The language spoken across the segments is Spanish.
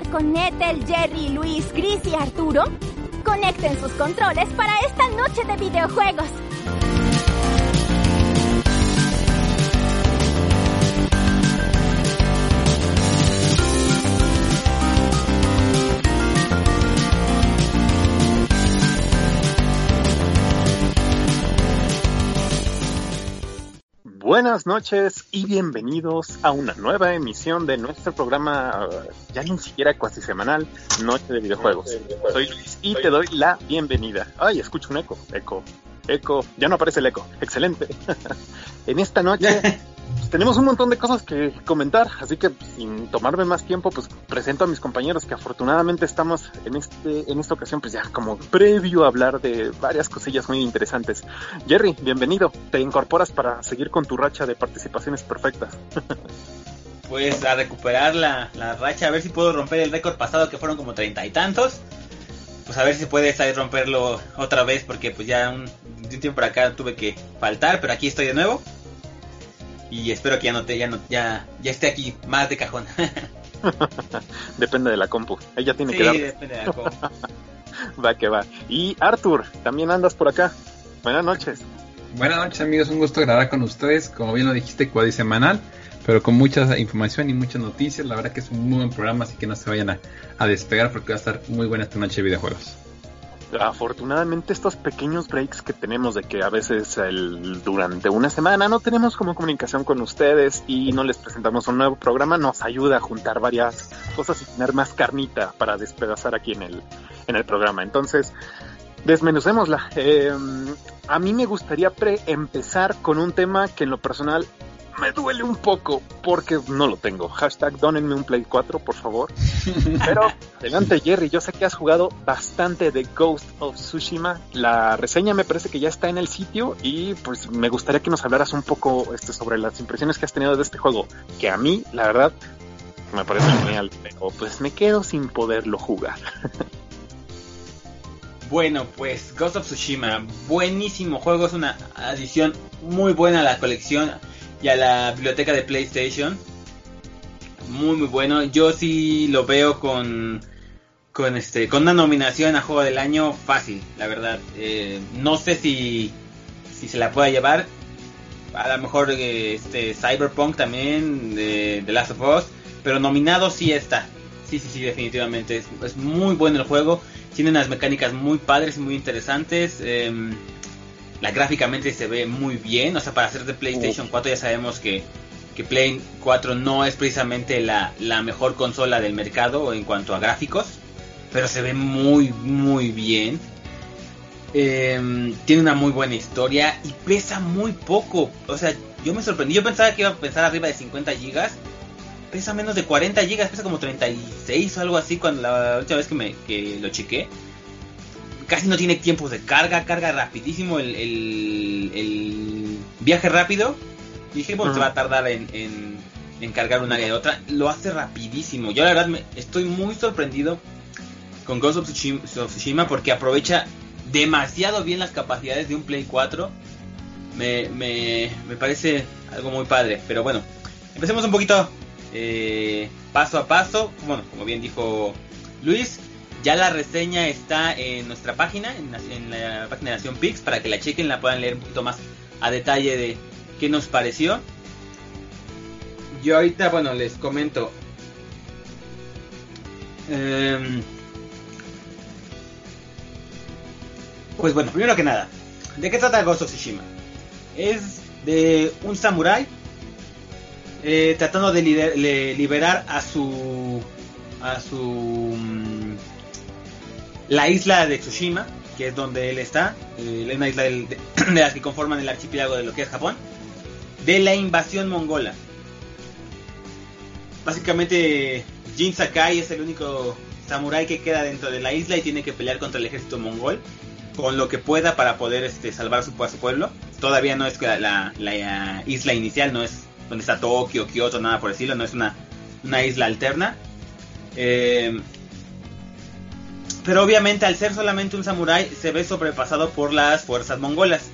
jugar con Ethel, Jerry, Luis, Chris y Arturo? Conecten sus controles para esta noche de videojuegos. Buenas noches y bienvenidos a una nueva emisión de nuestro programa, ya ni siquiera cuasi semanal, Noche de Videojuegos. Soy Luis y te doy la bienvenida. Ay, escucho un eco, eco, eco, ya no aparece el eco, excelente. en esta noche tenemos un montón de cosas que comentar, así que sin tomarme más tiempo, pues presento a mis compañeros que afortunadamente estamos en este en esta ocasión pues ya como previo a hablar de varias cosillas muy interesantes. Jerry, bienvenido. Te incorporas para seguir con tu racha de participaciones perfectas. pues a recuperar la, la racha, a ver si puedo romper el récord pasado que fueron como treinta y tantos. Pues a ver si puede esta romperlo otra vez porque pues ya un, un tiempo para acá tuve que faltar, pero aquí estoy de nuevo y espero que ya no te, ya no, ya, ya esté aquí más de cajón. depende de la compu. Ella tiene sí, que dar. depende de la compu. va que va. Y Arthur, también andas por acá. Buenas noches. Buenas noches amigos, un gusto grabar con ustedes, como bien lo dijiste, cuadrisemanal, pero con mucha información y muchas noticias, la verdad que es un muy buen programa, así que no se vayan a, a despegar porque va a estar muy buena esta noche de videojuegos afortunadamente estos pequeños breaks que tenemos de que a veces durante una semana no tenemos como comunicación con ustedes y no les presentamos un nuevo programa nos ayuda a juntar varias cosas y tener más carnita para despedazar aquí en el, en el programa. Entonces, desmenucémosla. Eh, a mí me gustaría pre empezar con un tema que en lo personal me duele un poco porque no lo tengo. Hashtag donenme un Play 4, por favor. Pero adelante, Jerry. Yo sé que has jugado bastante de Ghost of Tsushima. La reseña me parece que ya está en el sitio y pues me gustaría que nos hablaras un poco este, sobre las impresiones que has tenido de este juego. Que a mí, la verdad, me parece genial. Pero pues me quedo sin poderlo jugar. Bueno, pues Ghost of Tsushima, buenísimo juego, es una adición muy buena a la colección y a la biblioteca de PlayStation. Muy muy bueno. Yo sí lo veo con con este con una nominación a juego del año fácil, la verdad. Eh, no sé si si se la pueda llevar. A lo mejor eh, este Cyberpunk también de, The Last of Us, pero nominado sí está. Sí, sí, sí, definitivamente. Es, muy bueno el juego. Tiene unas mecánicas muy padres y muy interesantes. Eh, la gráficamente se ve muy bien, o sea, para hacer de PlayStation 4 ya sabemos que, que Play 4 no es precisamente la, la mejor consola del mercado en cuanto a gráficos, pero se ve muy, muy bien. Eh, tiene una muy buena historia y pesa muy poco. O sea, yo me sorprendí. Yo pensaba que iba a pesar arriba de 50 gigas. Pesa menos de 40 gigas, pesa como 36 o algo así cuando la última vez que, me, que lo chequé casi no tiene tiempos de carga, carga rapidísimo el, el, el viaje rápido. Dije, bueno, se va a tardar en, en, cargar un área de otra. Lo hace rapidísimo. Yo la verdad me, estoy muy sorprendido con Ghost of Tsushima, porque aprovecha demasiado bien las capacidades de un Play 4. Me, me, me parece algo muy padre. Pero bueno, empecemos un poquito eh, paso a paso. Bueno, como bien dijo Luis, ya la reseña está en nuestra página, en, la página de Nación Pix, para que la chequen, la puedan leer un poquito más a detalle de qué nos pareció. Yo ahorita, bueno, les comento. Em, pues bueno, primero que nada, ¿de qué trata Ghost of Tsushima? Es de un samurái eh, tratando de liberar a su a su mm, la isla de Tsushima, que es donde él está, eh, una isla de, las que conforman el archipiélago de lo que es Japón, de la invasión mongola. Básicamente, Jin Sakai es el único samurái que queda dentro de la isla y tiene que pelear contra el ejército mongol con lo que pueda para poder este, salvar su, a su pueblo. Todavía no es la, la, isla inicial, no es donde está Tokio, Kyoto, nada por decirlo, no es una, una isla alterna. Eh, pero obviamente al ser solamente un samurái se ve sobrepasado por las fuerzas mongolas.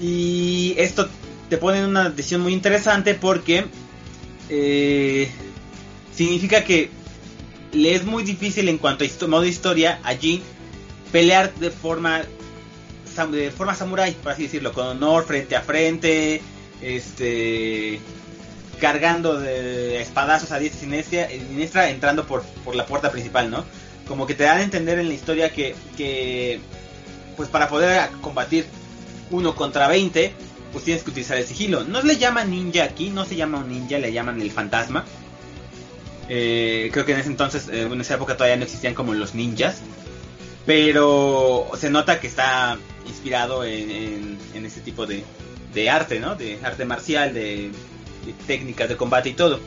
Y esto te pone en una decisión muy interesante porque eh, significa que le es muy difícil en cuanto a modo historia a Jin pelear de forma de forma samurai, por así decirlo, con honor frente a frente, este cargando de espadazos a diestra y siniestra, entrando por, por la puerta principal, ¿no? Como que te dan a entender en la historia que, que pues para poder combatir uno contra 20, pues tienes que utilizar el sigilo. No le llaman ninja aquí, no se llama un ninja, le llaman el fantasma. Eh, creo que en ese entonces, eh, en esa época todavía no existían como los ninjas. Pero se nota que está inspirado en, en, ese tipo de, de, arte, ¿no? De arte marcial, de, técnicas de combate y todo.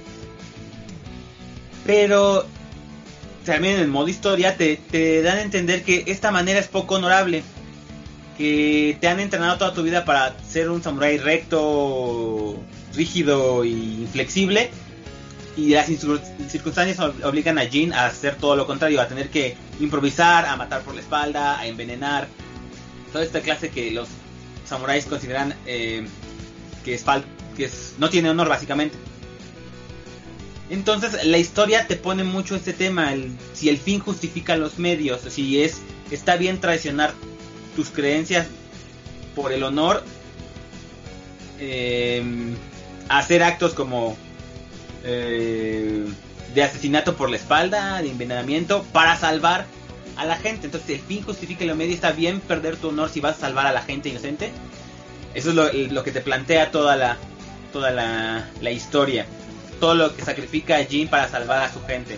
Pero también en modo historia te, dan a entender que esta manera es poco honorable que te han entrenado toda tu vida para ser un samurái recto, rígido y inflexible. Y las circunstancias obligan a Jin a hacer todo lo contrario, a tener que improvisar, a matar por la espalda, a envenenar. Toda esta clase que los samuráis consideran eh, que, es que es, no tiene honor básicamente. Entonces la historia te pone mucho este tema, si el fin justifica los medios, si es está bien traicionar tus creencias por el honor, eh, hacer actos como eh, de asesinato por la espalda, de envenenamiento, para salvar a la gente. Entonces, el fin justifica lo medio. Está bien perder tu honor si vas a salvar a la gente inocente. Eso es lo, que te plantea toda la toda la, historia. Todo lo que sacrifica Jin para salvar a su gente.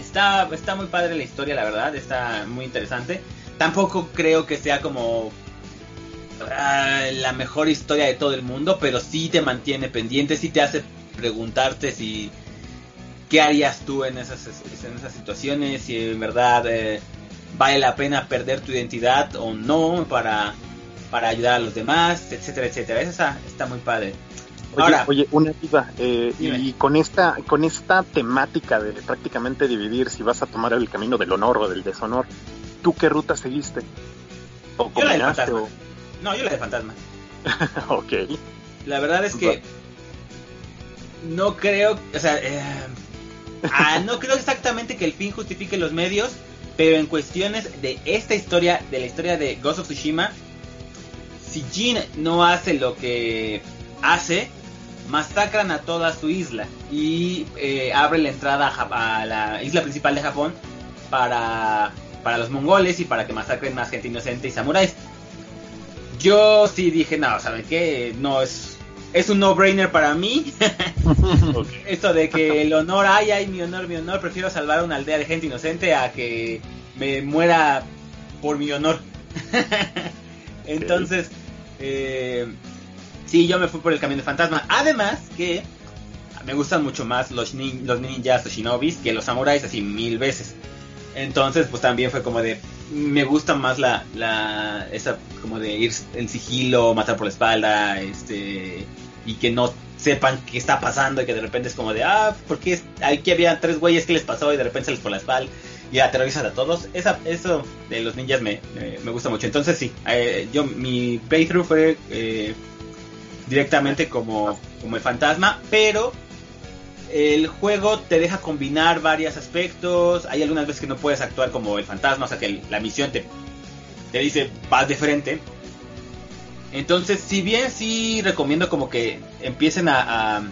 Está, está muy padre la historia, la verdad. Está muy interesante. Tampoco creo que sea como ah, la mejor historia de todo el mundo, pero sí te mantiene pendiente, sí te hace preguntarte si qué harías tú en esas, en esas situaciones, si en verdad eh, vale la pena perder tu identidad o no para, para ayudar a los demás, etcétera, etcétera. Esa está, muy padre. Oye, oye, una duda, eh, y con esta, con esta temática de prácticamente dividir si vas a tomar el camino del honor o del deshonor, ¿Tú qué ruta seguiste? ¿O yo la de fantasma. No, yo la de fantasma. ok. La verdad es que no creo, o sea, eh, ah, no creo exactamente que el fin justifique los medios, pero en cuestiones de esta historia, de la historia de Ghost of Tsushima, si Jin no hace lo que hace, masacran a toda su isla y eh, abre la entrada a la isla principal de Japón para para los mongoles y para que masacren más gente inocente y samuráis. Yo sí dije, no, ¿saben qué? No, es, es un no-brainer para mí. Esto de que el honor, ay, ay, mi honor, mi honor, prefiero salvar a una aldea de gente inocente a que me muera por mi honor. Entonces, eh, sí, yo me fui por el camino de fantasma. Además que me gustan mucho más los, los ninjas o shinobis que los samuráis, así mil veces. Entonces, pues también fue como de. Me gusta más la. la esa como de ir en sigilo, matar por la espalda, este. Y que no sepan qué está pasando y que de repente es como de. Ah, porque aquí había tres güeyes que les pasó y de repente se les por la espalda y aterrorizan a todos. Esa, eso de los ninjas me, me, gusta mucho. Entonces, sí, eh, yo mi playthrough fue eh, directamente como, como el fantasma, pero el juego te deja combinar varios aspectos. Hay algunas veces que no puedes actuar como el fantasma, o sea que la misión te, te dice vas de frente. Entonces, si bien sí recomiendo como que empiecen a,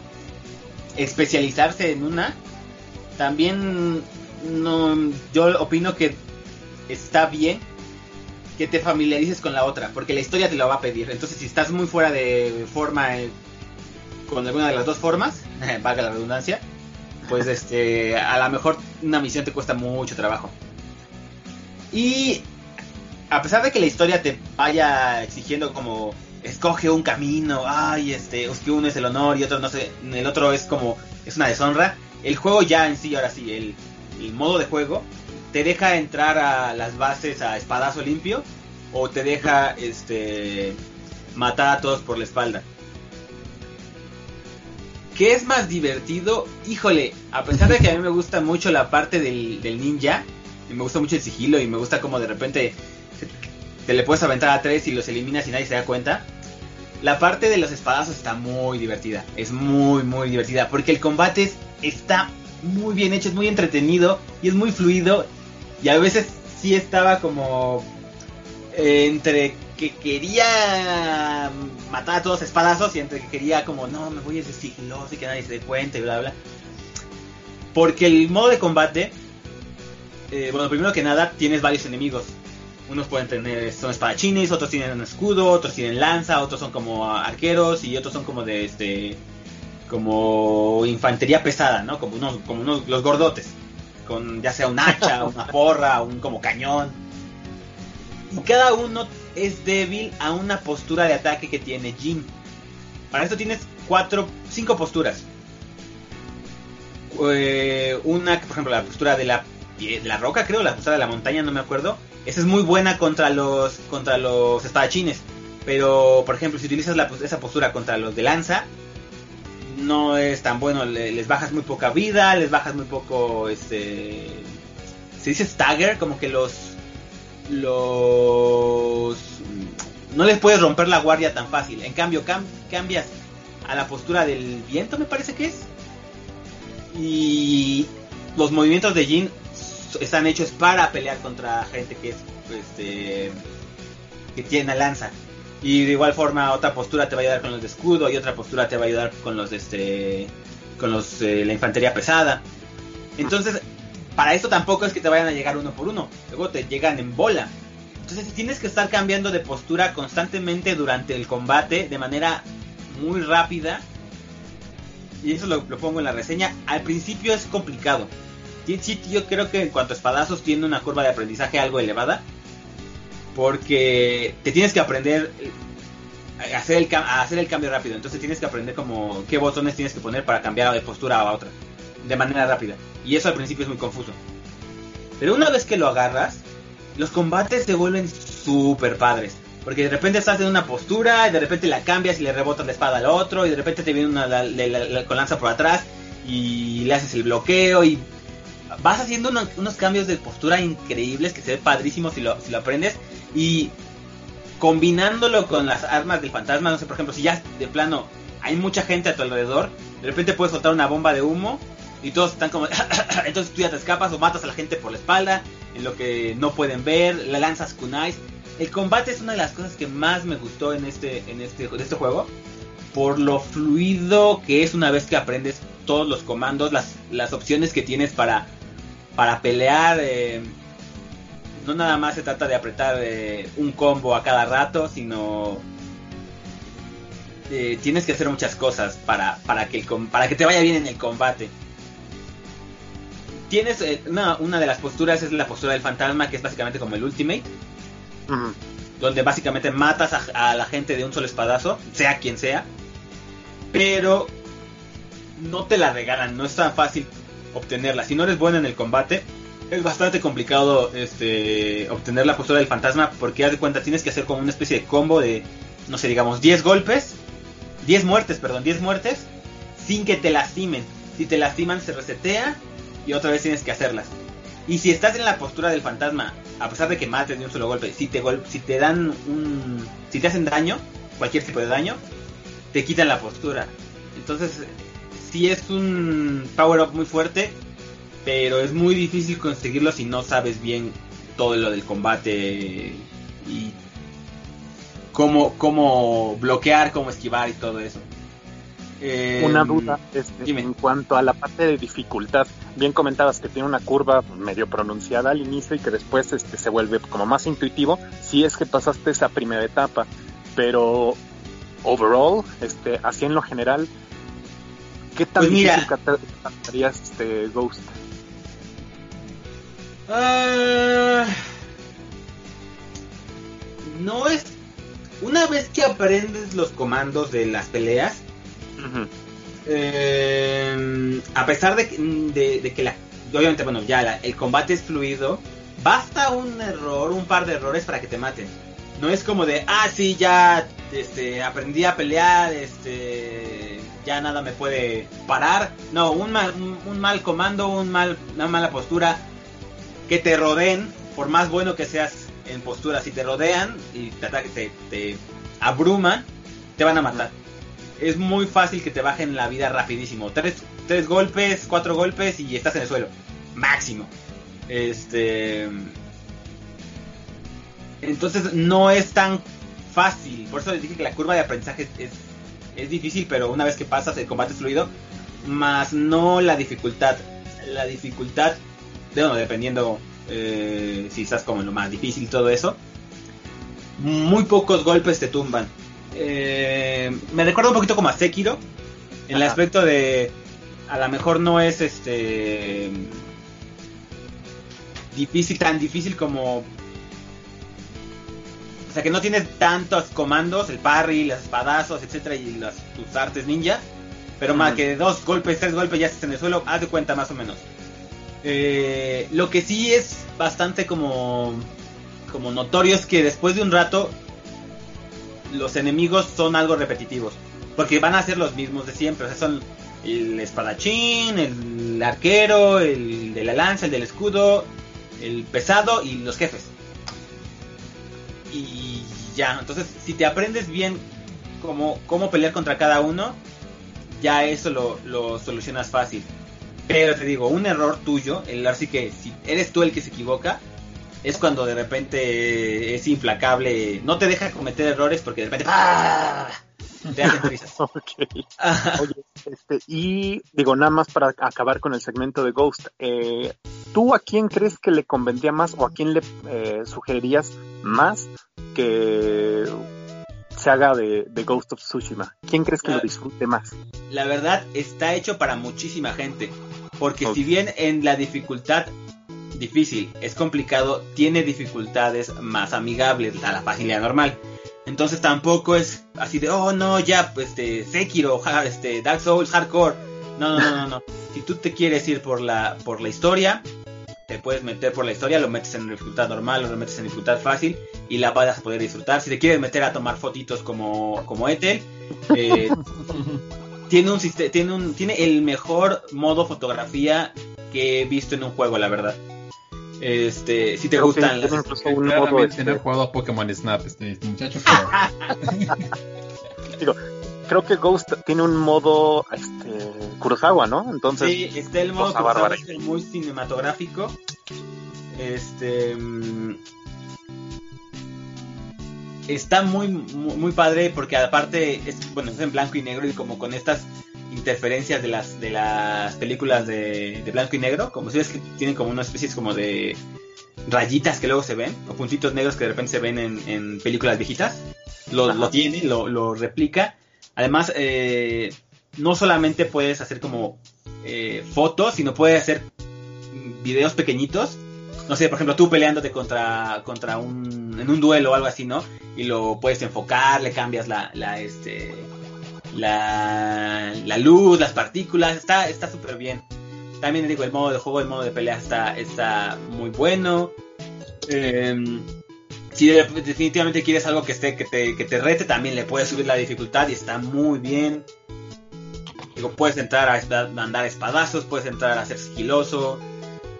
especializarse en una, también no, yo opino que está bien que te familiarices con la otra, porque la historia te lo va a pedir. Entonces, si estás muy fuera de forma eh, con alguna de las dos formas, valga la redundancia, pues este, a lo mejor una misión te cuesta mucho trabajo. Y a pesar de que la historia te vaya exigiendo como escoge un camino, ay, este, es que uno es el honor y otro no sé, el otro es como es una deshonra, el juego ya en sí, ahora sí, el, el modo de juego te deja entrar a las bases a espadazo limpio o te deja este matar a todos por la espalda. ¿Qué es más divertido? Híjole, a pesar de que a mí me gusta mucho la parte del, ninja, y me gusta mucho el sigilo y me gusta como de repente te le puedes aventar a tres y los eliminas y nadie se da cuenta. La parte de los espadazos está muy divertida, es muy muy divertida porque el combate está muy bien hecho, es muy entretenido y es muy fluido. Y a veces sí estaba como eh, entre que quería matar a todos espadazos y entre que quería como, no, me voy a ser sigiloso y que nadie se dé cuenta y bla, bla. Porque el modo de combate, eh, bueno, primero que nada, tienes varios enemigos. Unos pueden tener, son espadachines, otros tienen escudo, otros tienen lanza, otros son como arqueros y otros son como de este, como infantería pesada, ¿no? Como unos, como unos, los gordotes, con ya sea un hacha, una porra, un como cañón. Y cada uno es débil a una postura de ataque que tiene Jin. Para esto tienes cuatro, cinco posturas. Eh, una, por ejemplo, la postura de la, de la roca, creo, la postura de la montaña, no me acuerdo. Esa es muy buena contra los, contra los espadachines. Pero, por ejemplo, si utilizas esa postura contra los de lanza, no es tan bueno. les bajas muy poca vida, les bajas muy poco, este... Se dice stagger, como que los... Los... No les puedes romper la guardia tan fácil. En cambio, cambias a la postura del viento, me parece que es. Y los movimientos de Jin están hechos para pelear contra gente que es este que tiene lanza y de igual forma otra postura te va a ayudar con los de escudo y otra postura te va a ayudar con los de este con los de la infantería pesada. Entonces para esto tampoco es que te vayan a llegar uno por uno. Luego te llegan en bola. Entonces tienes que estar cambiando de postura constantemente durante el combate de manera muy rápida. Y eso lo, lo pongo en la reseña. Al principio es complicado. Yo creo que en cuanto a espadazos tiene una curva de aprendizaje algo elevada. Porque te tienes que aprender a hacer, el, a hacer el cambio rápido. Entonces tienes que aprender como qué botones tienes que poner para cambiar de postura a otra. De manera rápida. Y eso al principio es muy confuso. Pero una vez que lo agarras, los combates se vuelven súper padres. Porque de repente estás en una postura y de repente la cambias y le rebotas la espada al otro y de repente te viene una con lanza por atrás y le haces el bloqueo y vas haciendo unos cambios de postura increíbles que se ve padrísimo si lo, si lo aprendes. Y combinándolo con las armas del fantasma, no sé, por ejemplo, si ya de plano hay mucha gente a tu alrededor, de repente puedes soltar una bomba de humo y todos están como... Entonces tú ya te escapas o matas a la gente por la espalda, en lo que no pueden ver, la lanzas kunais. El combate es una de las cosas que más me gustó en este, en este, en este juego. Por lo fluido que es una vez que aprendes todos los comandos, las, las opciones que tienes para para pelear eh, no nada más se trata de apretar eh, un combo a cada rato, sino eh, tienes que hacer muchas cosas para, para, que, para que te vaya bien en el combate. Tienes una, una de las posturas es la postura del fantasma, que es básicamente como el ultimate. Donde básicamente matas a, a la gente de un solo espadazo, sea quien sea. Pero no te la regalan, no es tan fácil obtenerla. Si no eres bueno en el combate, es bastante complicado este obtener la postura del fantasma porque haz de cuenta tienes que hacer como una especie de combo de no sé, digamos 10 golpes, 10 muertes, perdón, 10 muertes sin que te lastimen. Si te lastiman se resetea y otra vez tienes que hacerlas. Y si estás en la postura del fantasma, a pesar de que mates de un solo golpe, si te si te dan un si te hacen daño, cualquier tipo de daño, te quitan la postura. Entonces sí es un power up muy fuerte, pero es muy difícil conseguirlo si no sabes bien todo lo del combate y cómo, cómo bloquear, cómo esquivar y todo eso. una em, duda este, en cuanto a la parte de dificultad. Bien comentabas que tiene una curva medio pronunciada al inicio y que después este, se vuelve como más intuitivo si es que pasaste esa primera etapa. Pero overall, este, así en lo general, ¿Qué tan pues mira, este Ghost? Ah, no es. Una vez que aprendes los comandos de las peleas, eh, a pesar de, que la, obviamente, bueno, ya el combate es fluido, basta un error, un par de errores para que te maten. No es como de, ah, sí, ya este, aprendí a pelear, este, ya nada me puede parar. No, un mal, un, mal comando, un mal, una mala postura, que te rodeen, por más bueno que seas en postura, si te rodean y te, te, te abruman, te van a matar. Es muy fácil que te bajen la vida rapidísimo. Tres, tres golpes, cuatro golpes y estás en el suelo. Máximo. Este. Entonces no es tan fácil. Por eso les dije que la curva de aprendizaje es, es, difícil, pero una vez que pasas el combate es fluido. Más no la dificultad. La dificultad, bueno, dependiendo eh, si estás como en lo más difícil todo eso. Muy pocos golpes te tumban. Eh, me recuerda un poquito como a Sekiro. En el aspecto de. A lo mejor no es este. Difícil, tan difícil como o sea que no tienes tantos comandos, el parry, los espadazos, etcétera, y las, tus artes ninja. Pero más que dos golpes, tres golpes ya estás en el suelo, haz de cuenta más o menos. Eh, lo que sí es bastante como, como notorio es que después de un rato los enemigos son algo repetitivos. Porque van a ser los mismos de siempre. O sea, son el espadachín, el arquero, el de la lanza, el del escudo, el pesado y los jefes y ya. Entonces, si te aprendes bien cómo, cómo pelear contra cada uno, ya eso lo, solucionas fácil. Pero te digo, un error tuyo, el así que si eres tú el que se equivoca, es cuando de repente es implacable, no te deja cometer errores porque de repente ¡ah! te hacen. Oye, este, y digo, nada más para acabar con el segmento de Ghost, eh, ¿tú a quién crees que le convendría más o a quién le eh, sugerirías más que se haga de, Ghost of Tsushima? ¿Quién crees que lo disfrute más? La verdad está hecho para muchísima gente, porque si bien en la dificultad difícil es complicado, tiene dificultades más amigables a la facilidad normal. Entonces tampoco es así de, oh no, ya, pues, este, Sekiro, este, Dark Souls, Hardcore. No, no, no, no. si tú te quieres ir por la, por la historia, te puedes meter por la historia, lo metes en dificultad normal, lo metes en dificultad fácil y la vas a poder disfrutar. Si te quieres meter a tomar fotitos como, como Ethel, eh, tiene, un, tiene, un, tiene el mejor modo fotografía que he visto en un juego, la verdad. Este, si te gustan las... Un modo tener jugado a Pokémon Snap, este muchacho. Digo, creo que Ghost tiene un modo este, Kurosawa, ¿no? Entonces, sí, está el modo Kurosawa muy cinematográfico. Este mm, está muy, muy, padre porque aparte es bueno es en blanco y negro y como con estas interferencias de las de las películas de, blanco y negro como si ves que tienen como una especie como de rayitas que luego se ven o puntitos negros que de repente se ven en, películas viejitas lo, lo tiene lo, lo replica Además, eh, no solamente puedes hacer como eh, fotos, sino puedes hacer videos pequeñitos. No sé, por ejemplo, tú peleándote contra, contra un, en un duelo o algo así, ¿no? Y lo puedes enfocar, le cambias la, la, este, la, la luz, las partículas, está está súper bien. También digo, el modo de juego, el modo de pelea está, está muy bueno. Eh, si definitivamente quieres algo que esté que te, que te rete, también le puedes subir la dificultad y está muy bien. Digo, puedes entrar a andar espadazos, puedes entrar a ser sigiloso.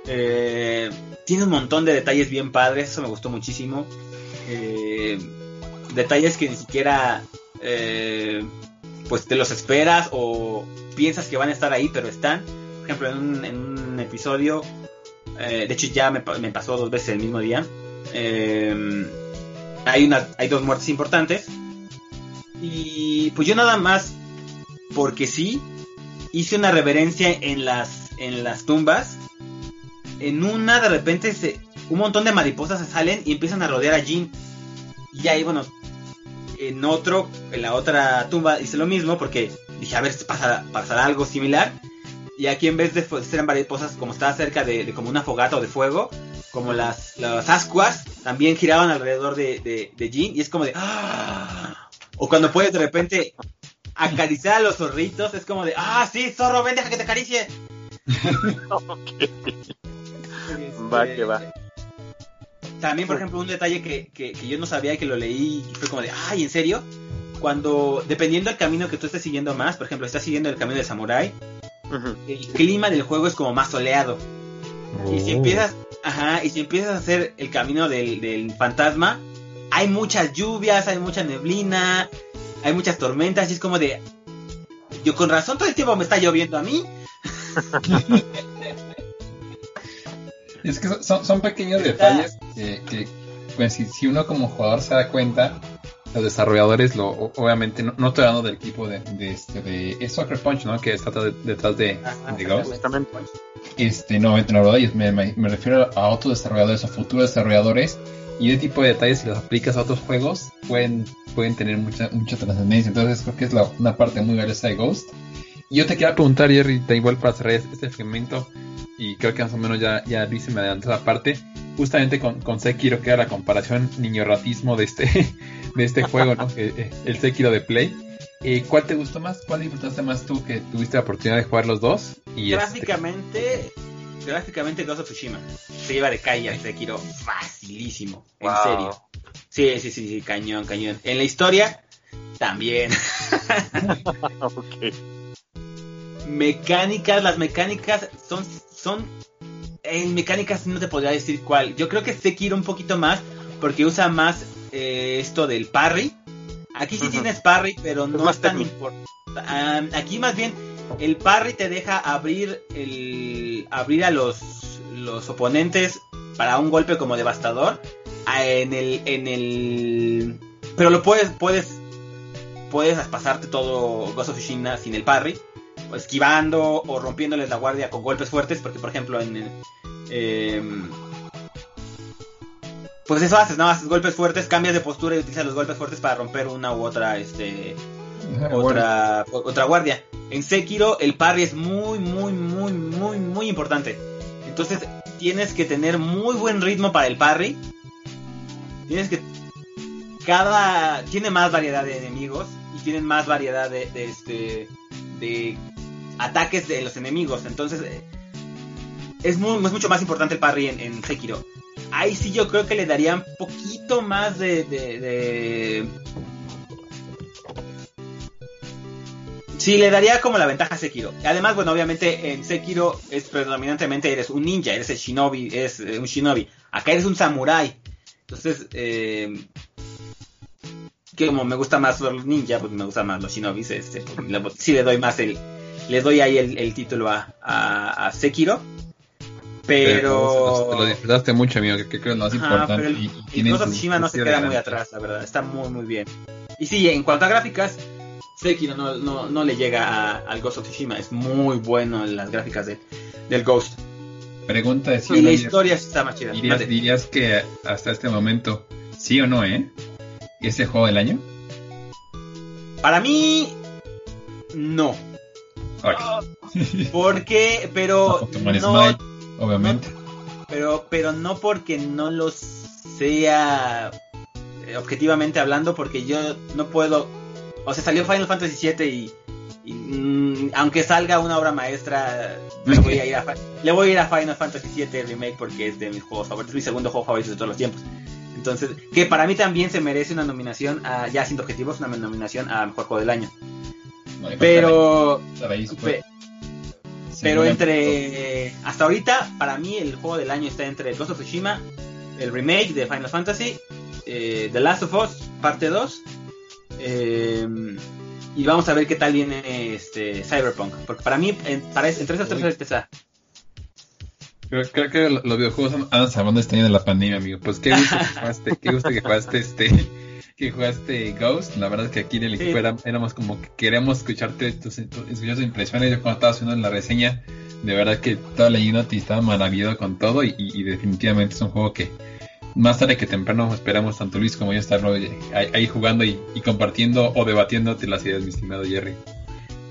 Eh, tiene un montón de detalles bien padres, eso me gustó muchísimo. Eh, detalles que ni siquiera eh, pues te los esperas o piensas que van a estar ahí, pero están. Por ejemplo, en un, en un episodio, de hecho ya me, me pasó dos veces el mismo día eh, hay, una, hay dos muertes importantes. Y pues yo nada más, porque sí, hice una reverencia en las, en las tumbas. En una de repente se, un montón de mariposas se salen y empiezan a rodear a Jin. Y ahí, bueno, en otro, en la otra tumba hice lo mismo porque dije, a ver si pasa, pasará algo similar. Y aquí en vez de ser mariposas, como estaba cerca de, de, como una fogata o de fuego, como las, las ascuas, también giraban alrededor de, de, de Jean y es como de... ¡Ah! O cuando puedes de repente acariciar a los zorritos, es como de... ¡Ah, sí, zorro, ven, deja que te acaricie! va que va. También, por ejemplo, un detalle que, que, yo no sabía que lo leí y fue como de, ¡ay, en serio! Cuando, dependiendo del camino que tú estés siguiendo más, por ejemplo, estás siguiendo el camino del samurái, el clima del juego es como más soleado. Y si oh. empiezas, ajá, y si empiezas a hacer el camino del, fantasma, hay muchas lluvias, hay mucha neblina, hay muchas tormentas, y es como de. Yo con razón todo el tiempo me está lloviendo a mí. es que son, son pequeños detalles que, que pues, si, si, uno como jugador se da cuenta, los desarrolladores, lo, obviamente, no, no estoy hablando del equipo de, de, este, de Soccer Punch, ¿no? Que está detrás de, de Ghost. Este, no, no, me, me, me refiero a otros desarrolladores o futuros desarrolladores y ese tipo de detalles si los aplicas a otros juegos pueden, pueden tener mucha, mucha trascendencia. Entonces creo que es la, una parte muy valiosa de Ghost. Y yo te quería preguntar, Jerry, da igual para cerrar este segmento, y creo que más o menos ya, ya Luis me adelantó esa parte, justamente con, con Sekiro, que era la comparación niño ratismo de este, de este juego, ¿no? Eh, el Sekiro de Play. Eh, ¿Cuál te gustó más? ¿Cuál disfrutaste más tú que tuviste la oportunidad de jugar los dos? Y gráficamente, este... gráficamente Ghost of Tsushima se lleva de calle al Sekiro facilísimo, en serio. Sí, sí, sí, sí, cañón, cañón. En la historia, también. okay mecánicas, las mecánicas son, son, en mecánicas no te podría decir cuál. Yo creo que Sekiro un poquito más porque usa más eh, esto del parry. Aquí sí tienes parry, pero no es tan importante. aquí más bien el parry te deja abrir el abrir a los los oponentes para un golpe como devastador en el en el pero lo puedes puedes puedes pasarte todo Ghost of Tsushima sin el parry esquivando o rompiéndoles la guardia con golpes fuertes, porque por ejemplo en eh, pues eso haces, ¿no? Haces golpes fuertes, cambias de postura y utilizas los golpes fuertes para romper una u otra, este, otra, otra guardia. En Sekiro el parry es muy, muy, muy, muy, muy importante. Entonces tienes que tener muy buen ritmo para el parry. Tienes que cada tiene más variedad de enemigos y tienen más variedad de, de este de ataques de los enemigos. Entonces, eh, es, mucho más importante el parry en, Sekiro. Ahí sí yo creo que le daría un poquito más de, de, Sí, le daría como la ventaja a Sekiro. Además, bueno, obviamente en Sekiro es predominantemente eres un ninja, eres el shinobi, es eh, un shinobi. Acá eres un samurai. Entonces, eh, que como me gusta más los ninja, pues me gusta más los shinobis. Este, pues, sí le doy más el, le doy ahí el, título a, a, Sekiro. Pero... lo disfrutaste mucho, amigo, que, creo que es lo más importante. Pero el, y, el Tsushima no se queda muy atrás, la verdad. Está muy, muy bien. Y sí, en cuanto a gráficas, Sekiro no, no, no le llega al Ghost of Tsushima. Es muy bueno en las gráficas de, del Ghost. Pregunta de si Y la historia está más chida. Dirías, dirías que hasta este momento, sí o no, ¿eh? ¿Es el juego del año? Para mí, no. Porque, pero no, obviamente. pero, pero no porque no lo sea eh, objetivamente hablando, porque yo no puedo. O sea, salió Final Fantasy VII y, mm, aunque salga una obra maestra, le voy, a ir a, le voy a ir a Final Fantasy VII Remake porque es de mis juegos favoritos, mi segundo juego favorito de todos los tiempos. Entonces, que para mí también se merece una nominación, a, ya siendo objetivos, una nominación a Mejor Juego del Año pero pero entre hasta ahorita para mí el juego del año está entre Ghost of Tsushima el remake de Final Fantasy eh, The Last of Us parte 2 eh, y vamos a ver qué tal viene este Cyberpunk porque para mí para, entre esas tres está. Creo, creo, que los videojuegos han salvando este año de la pandemia, amigo. Pues qué gusto que jugaste, qué gusto que jugaste este que jugaste Ghost, la verdad es que aquí en el equipo éramos como que queríamos escucharte tus, escuchar tus impresiones. Yo cuando estaba haciendo la reseña, de verdad que estaba leyendo y estaba maravillado con todo y, definitivamente es un juego que más tarde que temprano esperamos tanto Luis como yo estar ahí, jugando y, compartiendo o debatiéndote las ideas, mi estimado Jerry.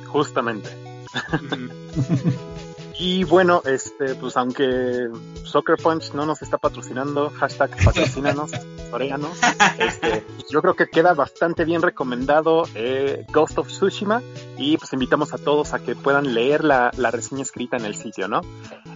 Justamente. Y bueno, este, pues aunque Soccer Punch no nos está patrocinando, hashtag patrocinanos, oréganos, este, yo creo que queda bastante bien recomendado eh, Ghost of Tsushima y pues invitamos a todos a que puedan leer la, la reseña escrita en el sitio, ¿no?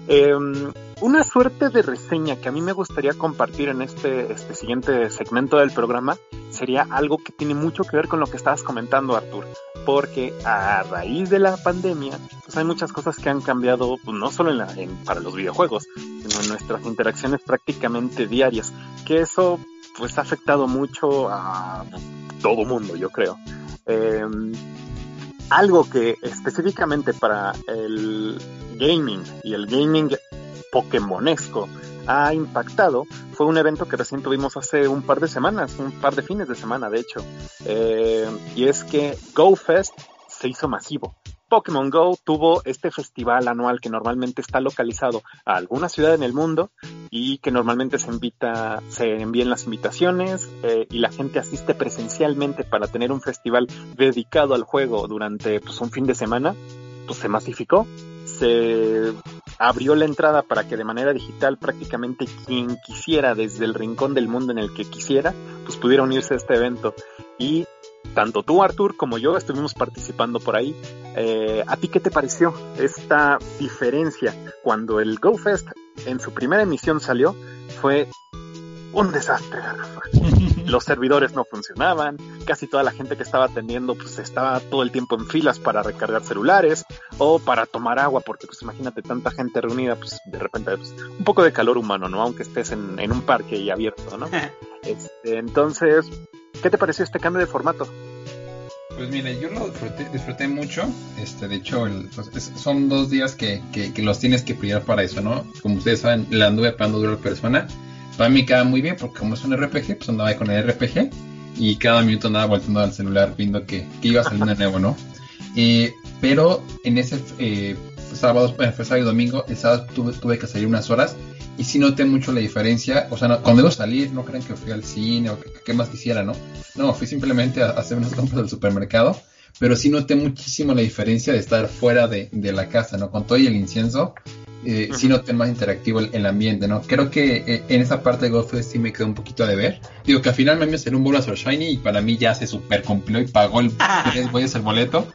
Em, una suerte de reseña que a mí me gustaría compartir en este, este siguiente segmento del programa sería algo que tiene mucho que ver con lo que estabas comentando, Artur porque a raíz de la pandemia, pues hay muchas cosas que han cambiado, pues no solo en para los videojuegos, sino en nuestras interacciones prácticamente diarias, que eso pues ha afectado mucho a todo mundo, yo creo. Em, algo que específicamente para el gaming y el gaming pokémonesco ha impactado fue un evento que recién tuvimos hace un par de semanas, un par de fines de semana de hecho, eh, y es que GoFest se hizo masivo. Pokémon Go tuvo este festival anual que normalmente está localizado a alguna ciudad en el mundo y que normalmente se invita, se envían las invitaciones eh, y la gente asiste presencialmente para tener un festival dedicado al juego durante pues, un fin de semana, pues se masificó, se abrió la entrada para que de manera digital prácticamente quien quisiera desde el rincón del mundo en el que quisiera, pues pudiera unirse a este evento. Y tanto tú, Artur, como yo estuvimos participando por ahí. Eh, ¿A ti qué te pareció esta diferencia cuando el GoFest en su primera emisión salió? Fue un desastre, Los servidores no funcionaban, casi toda la gente que estaba atendiendo pues estaba todo el tiempo en filas para recargar celulares o para tomar agua, porque pues imagínate tanta gente reunida, pues de repente pues, un poco de calor humano, ¿no? Aunque estés en, en un parque y abierto, ¿no? este, entonces, ¿Qué te pareció este cambio de formato? Pues mire, yo lo disfruté, mucho. Este, de hecho, pues, son dos días que, los tienes que pillar para eso, ¿no? Como ustedes saben, la anduve pagando duro persona. Para mí queda muy bien porque como es un RPG, pues andaba con el RPG y cada minuto andaba volteando al celular viendo que, iba saliendo de nuevo, ¿no? Eh, pero en ese eh, sábado, fue sábado y domingo, el sábado tuve, tuve que salir unas horas y sí noté mucho la diferencia. O sea, no, cuando iba a salir, no crean que fui al cine o que, más quisiera, ¿no? No, fui simplemente a, hacer unas compras del supermercado. Pero sí noté muchísimo la diferencia de estar fuera de, la casa, ¿no? Con todo y el incienso, eh, sí noté más interactivo el, ambiente, ¿no? Creo que eh, en esa parte de GoFest sí me quedó un poquito de ver. Digo que al final me salió un Bulbasaur Shiny y para mí ya se super cumplió y pagó el tres el boleto.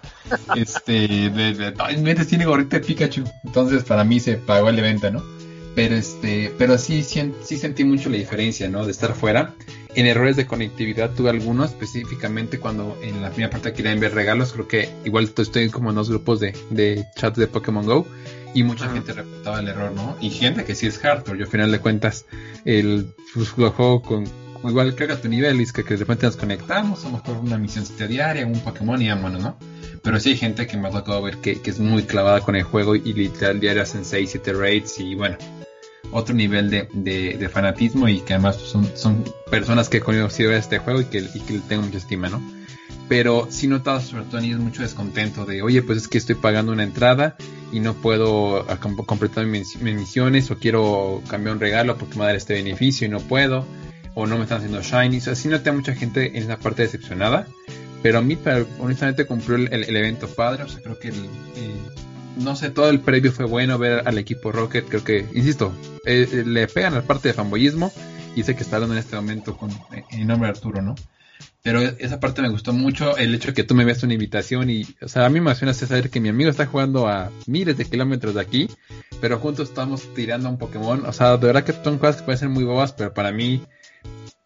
Este, de, de, tiene gorrito de Pikachu. Entonces para mí se pagó el evento, ¿no? Pero este pero sí, sí, sentí mucho la diferencia no de estar fuera. En errores de conectividad tuve algunos específicamente cuando en la primera parte querían ver regalos creo que igual estoy como en dos grupos de, de chat de Pokémon Go y mucha gente reportaba el error no y gente que sí es hardcore yo al final de cuentas el pues, juego con igual carga tu nivel y es que, de repente nos conectamos, a lo mejor una misión diaria, un Pokémon y vámonos, ¿no? Pero sí hay gente que me ha tocado ver que, que es muy clavada con el juego y literal diario hacen 6, 7 raids y bueno, otro nivel de, de, fanatismo y que además son, son personas que he conocido este juego y que, y que le tengo mucha estima, ¿no? Pero sí he notado sobre todo en mucho descontento de, oye, pues es que estoy pagando una entrada y no puedo completar mis, misiones o quiero cambiar un regalo porque me va a dar este beneficio y no puedo o no me están haciendo shiny. O sea, sí noté a mucha gente en esa parte decepcionada. Pero a mí, honestamente, cumplió el, evento padre. O sea, creo que el, no sé, todo el previo fue bueno ver al equipo Rocket. Creo que, insisto, eh, eh, le pegan la parte de fanboyismo y sé que está hablando en este momento con en nombre de Arturo, ¿no? Pero esa parte me gustó mucho, el hecho de que tú me veas una invitación y, o sea, a mí me emociona saber que mi amigo está jugando a miles de kilómetros de aquí, pero juntos estamos tirando a un Pokémon, o sea, de verdad que son cosas que pueden ser muy bobas, pero para mí,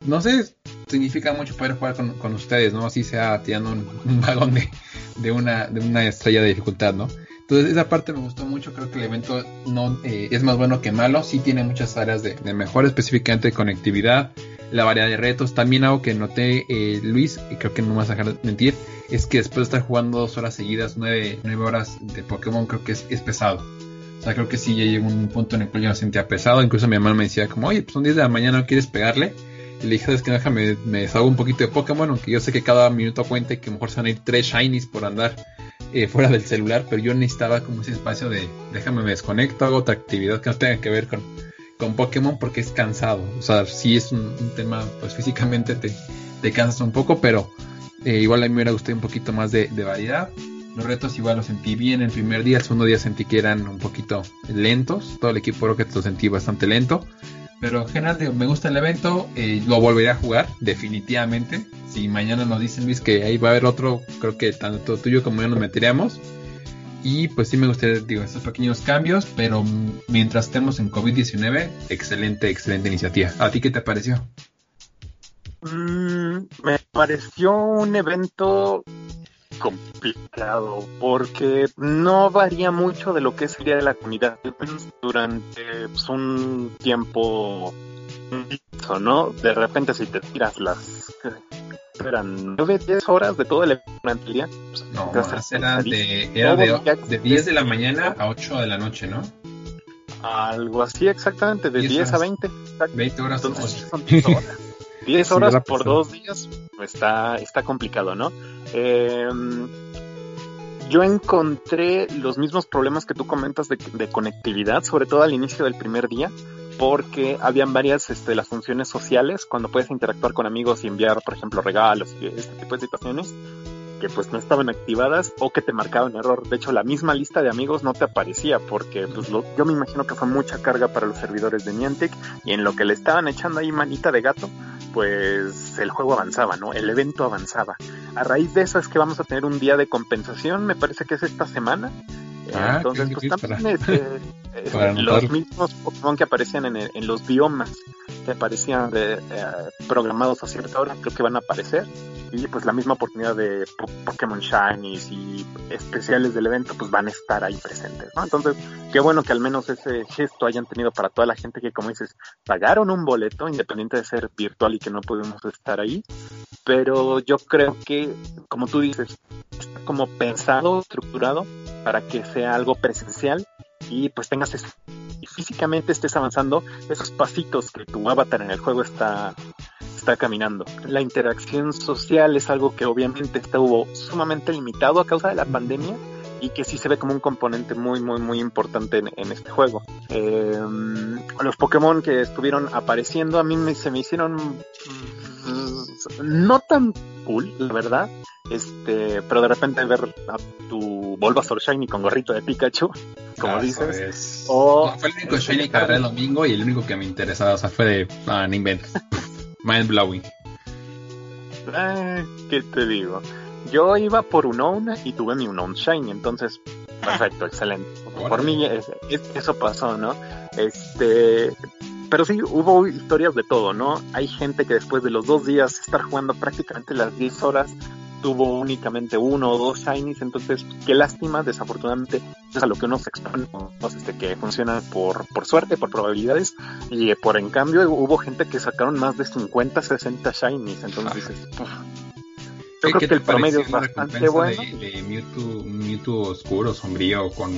no sé, significa mucho poder jugar con, ustedes, ¿no? Así sea tirando un, vagón de, de, una, de una estrella de dificultad, ¿no? Entonces esa parte me gustó mucho, creo que el evento no eh, es más bueno que malo, sí tiene muchas áreas de, mejora, específicamente de conectividad, la variedad de retos, también algo que noté eh, Luis, y creo que no me vas a dejar mentir, es que después de estar jugando dos horas seguidas, nueve, nueve horas de Pokémon, creo que es, pesado. O sea, creo que sí ya llegó un punto en el que yo me sentía pesado, incluso mi mamá me decía como, oye, pues son 10 de la mañana, ¿no quieres pegarle? Y le dije, es que déjame, me deshago un poquito de Pokémon, aunque yo sé que cada minuto cuenta y que mejor se van a ir tres shinies por andar eh, fuera del celular, pero yo necesitaba como ese espacio de déjame me desconecto, hago otra actividad que no tenga que ver con, con Pokémon porque es cansado. O sea, sí es un, tema, pues físicamente te, te, cansas un poco, pero eh, igual a mí me hubiera gustado un poquito más de, variedad. Los retos igual los sentí bien el primer día, el segundo día sentí que eran un poquito lentos. Todo el equipo Rocket lo sentí bastante lento. Pero en general me gusta el evento, eh, lo volveré a jugar, definitivamente. Si mañana nos dicen Luis que ahí va a haber otro, creo que tanto tuyo como yo nos meteríamos. Y pues sí me gustaría, digo, estos pequeños cambios, pero mientras estemos en COVID-19, excelente, excelente iniciativa. ¿A ti qué te pareció? Mm, me pareció un evento complicado porque no varía mucho de lo que es el día de la comunidad durante pues, un tiempo ¿no? De repente si te tiras las eran 9, 10 horas de todo el durante el día. Pues, no, era, de, era de, de, 10 de la mañana a 8 de la noche, ¿no? Algo así exactamente, de 10, a 20. 20 horas. Entonces, son 10 horas. 10 horas por dos días está, está complicado, ¿no? Eh, yo encontré los mismos problemas que tú comentas de, de, conectividad, sobre todo al inicio del primer día, porque habían varias este, las funciones sociales cuando puedes interactuar con amigos y enviar, por ejemplo, regalos y este tipo de situaciones que pues no estaban activadas o que te marcaban error. De hecho, la misma lista de amigos no te aparecía porque pues lo, yo me imagino que fue mucha carga para los servidores de Niantic y en lo que le estaban echando ahí manita de gato, pues el juego avanzaba, ¿no? El evento avanzaba. A raíz de eso es que vamos a tener un día de compensación, me parece que es esta semana. Ah, Entonces, pues también este, eh, los mismos Pokémon que aparecían en, en los biomas que aparecían de, eh, programados a cierta hora, creo que van a aparecer y pues la misma oportunidad de Pokémon Shinies y especiales del evento pues van a estar ahí presentes. Entonces, qué bueno que al menos ese gesto hayan tenido para toda la gente que como dices, pagaron un boleto independiente de ser virtual y que no pudimos estar ahí, pero yo creo que como tú dices, está como pensado, estructurado para que sea algo presencial y pues tengas y físicamente estés avanzando esos pasitos que tu avatar en el juego está está caminando. La interacción social es algo que obviamente estuvo sumamente limitado a causa de la pandemia y que sí se ve como un componente muy, muy, muy importante en, este juego. Em, los Pokémon que estuvieron apareciendo a mí me, se me hicieron mm, no tan cool, la verdad. Este, pero de repente ver a tu Bulbasaur Shiny con gorrito de Pikachu, como dices. O, fue el único Shiny que agarré el domingo y el único que me interesaba, o sea, fue de, ah, no Mind blowing. Eh, ¿Qué te digo? Yo iba por un own y tuve mi un shiny, entonces perfecto, excelente. Por mí eso pasó, ¿no? Este, pero sí hubo historias de todo, ¿no? Hay gente que después de los dos días estar jugando prácticamente las 10 horas tuvo únicamente uno o dos shinies, entonces qué lástima, desafortunadamente es a lo que uno se expone, este, que funciona por, por suerte, por probabilidades, y por en cambio hubo gente que sacaron más de 50, 60 shinies, entonces dices, yo creo que el promedio es bastante bueno. De, Mewtwo, Mewtwo oscuro, sombrío, con,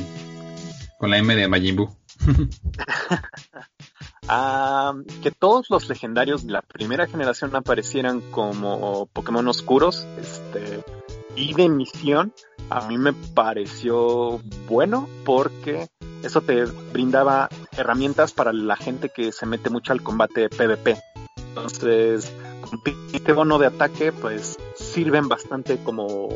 con la M de Majin Buu. que todos los legendarios de la primera generación aparecieran como Pokémon oscuros este, y de misión, a mí me pareció bueno porque eso te brindaba herramientas para la gente que se mete mucho al combate PvP. Entonces, con este bono de ataque, pues sirven bastante como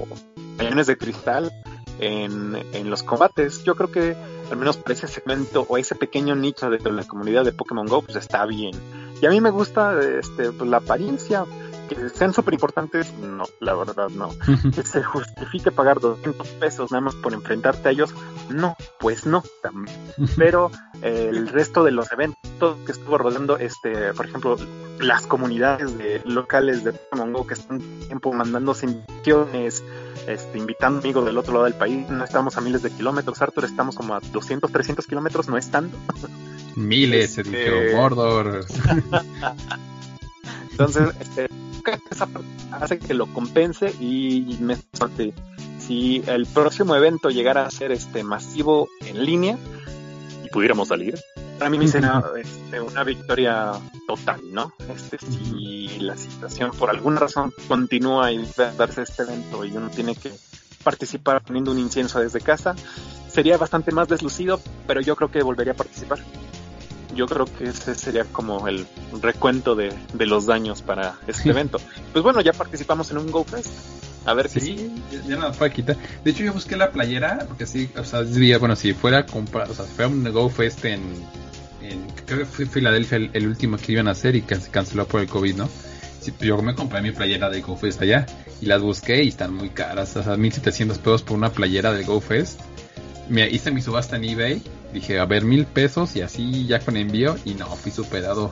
cañones de cristal en, en los combates. Yo creo que al menos para ese segmento o ese pequeño nicho de la comunidad de Pokémon Go, pues está bien. Y a mí me gusta este, pues, la apariencia, que sean súper importantes, no, la verdad no. que se justifique pagar 200 pesos nada más por enfrentarte a ellos, no, pues no. Pero eh, el resto de los eventos que estuvo rodeando, este, por ejemplo, las comunidades de, locales de Pokémon Go que están tiempo mandando invitaciones, este, invitando amigos del otro lado del país, no estamos a miles de kilómetros, Arthur, estamos como a 200, 300 kilómetros, no estando. Miles, se este... Mordor. Entonces, este, esa hace que lo compense y me si el próximo evento llegara a ser este masivo en línea y pudiéramos salir, para mí me será este, una victoria total, ¿no? Este, si la situación por alguna razón continúa y darse este evento y uno tiene que participar poniendo un incienso desde casa, sería bastante más deslucido, pero yo creo que volvería a participar yo creo que ese sería como el recuento de, los daños para este evento. Pues bueno, ya participamos en un GoFest. A ver si sí, ya, nada fue a quitar. De hecho, yo busqué la playera, porque sí, o sea, bueno, si fuera a comprar, o sea, si fuera un GoFest en, en creo que fue Filadelfia el, último que iban a hacer y que se canceló por el COVID, ¿no? Sí, pues yo me compré mi playera de GoFest allá y las busqué y están muy caras, o sea, 1700 pesos por una playera de GoFest. Me hice mi subasta en eBay dije, a ver, mil pesos y así ya con envío. Y no, fui superado.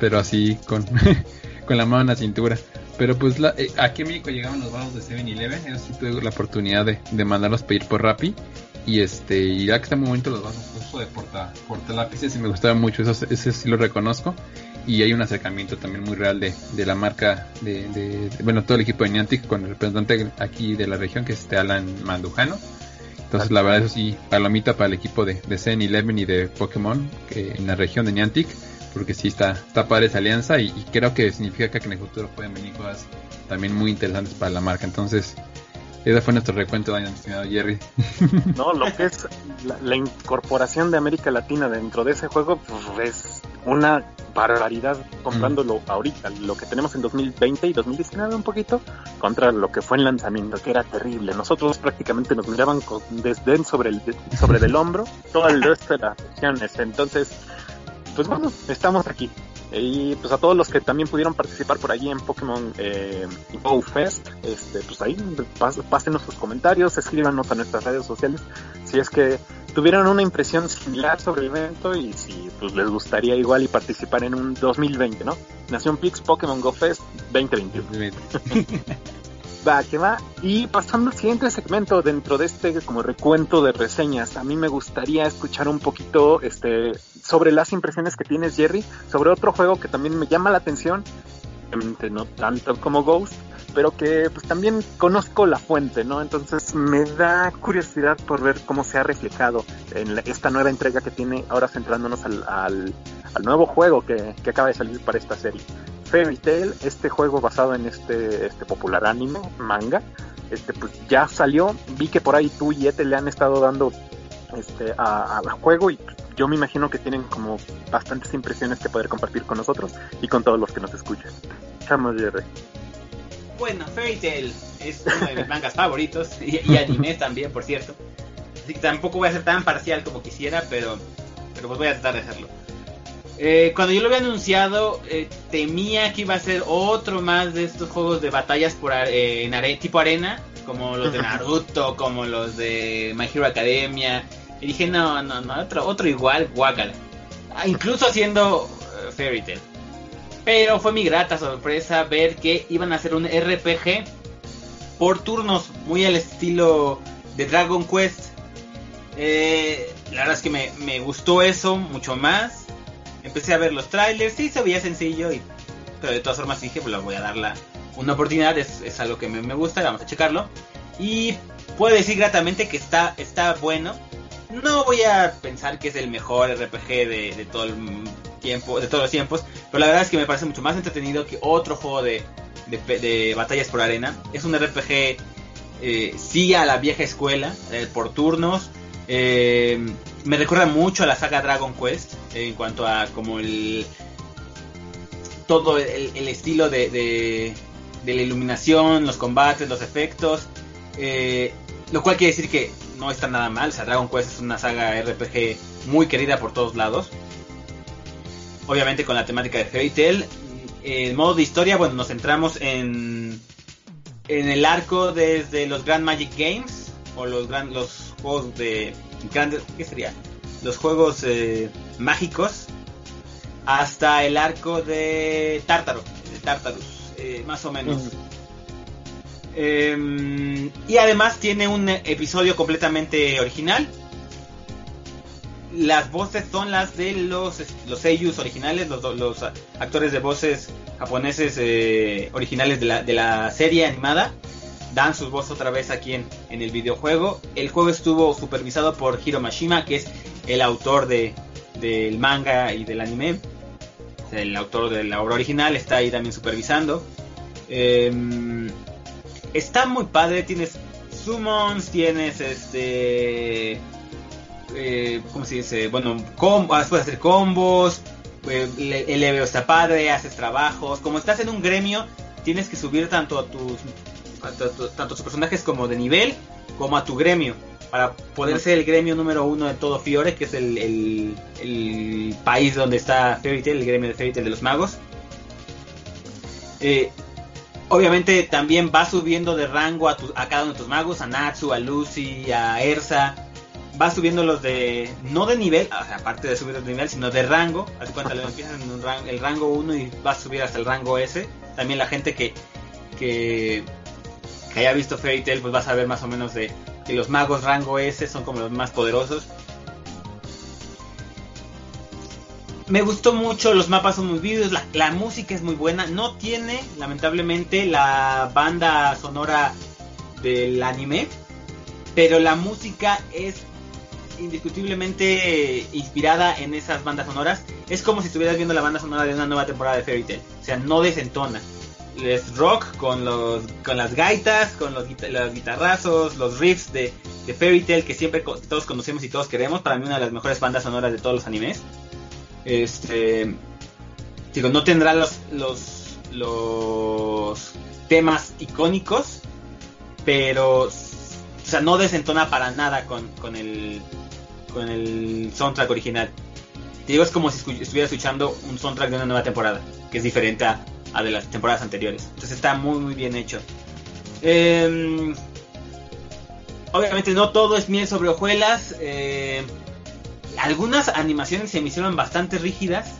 Pero así con, con la mano en la cintura. Pero pues la, eh, aquí en México llegaban los varos de 7-Eleven. Yo sí tuve la oportunidad de, de mandarlos pedir por Rappi. Y este, y ya que este momento los vasos uso de porta, porta lápices y me gustaba mucho, eso, ese sí lo reconozco. y hay un acercamiento también muy real de, de la marca de, de, bueno todo el equipo de Niantic con el representante aquí de la región que es este Alan Mandujano entonces la verdad eso sí palomita para el equipo de, de Zen Eleven y de Pokémon que en la región de Niantic porque sí está está padre esa alianza y, y creo que significa que en el futuro pueden venir cosas también muy interesantes para la marca entonces ese fue nuestro recuento, estimado Jerry. No, lo que es la, la, incorporación de América Latina dentro de ese juego pues, es una barbaridad comprándolo mm. ahorita, lo que tenemos en 2020 y 2019 un poquito, contra lo que fue en lanzamiento, que era terrible. Nosotros prácticamente nos miraban con desdén sobre el, sobre del hombro todo el resto de las regiones. Entonces, pues bueno, estamos aquí. Y pues a todos los que también pudieron participar por allí en Pokémon eh, Go Fest, este, pues ahí pásenos sus comentarios, escríbanos a nuestras redes sociales si es que tuvieron una impresión similar sobre el evento y si pues les gustaría igual y participar en un 2020, ¿no? Nación Pix Pokémon Go Fest 2021. Y pasando al siguiente segmento dentro de este como recuento de reseñas, a mí me gustaría escuchar un poquito este sobre las impresiones que tienes, Jerry, sobre otro juego que también me llama la atención, no tanto como Ghost, pero que pues también conozco la fuente, ¿no? Entonces me da curiosidad por ver cómo se ha reflejado en la, esta nueva entrega que tiene, ahora centrándonos al, al, al nuevo juego que, que, acaba de salir para esta serie. Fairy Tail, este juego basado en este, este popular anime, manga, este pues ya salió, vi que por ahí tú y Ete le han estado dando este a, a juego y yo me imagino que tienen como bastantes impresiones que poder compartir con nosotros y con todos los que nos escuchen. Chamos, Jerry. Bueno, Fairy Tail es uno de mis mangas favoritos y, y también, por cierto. Así que tampoco voy a ser tan parcial como quisiera, pero, pero pues voy a tratar de hacerlo. Eh, cuando yo lo había anunciado, eh, temía que iba a ser otro más de estos juegos de batallas por eh, en are tipo arena, como los de Naruto, como los de My Hero Academia. Y dije, no, no, no, otro, otro igual, guácala. Ah, incluso haciendo uh, Fairy Tail. Pero fue mi grata sorpresa ver que iban a hacer un RPG por turnos, muy al estilo de Dragon Quest. Eh, la verdad es que me, me, gustó eso mucho más. Empecé a ver los trailers, sí se veía sencillo, y, pero de todas formas dije, pues le voy a dar la, una oportunidad, es, es algo que me, me, gusta, vamos a checarlo. Y puedo decir gratamente que está, está bueno. No voy a pensar que es el mejor RPG de, de todo el tiempo, de todos los tiempos, pero la verdad es que me parece mucho más entretenido que otro juego de, de, de batallas por arena. Es un RPG, eh, sí a la vieja escuela, eh, por turnos. Eh, me recuerda mucho a la saga Dragon Quest en cuanto a como el todo el, el estilo de, de, de, la iluminación, los combates, los efectos. lo cual quiere decir que no está nada mal. O sea, Dragon Quest es una saga RPG muy querida por todos lados. Obviamente con la temática de Fairy Tail. En modo de historia, bueno, nos centramos en, en el arco desde los Grand Magic Games o los, gran, los juegos de grandes, ¿qué sería? Los juegos eh, mágicos hasta el arco de Tártaro, de Tartarus, eh, más o menos. Eh, y además tiene un episodio completamente original. Las voces son las de los, los seiyus originales, los, los actores de voces japoneses eh, originales de la, de la, serie animada. Dan sus voces otra vez aquí en, en, el videojuego. El juego estuvo supervisado por Hiro Mashima, que es el autor de, del manga y del anime. El autor de la obra original está ahí también supervisando. Eh, está muy padre, tienes summons, tienes este... Eh, ¿Cómo se dice? Bueno, com ah, puedes hacer combos, eh, el leveo está padre, haces trabajos. Como estás en un gremio, tienes que subir tanto a tus a tu, tanto a tus personajes como de nivel, como a tu gremio. Para poder ser el gremio número uno de todo Fiore, que es el, el, el país donde está Fairy Tail, el gremio de Fairy Tail de los magos. Eh, obviamente también va subiendo de rango a, tu, a, cada uno de tus magos, a Natsu, a Lucy, a Ersa. Va subiendo los de, no de nivel, o sea, aparte de subir de nivel, sino de rango. Haz cuenta, lo empiezas en un rango, el rango 1 y vas a subir hasta el rango S. También la gente que, que, que haya visto Fairy Tail, pues va a saber más o menos de que los magos rango S son como los más poderosos. me gustó mucho, los mapas son muy vívidos, la, la música es muy buena. No tiene, lamentablemente, la banda sonora del anime, pero la música es indiscutiblemente inspirada en esas bandas sonoras. Es como si estuvieras viendo la banda sonora de una nueva temporada de Fairy Tail. O sea, no desentona. Es rock con los con las gaitas, con los, los guitarrazos, los riffs de, de Fairy Tail que siempre todos conocemos y todos queremos. Para mí una de las mejores bandas sonoras de todos los animes. Este digo, no tendrá los los los temas icónicos, pero o sea, no desentona para nada con, con el con el soundtrack original. Digo, es como si estuviera escuchando un soundtrack de una nueva temporada, que es diferente a, a de las temporadas anteriores. Entonces está muy muy bien hecho. Em, obviamente no todo es miel sobre hojuelas. eh, algunas animaciones se me hicieron bastante rígidas.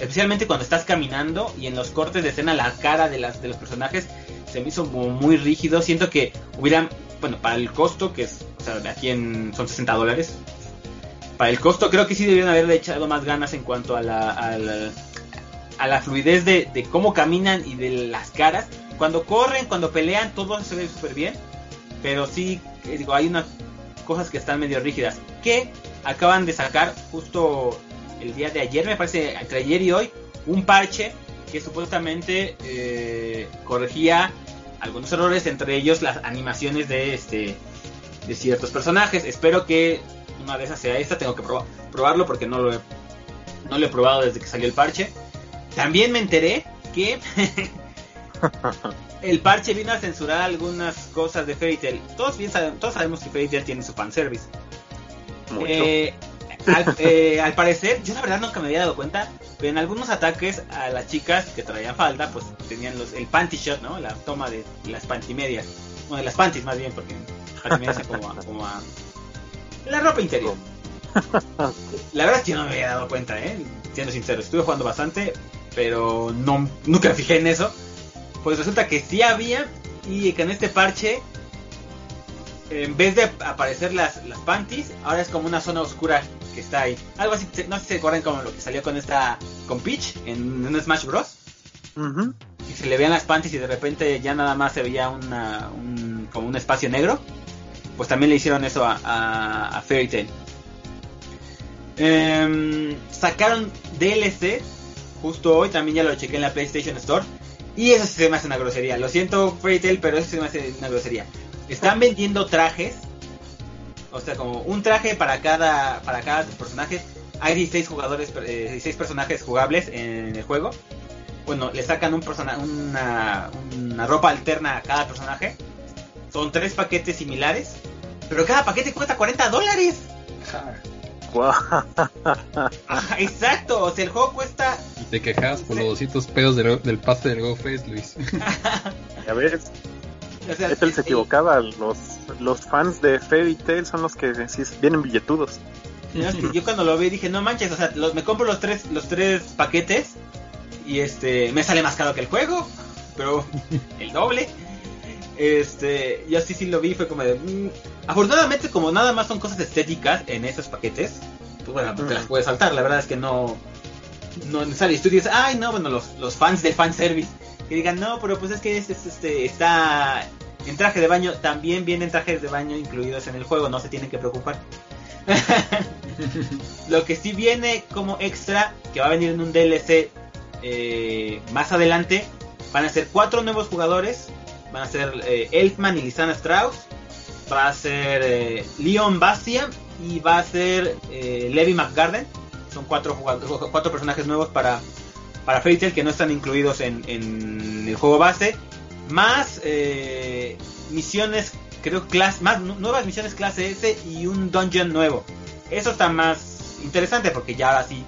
Especialmente cuando estás caminando y en los cortes de escena la cara de, las, de los personajes se me hizo muy rígido. Siento que hubieran, bueno, para el costo, que es, o sea, aquí son 60 dólares. Para el costo creo que sí debieron haberle echado más ganas en cuanto a la, a la, a la fluidez de, de cómo caminan y de las caras. Cuando corren, cuando pelean, todo se ve súper bien. Pero sí, eh, digo, hay unas cosas que están medio rígidas. Que acaban de sacar justo el día de ayer, me parece, entre ayer y hoy, un parche que supuestamente eh, corregía algunos errores, entre ellos las animaciones de este de ciertos personajes. Espero que una de esas sea esta, tengo que probar- probarlo porque no lo he, no lo he probado desde que salió el parche. También me enteré que el parche vino a censurar algunas cosas de Fairy Tail. Todos, bien saben- todos sabemos que Fairy Tail tiene su fanservice. Mucho. Eh, al, eh, al parecer, yo la verdad nunca me había dado cuenta, pero en algunos ataques a las chicas que traían falda, pues tenían los, el panty shot, ¿no? La toma de las pantimedias. Bueno, de las panties más bien, porque pantimedias es como, a- como a la ropa interior. La verdad es que yo no me había dado cuenta, ¿eh? Siendo sincero, estuve jugando bastante, pero no, nunca me fijé en eso. Pues resulta que sí había y que en este parche, en vez de aparecer las, las panties, ahora es como una zona oscura que está ahí. Algo así, no sé si se acuerdan como lo que salió con esta, con Peach en, en Smash Bros. Ujú. Y se le veían las panties y de repente ya nada más se veía una, un, como un espacio negro. Pues también le hicieron eso a, a, a Fairy Tail. Em, sacaron DLC justo hoy, también ya lo chequé en la PlayStation Store. Y eso se me hace una grosería. Lo siento, Tail, pero eso se me hace una grosería. Están vendiendo trajes. O sea, como un traje para cada, para cada personaje. Hay 16 jugadores, eh, 16 personajes jugables en el juego. Bueno, le sacan un persona, una, una ropa alterna a cada personaje. Son tres paquetes similares. Pero cada paquete cuesta 40 dólares. Ajá, exacto. O sea, el juego cuesta Y te quejas por los 200 pedos del, del pase del GoFest, Luis. Ya ves, O sea, se equivocaba. Los, los fans de Fairy Tail son los que sí vienen billetudos. Yo cuando lo vi dije, no manches, o sea, los- me compro los tres, los tres paquetes y este me sale más caro que el juego, pero el doble. Este, yo sí sí lo vi, fue como de... mm. Afortunadamente como nada más son cosas estéticas en esos paquetes, pues bueno, pues te las puedes saltar, la verdad es que no... No es necesario. Y tú dices, ay no, bueno, los, los fans del fanservice, que digan, no, pero pues es que este, este está en traje de baño, también vienen trajes de baño incluidos en el juego, no se tienen que preocupar. Lo que sí viene como extra, que va a venir en un DLC eh, más adelante, van a ser cuatro nuevos jugadores. Van a ser eh, Elfman y Lisana Strauss. Va a ser eh, Leon Bastia y va a ser eh, Levi McGarden. Son cuatro, jugadores, cuatro personajes nuevos para, para Fairy Tail que no están incluidos en, en el juego base. Más eh, misiones, creo, clase, más nu- nuevas misiones clase S y un dungeon nuevo. Eso está más interesante porque ya ahora sí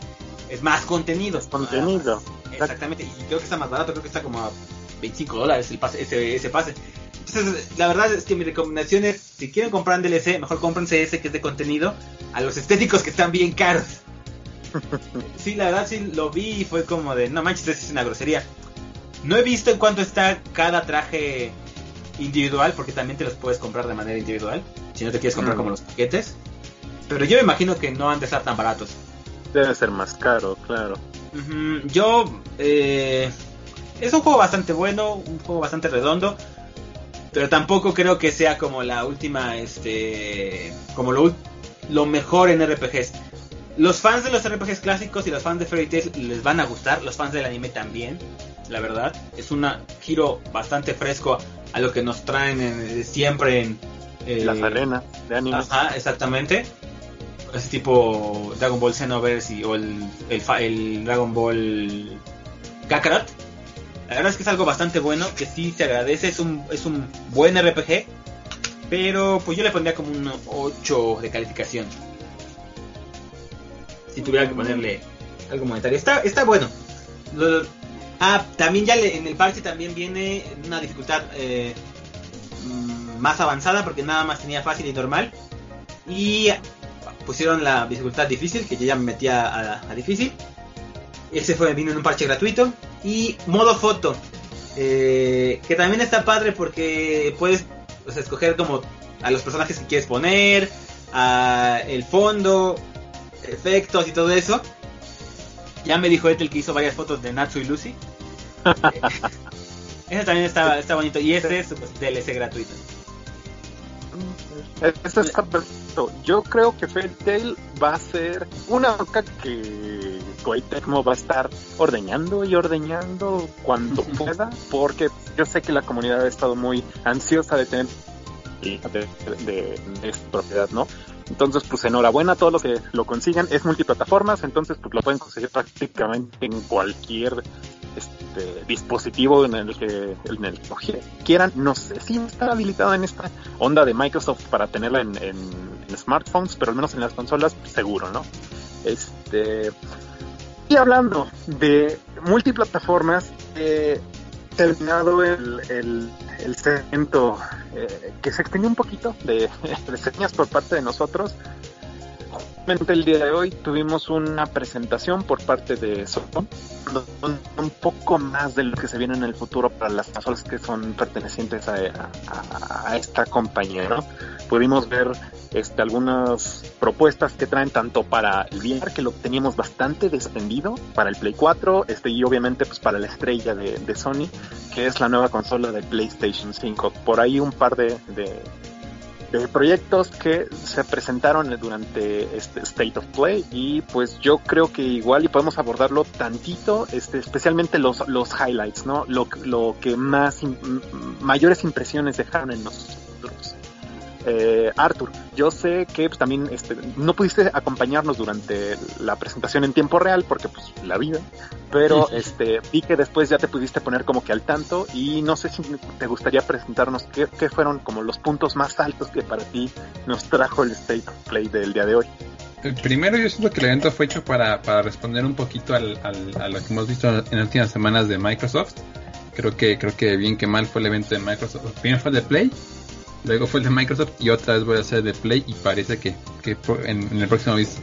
es más contenido. Contenido. Exactamente, y creo que está más barato, creo que está como a 25 dólares el pase, ese, ese pase. Entonces, la verdad es que mi recomendación es, si quieren comprar un DLC, mejor cómprense ese que es de contenido, a los estéticos que están bien caros. Sí, la verdad sí lo vi y fue como de, no manches, es una grosería. No he visto en cuánto está cada traje individual, porque también te los puedes comprar de manera individual, si no te quieres comprar Mm. como los paquetes. Pero yo me imagino que no han de estar tan baratos. Debe ser más caro, claro. Yo, eh, es un juego bastante bueno, un juego bastante redondo, pero tampoco creo que sea como la última, este, como lo, lo mejor en RPGs. Los fans de los RPGs clásicos y los fans de Fairy Tail les van a gustar, los fans del anime también, la verdad. Es un giro bastante fresco a lo que nos traen siempre en... Eh, Las arenas de anime. Ajá, exactamente. Ese tipo Dragon Ball Xenoverse o el, el, Dragon Ball Kakarot. La verdad es que es algo bastante bueno, que sí se agradece, es un, es un buen RPG, pero pues yo le pondría como un 8 de calificación. Si tuviera que ponerle algo monetario. Está, está bueno. ah, también ya en el parche también viene una dificultad eh, mm, más avanzada porque nada más tenía fácil y normal. Y pusieron la dificultad difícil, que yo ya me metía a, difícil. Ese fue, vino en un parche gratuito. Y modo foto, eh, que también está padre porque puedes escoger como a los personajes que quieres poner, a el fondo, efectos y todo eso. Ya me dijo Ethel que hizo varias fotos de Natsu y Lucy. Ese también está, está bonito. Y este es pues, DLC gratuito. Eso está perfecto. Yo creo que Fairy Tail va a ser una boca que Koei va a estar ordeñando y ordeñando cuando pueda, porque yo sé que la comunidad ha estado muy ansiosa de tener de, de, de, esta propiedad, ¿no? Entonces, pues enhorabuena a todos los que lo consigan. Es multiplataformas, entonces pues lo pueden conseguir prácticamente en cualquier este, dispositivo en el que en el quieran. No sé si está habilitado en esta onda de Microsoft para tenerla en, smartphones, pero al menos en las consolas seguro, ¿no? Este y hablando de multiplataformas, eh, terminado el, el, el segmento eh, que se extendió un poquito de reseñas por parte de nosotros. El día de hoy tuvimos una presentación por parte de Sony, un, poco más de lo que se viene en el futuro para las consolas que son pertenecientes a, esta compañía. ¿no? Pudimos ver este, algunas propuestas que traen tanto para el VR, que lo teníamos bastante descendido, para el Play 4, este, y obviamente pues para la estrella de, Sony, que es la nueva consola de PlayStation 5. Por ahí un par de proyectos que se presentaron durante este State of Play y pues yo creo que igual y podemos abordarlo tantito, este, especialmente los, los highlights, ¿no? Lo, lo que más, mayores impresiones dejaron en nosotros. Eh, Arthur, yo sé que pues, también este, no pudiste acompañarnos durante la presentación en tiempo real porque pues la vida, pero este vi que después ya te pudiste poner como que al tanto y no sé si te gustaría presentarnos qué, fueron como los puntos más altos que para ti nos trajo el State of Play del día de hoy. Primero yo siento que el evento fue hecho para, responder un poquito al, a lo que hemos visto en las últimas semanas de Microsoft. Creo que creo que bien que mal fue el evento de Microsoft. Primero fue el de Play Luego fue el de Microsoft y otra vez voy a hacer de Play y parece que, que en, el próximo mes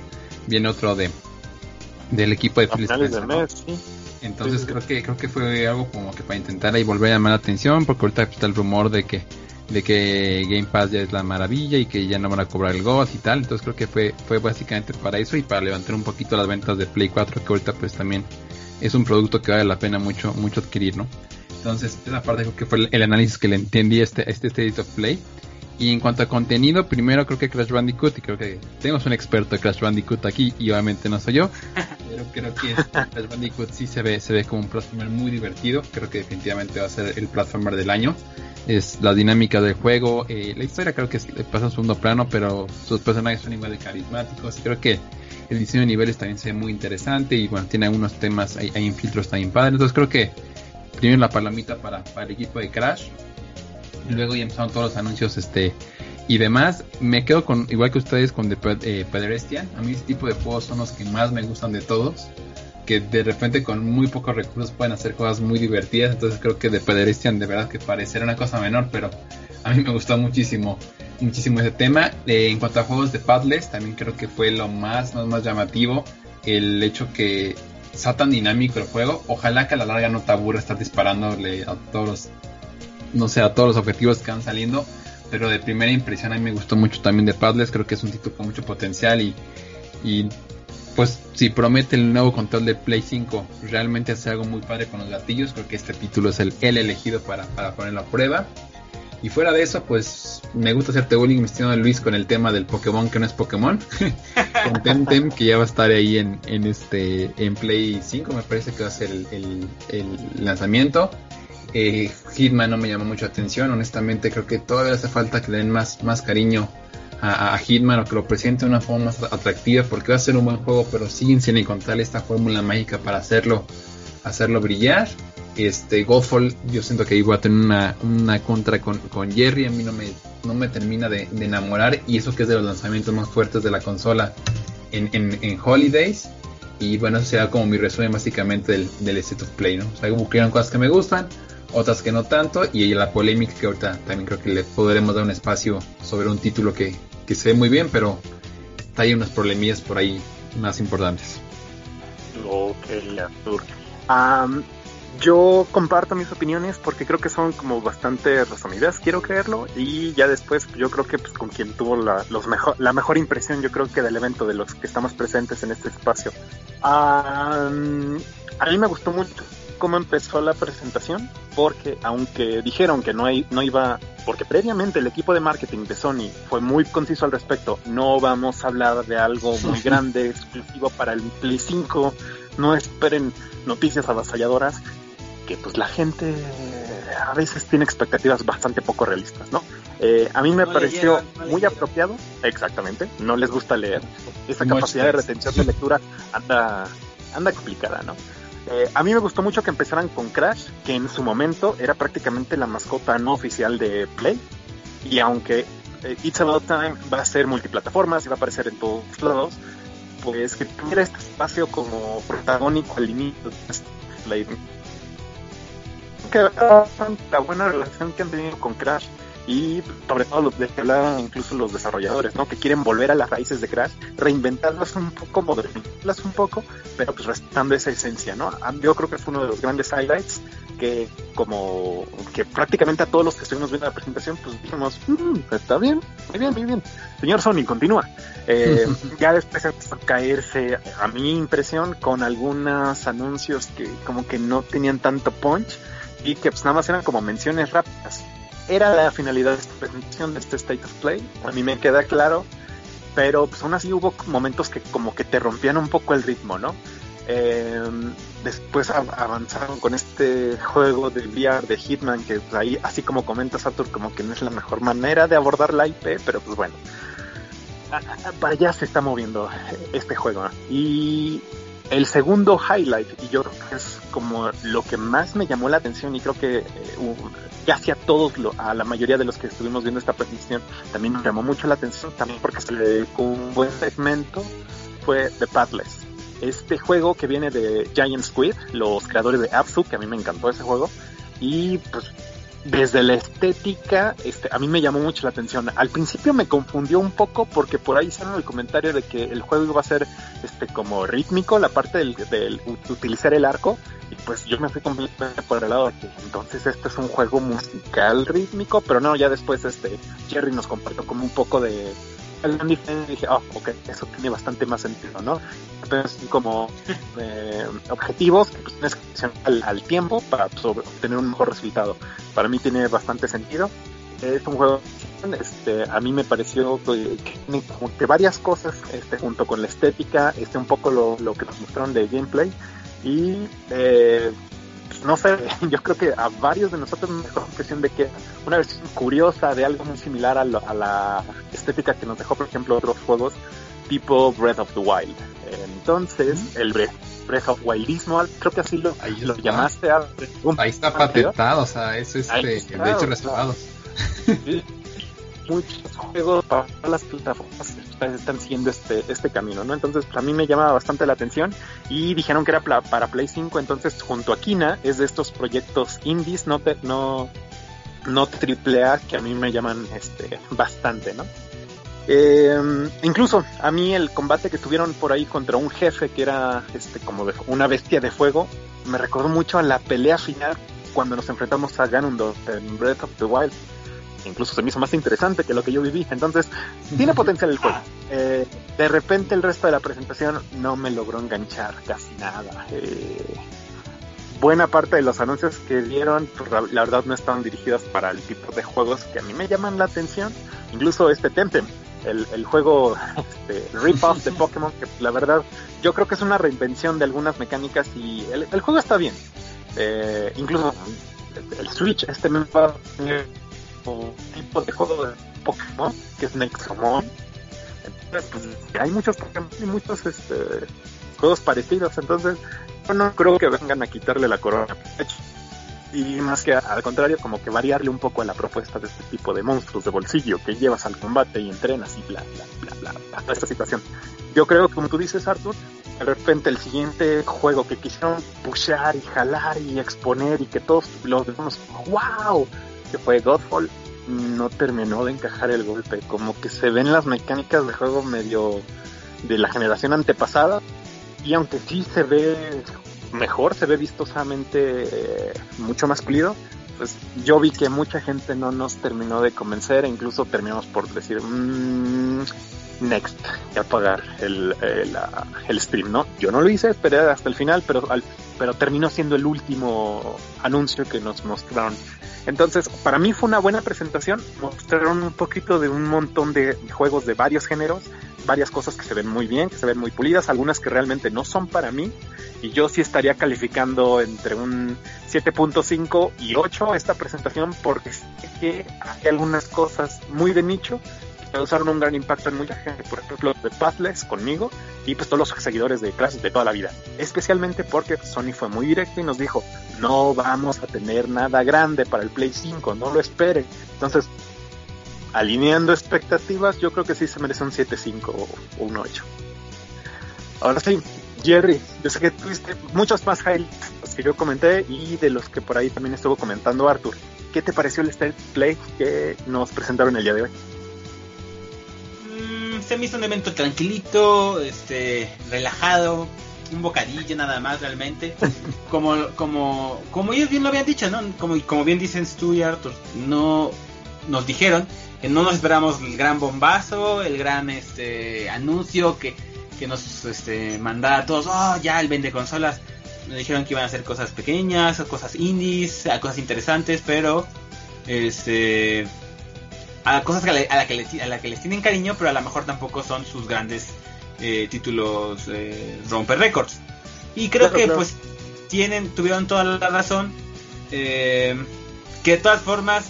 viene otro de del equipo de Phil Entonces creo que creo que fue algo como que para intentar ahí volver a llamar la atención porque ahorita está el rumor de que de que Game Pass ya es la maravilla y que ya no van a cobrar el GOS y tal. Entonces creo que fue fue básicamente para eso y para levantar un poquito las ventas de Play 4 que ahorita pues también es un producto que vale la pena mucho mucho adquirir, ¿no? Entonces, esa parte creo que fue el, análisis que le entendí este, este State of Play. Y en cuanto a contenido, primero creo que Crash Bandicoot, y creo que tenemos un experto de Crash Bandicoot aquí, y obviamente no soy yo, pero creo que Crash Bandicoot sí se ve, se ve como un platformer muy divertido, creo que definitivamente va a ser el platformer del año. Es la dinámica del juego, eh, la historia creo que pasa en segundo plano, pero sus personajes son igual de carismáticos, creo que el diseño de niveles también se ve muy interesante, y bueno, tiene algunos temas, hay, hay infiltros también padres, entonces creo que primero la palomita para, para el equipo de Crash. Luego ya empezaron todos los anuncios este y demás. Me quedo con, igual que ustedes, con The eh. A mí este tipo de juegos son los que más me gustan de todos. Que de repente con muy pocos recursos pueden hacer cosas muy divertidas. Entonces creo que The Pedrestian de verdad que parecerá una cosa menor, pero a mí me gustó muchísimo muchísimo ese tema. Eh, en cuanto a juegos de Padless, también creo que fue lo más, más, más llamativo. El hecho que sea tan dinámico el juego. Ojalá que a la larga no te aburra estar disparándole a todos los, no sé, a todos los objetivos que van saliendo. Pero de primera impresión a mí me gustó mucho también de Padles. Creo que es un título con mucho potencial y, y pues si promete el nuevo control de Play 5 realmente hace algo muy padre con los gatillos, creo que este título es el, el elegido para, para ponerlo a prueba. Y fuera de eso, pues me gusta hacerte bullying, mi estimado Luis, con el tema del Pokémon que no es Pokémon. con Temtem, que ya va a estar ahí en, en, este en Play 5, me parece que va a ser el, el, el lanzamiento. Eh, Hitman no me llama mucho atención, honestamente creo que todavía hace falta que le den más, más cariño a, a, Hitman o que lo presente de una forma más atractiva porque va a ser un buen juego, pero siguen sin encontrar esta fórmula mágica para hacerlo, hacerlo brillar. Este Godfall, yo siento que iba a tener una, una contra con, con, Jerry, a mí no me, no me termina de, enamorar y eso que es de los lanzamientos más fuertes de la consola en, en, en Holidays. Y bueno, eso será como mi resumen básicamente del, del State of Play, ¿no? O sea, buscaron cosas que me gustan, otras que no tanto, y la polémica que ahorita también creo que le podremos dar un espacio sobre un título que, que se ve muy bien, pero hay unos problemillas por ahí más importantes. Artur. Um, yo comparto mis opiniones porque creo que son como bastante resumidas, quiero creerlo, y ya después yo creo que pues, con quien tuvo la, los mejor, la mejor impresión, yo creo que del evento de los que estamos presentes en este espacio. Um, a mí me gustó mucho cómo empezó la presentación, porque aunque dijeron que no, hay, no iba, porque previamente el equipo de marketing de Sony fue muy conciso al respecto, no vamos a hablar de algo muy grande, exclusivo para el Play 5, no esperen noticias avasalladoras, que pues la gente a veces tiene expectativas bastante poco realistas, ¿no? Eh, a mí me no pareció no muy apropiado, exactamente, no les gusta leer, esa capacidad de retención de lectura anda, anda complicada, ¿no? Eh, a mí me gustó mucho que empezaran con Crash, que en su momento era prácticamente la mascota no oficial de Play. Y aunque eh, It's About Time va a ser multiplataformas y va a aparecer en todos lados, pues que tuviera este espacio como protagónico al inicio de Play. Que la buena relación que han tenido con Crash y sobre todo los de que hablaban incluso los desarrolladores, ¿no? Que quieren volver a las raíces de Crash, reinventarlas un poco, modernizarlas un poco, pero pues respetando esa esencia, ¿no? Yo creo que fue uno de los grandes highlights que como que prácticamente a todos los que estuvimos viendo la presentación, pues dijimos, mmm, está bien, muy bien, muy bien. Señor Sony, continúa. Eh, ya después empezó a caerse, a mi impresión, con algunos anuncios que como que no tenían tanto punch y que pues nada más eran como menciones rápidas era la finalidad de esta presentación, de este State of Play. A mí me queda claro, pero pues aún así hubo momentos que como que te rompían un poco el ritmo, ¿no? Eh, después avanzaron con este juego de VR de Hitman, que pues, ahí, así como comenta Satur, como que no es la mejor manera de abordar la IP, pero pues bueno, para allá se está moviendo este juego. Y el segundo highlight, y yo creo que es como lo que más me llamó la atención, y creo que eh, casi a todos, a la mayoría de los que estuvimos viendo esta presentación, también me llamó mucho la atención, también porque se le dedicó un buen segmento, fue The Pathless. Este juego que viene de Giant Squid, los creadores de Absu, que a mí me encantó ese juego, y pues desde la estética, este, a mí me llamó mucho la atención. Al principio me confundió un poco porque por ahí hicieron el comentario de que el juego iba a ser este como rítmico, la parte del, del utilizar el arco, y pues yo me fui completamente por el lado de que entonces este es un juego musical rítmico, pero no, ya después este Jerry nos compartió como un poco de el y dije, oh, ok, eso tiene bastante más sentido, ¿no? Entonces, como eh, objetivos que pues, tienes que al, al tiempo para pues, obtener un mejor resultado. Para mí tiene bastante sentido. Es un juego, este, a mí me pareció que, que, que varias cosas, este, junto con la estética, este, un poco lo, lo que nos mostraron de gameplay, y eh, no sé, yo creo que a varios de nosotros nos dejó la impresión de que una versión curiosa de algo muy similar a, lo, a, la estética que nos dejó, por ejemplo, otros juegos tipo Breath of the Wild. Entonces, ¿Mm? el Breath of Wildismo, creo que así lo, llamaste. A, ahí está patentado, o sea, eso es de, de hecho reservados. muchos juegos para las plataformas están siguiendo este, este camino, ¿no? Entonces, a mí me llama bastante la atención y dijeron que era para, para Play 5, entonces junto a Kina es de estos proyectos indies, no, te, no, no triple A, que a mí me llaman este, bastante, ¿no? Eh, incluso a mí el combate que tuvieron por ahí contra un jefe que era este como de, una bestia de fuego me recordó mucho a la pelea final cuando nos enfrentamos a Ganondorf en Breath of the Wild incluso se me hizo más interesante que lo que yo viví. Entonces, tiene potencial el juego. Eh, de repente el resto de la presentación no me logró enganchar casi nada. Eh, buena parte de los anuncios que dieron, la verdad no estaban dirigidos para el tipo de juegos que a mí me llaman la atención. Incluso este Temtem, el, juego este, rip-off de Pokémon, que la verdad yo creo que es una reinvención de algunas mecánicas y el, el juego está bien. Eh, incluso el Switch, este me va a tener un tipo de juego de Pokémon, que es Nexomon. Entonces, pues, hay muchos Pokémon y muchos este, juegos parecidos, entonces yo no creo que vengan a quitarle la corona. Y más que al contrario, como que variarle un poco a la propuesta de este tipo de monstruos de bolsillo que llevas al combate y entrenas y bla, bla, bla, bla, bla, esta situación. Yo creo que como tú dices, Arthur, de repente el siguiente juego que quisieron pushar y jalar y exponer y que todos los vemos, wow, que fue Godfall, no terminó de encajar el golpe. Como que se ven las mecánicas de juego medio de la generación antepasada y aunque sí se ve mejor, se ve vistosamente eh, mucho más pulido, pues yo vi que mucha gente no nos terminó de convencer e incluso terminamos por decir mmm, next y apagar el, el, el, stream, ¿no? Yo no lo hice, esperé hasta el final, pero, al, pero terminó siendo el último anuncio que nos mostraron. Entonces, para mí fue una buena presentación. Mostraron un poquito de un montón de juegos de varios géneros, varias cosas que se ven muy bien, que se ven muy pulidas, algunas que realmente no son para mí. Y yo sí estaría calificando entre un 7.5 y 8 esta presentación porque sé que hay algunas cosas muy de nicho causaron un gran impacto en mucha gente, por ejemplo, de Pathless conmigo y pues todos los seguidores de clases de toda la vida. Especialmente porque Sony fue muy directo y nos dijo, no vamos a tener nada grande para el Play 5, no lo espere. Entonces, alineando expectativas, yo creo que sí se merece un 7.5 o un 8. Ahora sí, Jerry, yo sé que tuviste muchos más highlights que yo comenté y de los que por ahí también estuvo comentando Arthur. ¿Qué te pareció el State Play que nos presentaron el día de hoy? Se me hizo un evento tranquilito, este, relajado, un bocadillo nada más realmente. Como, como, como ellos bien lo habían dicho, ¿no? Como, como bien dicen Stu y Arthur, no nos dijeron que no nos esperamos el gran bombazo, el gran este anuncio que, que nos este, mandara a todos, oh ya el vende consolas. Nos dijeron que iban a hacer cosas pequeñas, cosas indies, cosas interesantes, pero este a cosas a la, que les, a la que les tienen cariño, pero a lo mejor tampoco son sus grandes eh, títulos eh, romper récords. Y creo Claro, que claro. pues tienen, tuvieron toda la razón. eh, que de todas formas,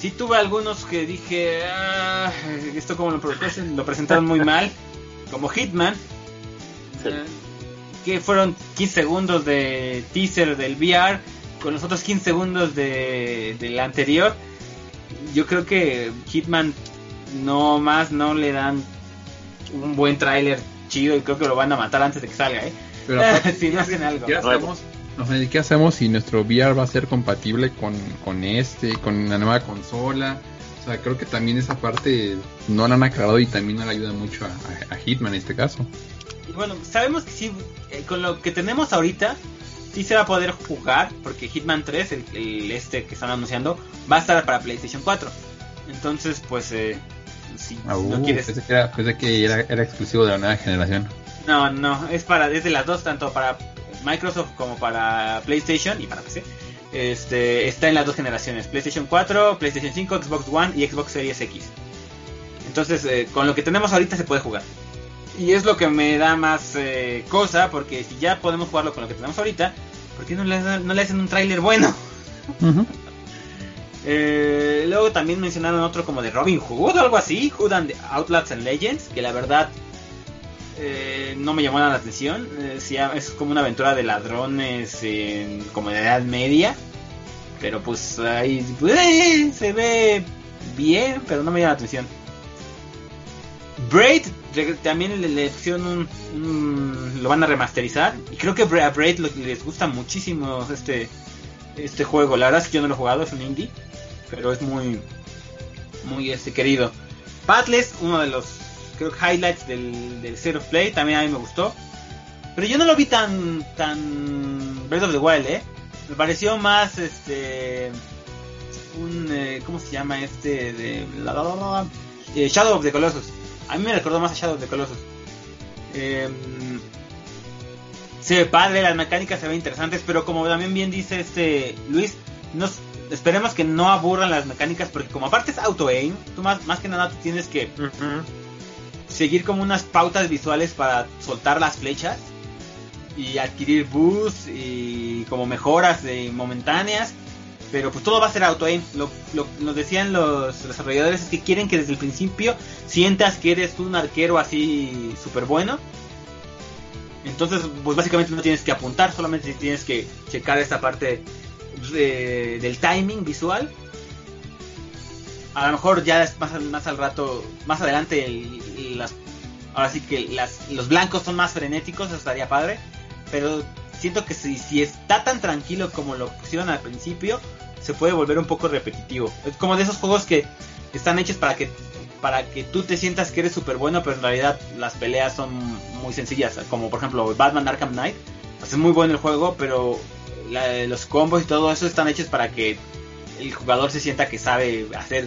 sí tuve algunos que dije, ah, esto como lo, lo presentaron muy mal, como Hitman, Sí. eh, que fueron 15 segundos de teaser del VR con los otros 15 segundos de, del anterior. Yo creo que Hitman no más no le dan un buen tráiler chido y creo que lo van a matar antes de que salga, ¿eh? Pero aparte, si no hacen algo. ¿qué hacemos? O sea, ¿qué hacemos si nuestro VR va a ser compatible con, con este, con la nueva consola? O sea, creo que también esa parte no la han aclarado y también no le ayuda mucho a, a- a Hitman en este caso. Y bueno, sabemos que sí, eh, con lo que tenemos ahorita, sí se va a poder jugar, porque Hitman 3, el, el este que están anunciando, va a estar para PlayStation 4. Entonces, pues, eh, si Ah, no uh, quieres... pensé que, era, pensé que era, era exclusivo de la nueva generación. No, no, es para es de las dos, tanto para Microsoft como para PlayStation y para PC. Este, está en las dos generaciones, PlayStation 4, PlayStation 5, Xbox One y Xbox Series X. Entonces, eh, con lo que tenemos ahorita se puede jugar. Y es lo que me da más eh, cosa, porque si ya podemos jugarlo con lo que tenemos ahorita, ¿por qué no le, no le hacen un tráiler bueno? Eh, luego también mencionaron otro como de Robin Hood o algo así, Hood and Outlaws and Legends, que la verdad eh, no me llamó la atención. Eh, es como una aventura de ladrones en como de edad media, pero pues ahí eh, se ve bien, pero no me llama la atención. Braid también le, le pusieron un, un- lo van a remasterizar y creo que a Braid les gusta muchísimo este este juego. La verdad es que yo no lo he jugado, es un indie, pero es muy muy este querido. Pathless, uno de los creo highlights del, of Play, también a mí me gustó. Pero yo no lo vi tan tan Breath of the Wild, eh. Me pareció más este un eh, ¿cómo se llama este de la, eh, Shadow of the Colossus. A mí me recordó más a Shadow of the Colossus. Eh, se ve padre, las mecánicas se ven interesantes, pero como también bien dice este Luis, nos, esperemos que no aburran las mecánicas, porque como aparte es auto-aim, tú más, más que nada tú tienes que seguir como unas pautas visuales para soltar las flechas y adquirir boosts y como mejoras de momentáneas. Pero pues todo va a ser auto-aim. Lo, lo, lo decían los desarrolladores es que quieren que desde el principio sientas que eres un arquero así súper bueno. Entonces, pues básicamente no tienes que apuntar, solamente tienes que checar esta parte de, del timing visual. A lo mejor ya más, más al rato, más adelante, el, las, ahora sí que los blancos son más frenéticos, eso estaría padre. Pero siento que si, si está tan tranquilo como lo pusieron al principio, se puede volver un poco repetitivo. Es como de esos juegos que están hechos para que para que tú te sientas que eres súper bueno, pero en realidad las peleas son muy sencillas. Como por ejemplo Batman Arkham Knight. Pues es muy bueno el juego, pero la, los combos y todo eso están hechos para que el jugador se sienta que sabe hacer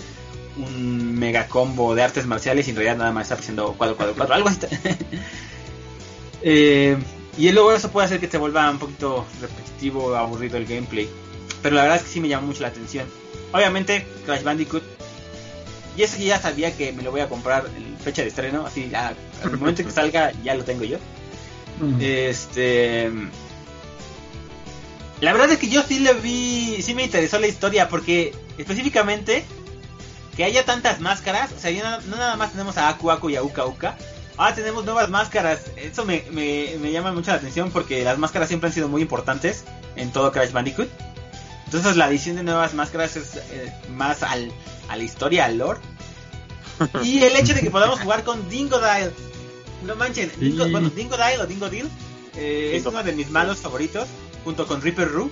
un mega combo de artes marciales y en realidad nada más está haciendo cuadro, cuadro, cuadro, algo así. eh, y luego eso puede hacer que te vuelva un poquito repetitivo, aburrido el gameplay. Pero la verdad es que sí me llama mucho la atención. Obviamente, Crash Bandicoot. Y eso que ya sabía que me lo voy a comprar en fecha de estreno. Así, al momento que salga, ya lo tengo yo. Mm. Este. La verdad es que yo sí le vi. Sí me interesó la historia. Porque específicamente. Que haya tantas máscaras. O sea, ya no, no nada más tenemos a Aku Aku y a Uka Uka. Ahora tenemos nuevas máscaras. Eso me, me, me llama mucho la atención. Porque las máscaras siempre han sido muy importantes. En todo Crash Bandicoot. Entonces la adición de nuevas máscaras es eh, más al, a la historia, al lore. Y el hecho de que podamos jugar con Dingodile. No manchen, Dingo, bueno, Dingodile o Dingodile eh, es uno de mis malos favoritos, junto con Reaper Roo.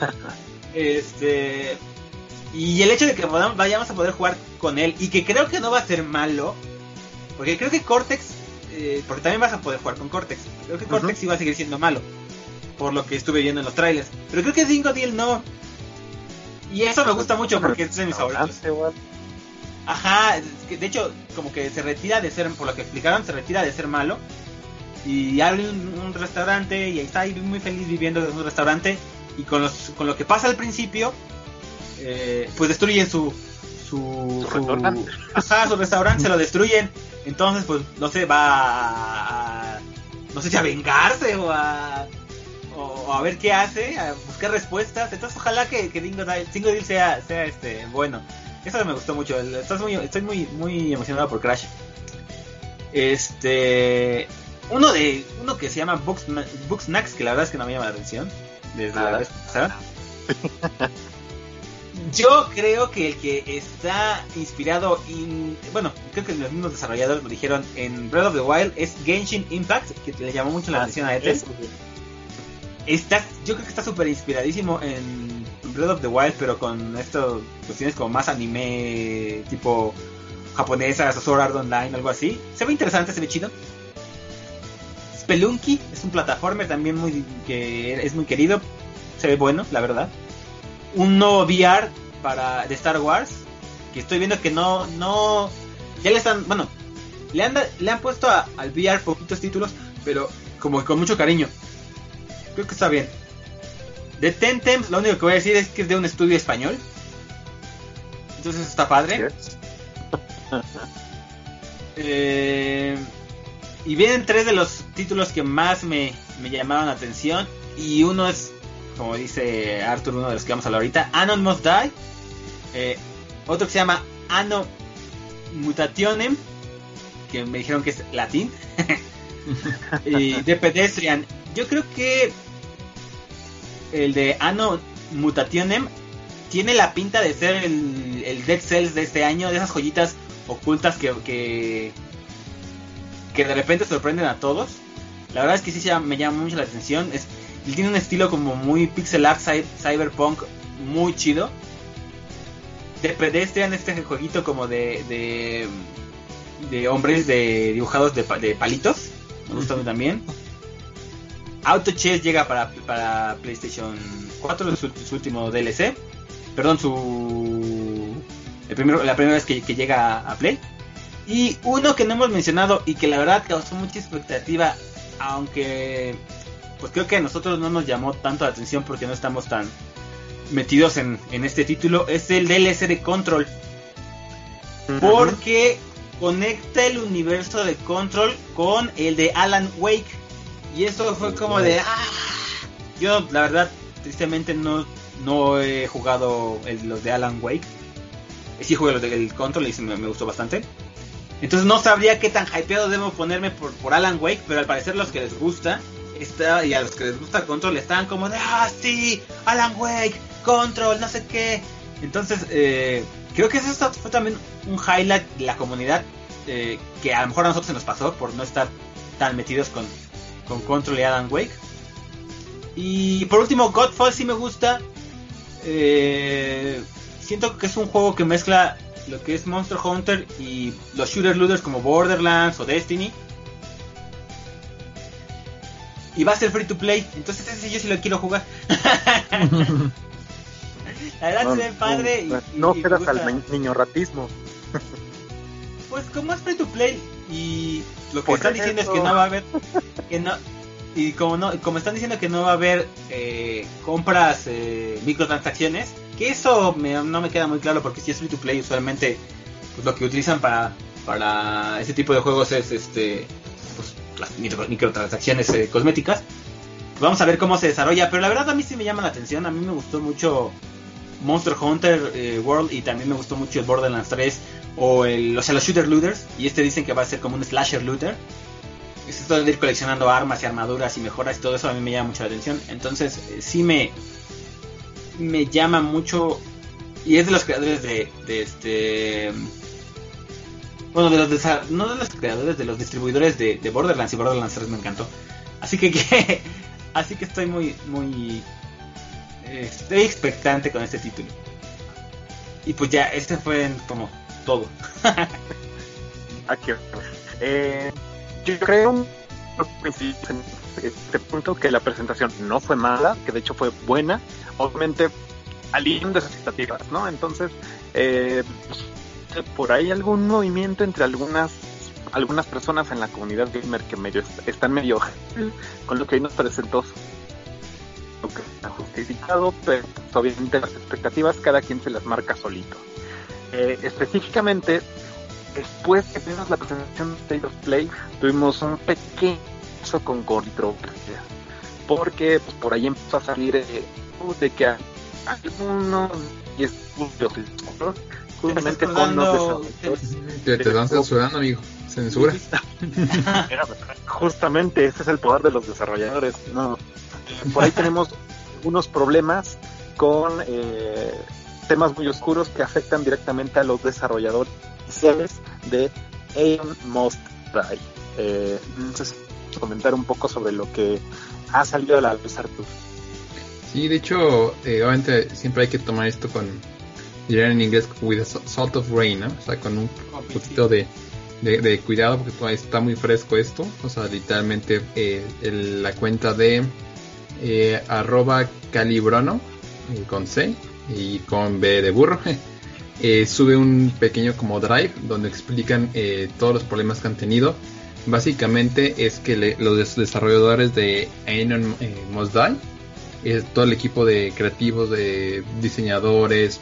este. Y el hecho de que podamos, vayamos a poder jugar con él y que creo que no va a ser malo, porque creo que Cortex, eh, porque también vas a poder jugar con Cortex, creo que Cortex uh -huh. iba a seguir siendo malo por lo que estuve viendo en los trailers. Pero creo que Dingo Deal no. Y eso me gusta mucho porque es de mis favoritos. Ajá, de hecho, como que se retira de ser, por lo que explicaron, se retira de ser malo. Y abre un, un restaurante y está ahí muy feliz viviendo en un restaurante. Y con, los, con lo que pasa al principio, eh, pues destruyen su. Su, su, restaurante. Ajá, su restaurante se lo destruyen. Entonces, pues, no sé, va a, a no sé si a vengarse o a o a ver qué hace, a buscar respuestas. Entonces ojalá que, que Dingo, Dingo Deal sea, sea este bueno. Eso me gustó mucho. Estoy muy, estoy muy, muy emocionado por Crash. Este uno de uno que se llama Box, Snacks, que la verdad es que no me llama la atención. Desde Nada. la vez pasada. Yo creo que el que está inspirado en. Bueno, creo que los mismos desarrolladores lo dijeron en Breath of the Wild es Genshin Impact, que le llamó mucho la ah, atención a Etes. Está, yo creo que está súper inspiradísimo en Breath of the Wild, pero con esto cuestiones como más anime, tipo japonesa, Sword Art Online, algo así. Se ve interesante, se ve chido. Spelunky es un plataformer también muy que es muy querido, se ve bueno, la verdad. Un nuevo VR para de Star Wars que estoy viendo que no no ya le están, bueno, le han le han puesto a, al VR poquitos títulos, pero como con mucho cariño creo que está bien. De Tentems, lo único que voy a decir es que es de un estudio español. Entonces está padre. eh, y vienen tres de los títulos que más me, me llamaron la atención. Y uno es, como dice Arthur, uno de los que vamos a hablar ahorita, Anon Must Die. Eh, otro que se llama Anno Mutationem, que me dijeron que es latín. y de Pedestrian yo creo que el de Anno Mutationem tiene la pinta de ser el, el, Dead Cells de este año, de esas joyitas ocultas que, que de repente sorprenden a todos. La verdad es que sí me llama mucho la atención. Es, tiene un estilo como muy pixel art cyberpunk muy chido. De pedestrian este jueguito como de, de, de hombres de dibujados de, de palitos. Me gusta también. Auto Chess llega para, para PlayStation 4, su, su, último DLC. Perdón, su. El primero, la primera vez que, que llega a Play. Y uno que no hemos mencionado y que la verdad causó mucha expectativa, aunque pues creo que a nosotros no nos llamó tanto la atención porque no estamos tan metidos en, en este título, es el DLC de Control. Porque conecta el universo de Control con el de Alan Wake. Y eso fue como de... ¡Ah! Yo la verdad, tristemente no, no he jugado el- los de Alan Wake. Sí jugué los del Control y me gustó bastante. Entonces no sabría qué tan hypeado debo ponerme por, por Alan Wake, pero al parecer los que les gusta y a los que les gusta Control están como de, ah, sí, Alan Wake, Control, no sé qué. Entonces, eh, creo que eso fue también un highlight de la comunidad eh, que a lo mejor a nosotros se nos pasó por no estar tan metidos con, con Control y Alan Wake. Y por último, Godfall sí me gusta. Eh, siento que es un juego que mezcla lo que es Monster Hunter y los shooter looters como Borderlands o Destiny. Y va a ser free to play, entonces ese yo sí lo quiero jugar. La verdad se ve padre y- no y quedas al niño ratismo. Pues como es free to play y lo que Por están diciendo es que no va a haber que no y como no como están diciendo que no va a haber eh, compras eh, microtransacciones eso no me queda muy claro porque si es free to play usualmente pues lo que utilizan para para ese tipo de juegos es este pues las micro- microtransacciones eh, cosméticas vamos a ver cómo se desarrolla pero la verdad a mí sí me llama la atención a mí me gustó mucho Monster Hunter eh, World y también me gustó mucho el Borderlands 3 o el, o sea, los shooter looters y este dicen que va a ser como un slasher looter. Es esto de ir coleccionando armas y armaduras y mejoras y todo eso a mí me llama mucho la atención. Entonces, eh, sí me me llama mucho y es de los creadores de, este bueno, de los no de los creadores, de los distribuidores de, de Borderlands y Borderlands 3 me encantó. Así que, así que estoy muy muy eh, estoy expectante con este título. Y pues ya, este fue como todo. Aquí. Eh, yo creo en este punto que la presentación no fue mala, que de hecho fue buena, obviamente alineando esas expectativas, ¿no? Entonces, eh, pues, por ahí algún movimiento entre algunas algunas personas en la comunidad gamer que medio est- están medio con lo que hoy nos presentó lo que está justificado, pero pues, obviamente las expectativas cada quien se las marca solito. Eh, específicamente, después que tuvimos la presentación de State of Play, tuvimos un pequeño con. Porque pues, por ahí empezó a salir eh, de que a- algunos y estudios justamente con los. Te, te están censurando, amigo. Censura. Justamente ese es el poder de los desarrolladores. No, por ahí tenemos unos problemas con eh, temas muy oscuros que afectan directamente a los desarrolladores de Aeon Must Die. Eh, entonces, comentar un poco sobre lo que ha salido a la luz Artur. Sí, de hecho, eh, obviamente siempre hay que tomar esto con, dirían en inglés, with a salt of rain, ¿no? O sea, con un poquito de, de, de cuidado porque todavía está muy fresco esto. O sea, literalmente eh, el- la cuenta de eh, arroba calibrono eh, con C y con B de burro. sube un pequeño como drive donde explican todos los problemas que han tenido. Básicamente es que le- los des- desarrolladores de Aeon eh, Must Die, es todo el equipo de creativos, de diseñadores,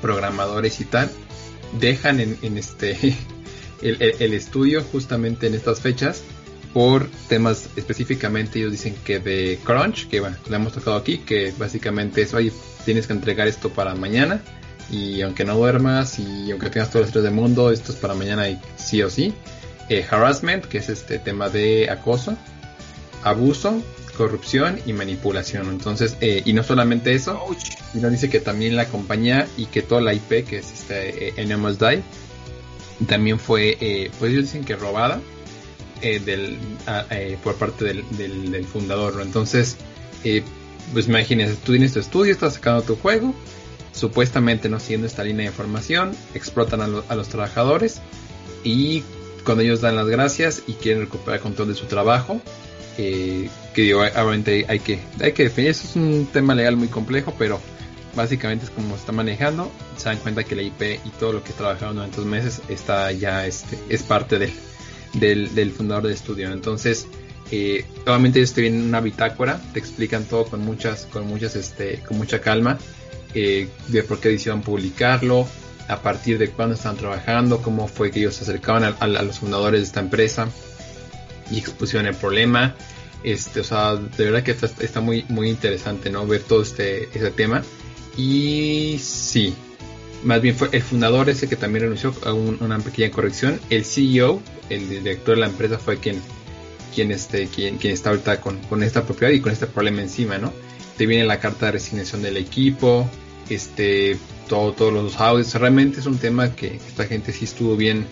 programadores y tal, dejan en, este el, estudio justamente en estas fechas por temas específicamente ellos dicen que de crunch que bueno lo hemos tocado aquí que básicamente es oye tienes que entregar esto para mañana y aunque no duermas y aunque tengas todo el estrés del mundo esto es para mañana y sí o sí Eh, harassment que es este tema de acoso abuso corrupción y manipulación entonces eh, y no solamente eso nos dice que también la compañía y que toda la IP que es este eh, Die también fue, eh, pues ellos dicen que robada eh, del, a- eh, por parte del, del- del fundador. ¿no? Entonces, eh, pues imagínense, tú tienes tu estudio, estás sacando tu juego, supuestamente no siguiendo esta línea de información, explotan a, lo- a los trabajadores y cuando ellos dan las gracias y quieren recuperar control de su trabajo, eh, que digo, obviamente hay que, hay que definir, eso es un tema legal muy complejo, pero básicamente es como está manejando, se dan cuenta que la IP y todo lo que trabajaron durante dos meses está ya este, es parte del, del, fundador del estudio. Entonces, eh, obviamente ellos te vienen una bitácora, te explican todo con muchas, con muchas, este, con mucha calma, eh, de por qué decidieron publicarlo, a partir de cuándo estaban trabajando, cómo fue que ellos se acercaban a, los fundadores de esta empresa y expusieron el problema. Este, o sea, de verdad que está, muy, muy interesante, ¿no? Ver todo este, este tema. Y sí, más bien fue el fundador ese que también renunció a una pequeña corrección. El CEO, el director de la empresa fue quien, quien, este, quien, quien está ahorita con, con esta propiedad y con este problema encima, ¿no? Te viene la carta de resignación del equipo, este, todo, todos los audios. Realmente es un tema que esta gente sí estuvo bien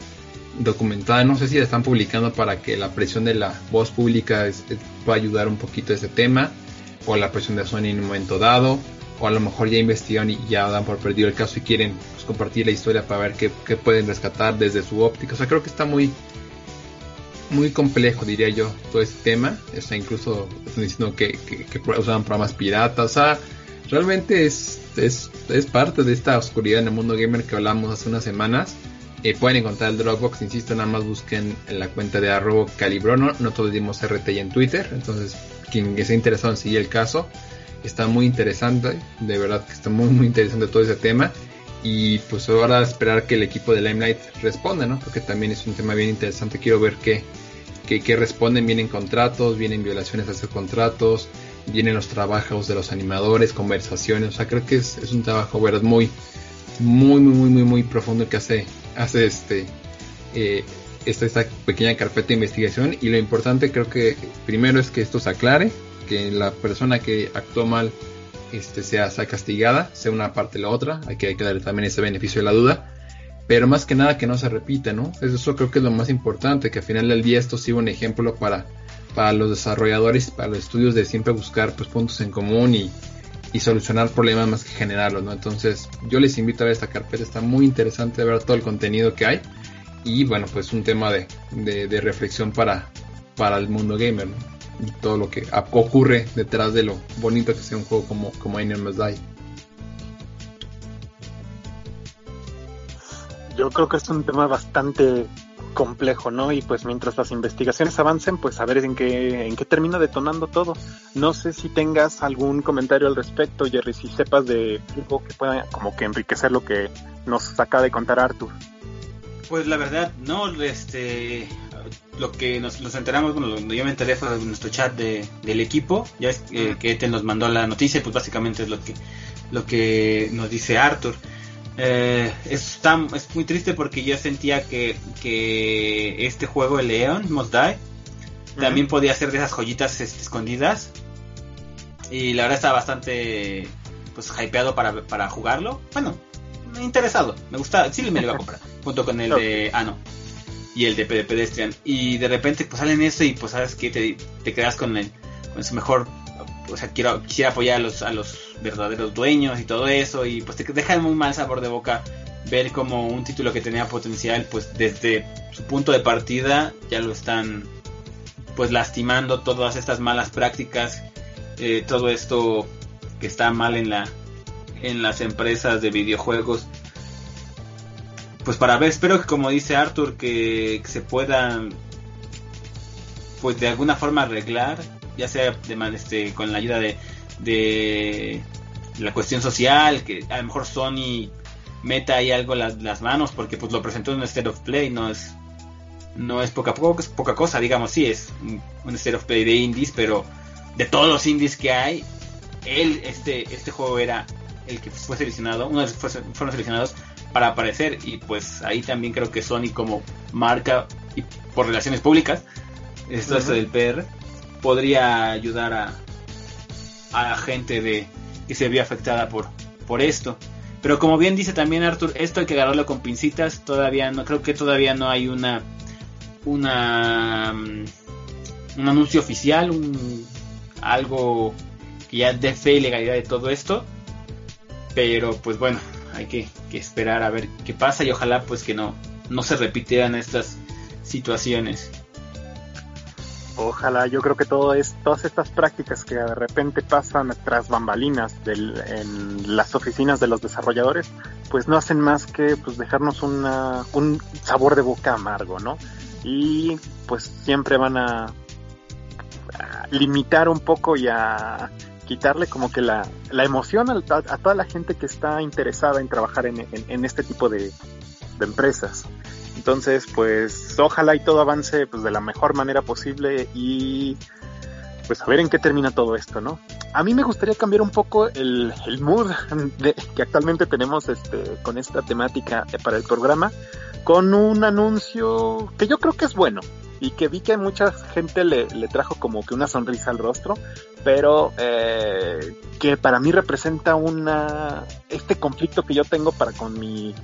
documentada. No sé si la están publicando para que la presión de la voz pública pueda ayudar un poquito a ese tema, o la presión de Sony en un momento dado, o a lo mejor ya investigaron y ya dan por perdido el caso y quieren pues, compartir la historia para ver qué, pueden rescatar desde su óptica. O sea, creo que está muy muy complejo, diría yo, todo este tema. O sea, incluso están diciendo que, que, usaban programas piratas. O sea, realmente es, es, es, parte de esta oscuridad en el mundo gamer que hablamos hace unas semanas. Eh, pueden encontrar el Dropbox, insisto, nada más busquen en la cuenta de arroba calibrono. Nosotros dimos RT en Twitter, entonces quien esté interesado en seguir el caso, está muy interesante, de verdad que está muy muy interesante todo ese tema. Y pues ahora esperar que el equipo de Limelight responda, ¿no? Porque también es un tema bien interesante. Quiero ver qué, qué, responden. Vienen contratos, vienen violaciones a esos contratos, vienen los trabajos de los animadores, conversaciones. O sea, creo que es, es un trabajo, ¿verdad? Muy, muy, muy, muy, muy, muy profundo que hace, hace este, eh, esta, esta pequeña carpeta de investigación. Y lo importante creo que primero es que esto se aclare, que la persona que actuó mal este, sea, sea castigada, sea una parte o la otra, hay que, hay que darle también ese beneficio de la duda, pero más que nada que no se repita, ¿no? Eso creo que es lo más importante, que al final del día esto siga un ejemplo para, para los desarrolladores, para los estudios de siempre buscar pues, puntos en común y, y solucionar problemas más que generarlos, ¿no? Entonces yo les invito a ver esta carpeta, está muy interesante ver todo el contenido que hay y bueno, pues un tema de, de, reflexión para, para el mundo gamer, ¿no? y todo lo que ocurre detrás de lo bonito que sea un juego como, como Must Die. Yo creo que es un tema bastante complejo, ¿no? Y pues mientras las investigaciones avancen, pues a ver en qué, en qué termina detonando todo. No sé si tengas algún comentario al respecto, Jerry, si sepas de algo que pueda como que enriquecer lo que nos acaba de contar Arthur. Pues la verdad, no, este, lo que nos, enteramos, bueno, yo me enteré fue en nuestro chat de, del equipo, ya es eh, que Eten nos mandó la noticia, pues básicamente es lo que, lo que nos dice Arthur. Eh, es, es muy triste porque yo sentía que, que este juego, el Leon, Must Die, también podía ser de esas joyitas este, escondidas. Y la verdad está bastante pues hypeado para, para jugarlo. Bueno, interesado, me gusta, sí me lo iba a comprar, junto con el de... Ah, no, y el de Pedestrian. Y de repente pues salen eso y pues sabes que te, te quedas con el con su mejor o sea, quiero, quisiera apoyar a los, a los verdaderos dueños y todo eso y pues te deja muy mal sabor de boca ver como un título que tenía potencial pues desde su punto de partida ya lo están pues lastimando todas estas malas prácticas eh, todo esto que está mal en la en las empresas de videojuegos. Pues para ver, espero que como dice Arthur, que, se puedan, pues de alguna forma arreglar, ya sea de, este, con la ayuda de, de la cuestión social, que a lo mejor Sony meta ahí algo las, las manos, porque pues lo presentó en un State of Play, no es no es poca, poca, poca cosa, digamos, sí, es un, un State of Play de indies, pero de todos los indies que hay, él, este, este juego era el que fue seleccionado, uno de los que fueron seleccionados para aparecer y pues ahí también creo que Sony como marca y por relaciones públicas, esto es del PR, podría ayudar a, a la gente de que se vio afectada por, por esto. Pero como bien dice también Arthur, esto hay que agarrarlo con pincitas, todavía no, creo que todavía no hay una una mm, un anuncio oficial, un algo que ya dé fe y legalidad de todo esto. Pero pues bueno, hay que, esperar a ver qué pasa y ojalá pues que no, no se repitieran estas situaciones. Ojalá, yo creo que todo es, todas estas prácticas que de repente pasan tras bambalinas en las oficinas de los desarrolladores, pues no hacen más que pues dejarnos un sabor de boca amargo, ¿no? Y pues siempre van a, limitar un poco y a quitarle como que la, emoción a, toda la gente que está interesada en trabajar en, en, en este tipo de empresas. Entonces, pues ojalá y todo avance pues de la mejor manera posible y pues a ver en qué termina todo esto, ¿no? A mí me gustaría cambiar un poco el, el mood que actualmente tenemos este, con esta temática para el programa, con un anuncio que yo creo que es bueno y que vi que mucha gente le, le trajo como que una sonrisa al rostro, pero eh, que para mí representa una este conflicto que yo tengo para con mi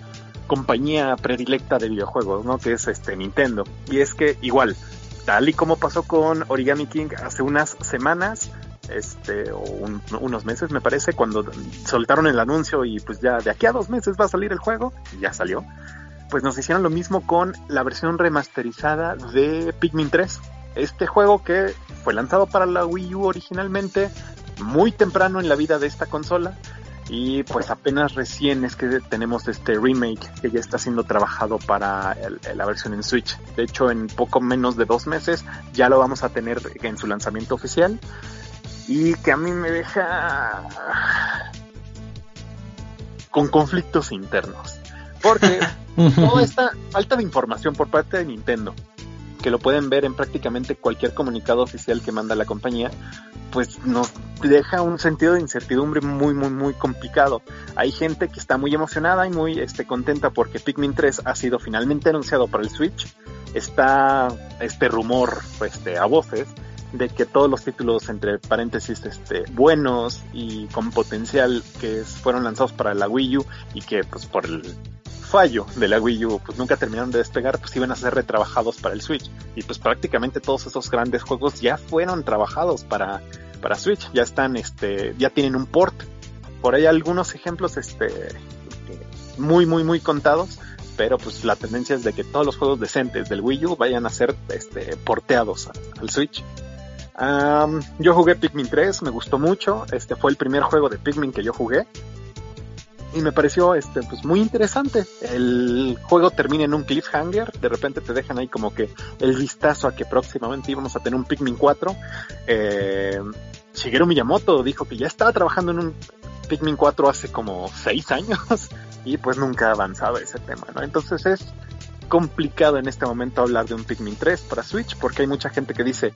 compañía predilecta de videojuegos, ¿no? Que es este Nintendo. Y es que igual, tal y como pasó con Origami King hace unas semanas, este, o un, unos meses me parece, cuando soltaron el anuncio y pues ya de aquí a dos meses va a salir el juego, ya salió, pues nos hicieron lo mismo con la versión remasterizada de Pikmin 3. Este juego que fue lanzado para la Wii U originalmente, muy temprano en la vida de esta consola, y pues apenas recién es que tenemos este remake que ya está siendo trabajado para el, la versión en Switch. De hecho, en poco menos de dos meses ya lo vamos a tener en su lanzamiento oficial y que a mí me deja con conflictos internos. Porque toda esta falta de información por parte de Nintendo, que lo pueden ver en prácticamente cualquier comunicado oficial que manda la compañía, pues nos deja un sentido de incertidumbre muy, muy, muy complicado. Hay gente que está muy emocionada y muy este, contenta porque Pikmin 3 ha sido finalmente anunciado para el Switch. Está este rumor este, a voces de que todos los títulos entre paréntesis este, buenos y con potencial que fueron lanzados para la Wii U y que pues por el fallo de la Wii U, pues nunca terminaron de despegar, pues iban a ser retrabajados para el Switch. Y pues prácticamente todos esos grandes juegos ya fueron trabajados para, para Switch, ya están, este, ya tienen un port. Por ahí algunos ejemplos, este, muy, muy, muy contados, pero pues la tendencia es de que todos los juegos decentes del Wii U vayan a ser, este, porteados al Switch. Yo jugué Pikmin 3, me gustó mucho, este fue el primer juego de Pikmin que yo jugué y me pareció este pues muy interesante. El juego termina en un cliffhanger, de repente te dejan ahí como que el vistazo a que próximamente íbamos a tener un Pikmin 4. Eh, Shigeru Miyamoto dijo que ya estaba trabajando en un Pikmin 4 hace como 6 años y pues nunca ha avanzado ese tema, ¿no? Entonces es complicado en este momento hablar de un Pikmin 3 para Switch porque hay mucha gente que dice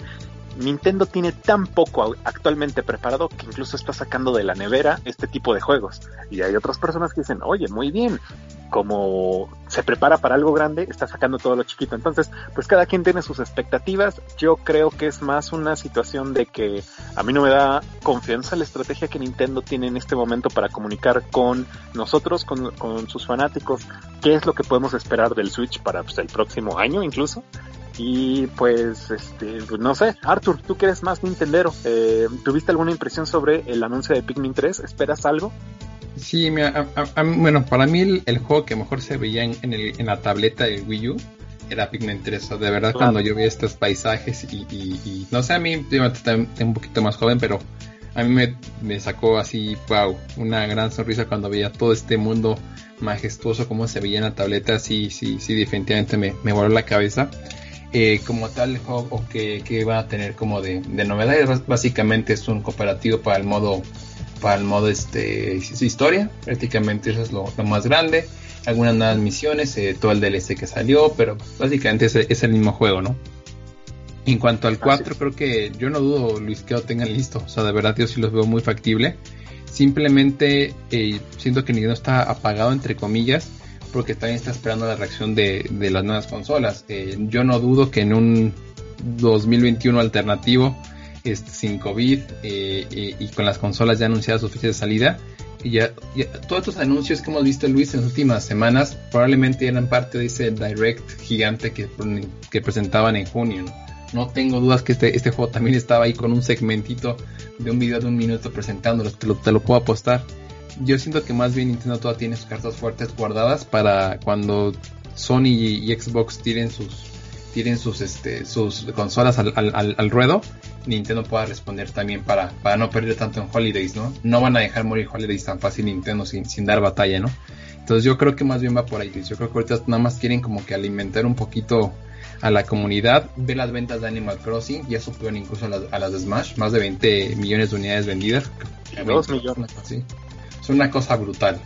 Nintendo tiene tan poco actualmente preparado que incluso está sacando de la nevera este tipo de juegos. Y hay otras personas que dicen, oye, muy bien, como se prepara para algo grande, está sacando todo lo chiquito. Entonces, pues cada quien tiene sus expectativas. Yo creo que es más una situación de que a mí no me da confianza la estrategia que Nintendo tiene en este momento para comunicar con nosotros, con, sus fanáticos, qué es lo que podemos esperar del Switch para pues, el próximo año incluso. Y pues, este, pues no sé, Arthur, tú que eres más Nintendero, eh, ¿tuviste alguna impresión sobre el anuncio de Pikmin 3? ¿Esperas algo? Sí, mira, a, a, bueno, para mí el, el, juego que mejor se veía en, en, el, en la tableta del Wii U era Pikmin 3. O sea, de verdad, claro. cuando yo vi estos paisajes y, y, y, no sé, a mí, yo tengo un poquito más joven, pero a mí me, me, sacó así, wow, una gran sonrisa cuando veía todo este mundo majestuoso, como se veía en la tableta. Sí, sí, sí, definitivamente me, me voló la cabeza eh, como tal el juego que, que, va a tener como de, de novedades. Básicamente es un cooperativo para el modo para el modo este historia. Prácticamente eso es lo, lo más grande. Algunas nuevas misiones eh, todo el DLC que salió pero básicamente es, es, el mismo juego no en cuanto al 4 creo que yo no dudo Luis que lo tengan listo. O sea de verdad yo sí los veo muy factible. Simplemente eh, siento que Nintendo está apagado entre comillas porque también está esperando la reacción de, de las nuevas consolas. Eh, yo no dudo que en un 2021 alternativo, este, sin COVID eh, eh, y con las consolas ya anunciadas su fecha de salida, y ya, todos estos anuncios que hemos visto Luis en las últimas semanas probablemente eran parte de ese direct gigante que, que presentaban en junio. ¿no? tengo dudas que este, este juego también estaba ahí con un segmentito de un video de un minuto presentándolo, te lo, te lo puedo apostar yo siento que más bien Nintendo todavía tiene sus cartas fuertes guardadas para cuando Sony y, Xbox tiren sus tienen sus este sus consolas al, al, al, ruedo, Nintendo pueda responder también para, para no perder tanto en Holidays, ¿no? No van a dejar morir Holidays tan fácil Nintendo sin, sin dar batalla, ¿no? Entonces yo creo que más bien va por ahí, Yo creo que ahorita nada más quieren como que alimentar un poquito a la comunidad, ve las ventas de Animal Crossing, ya supieron incluso a las, a las de Smash, más de 20 millones de unidades vendidas. 2 millones. Sí. Es una cosa brutal.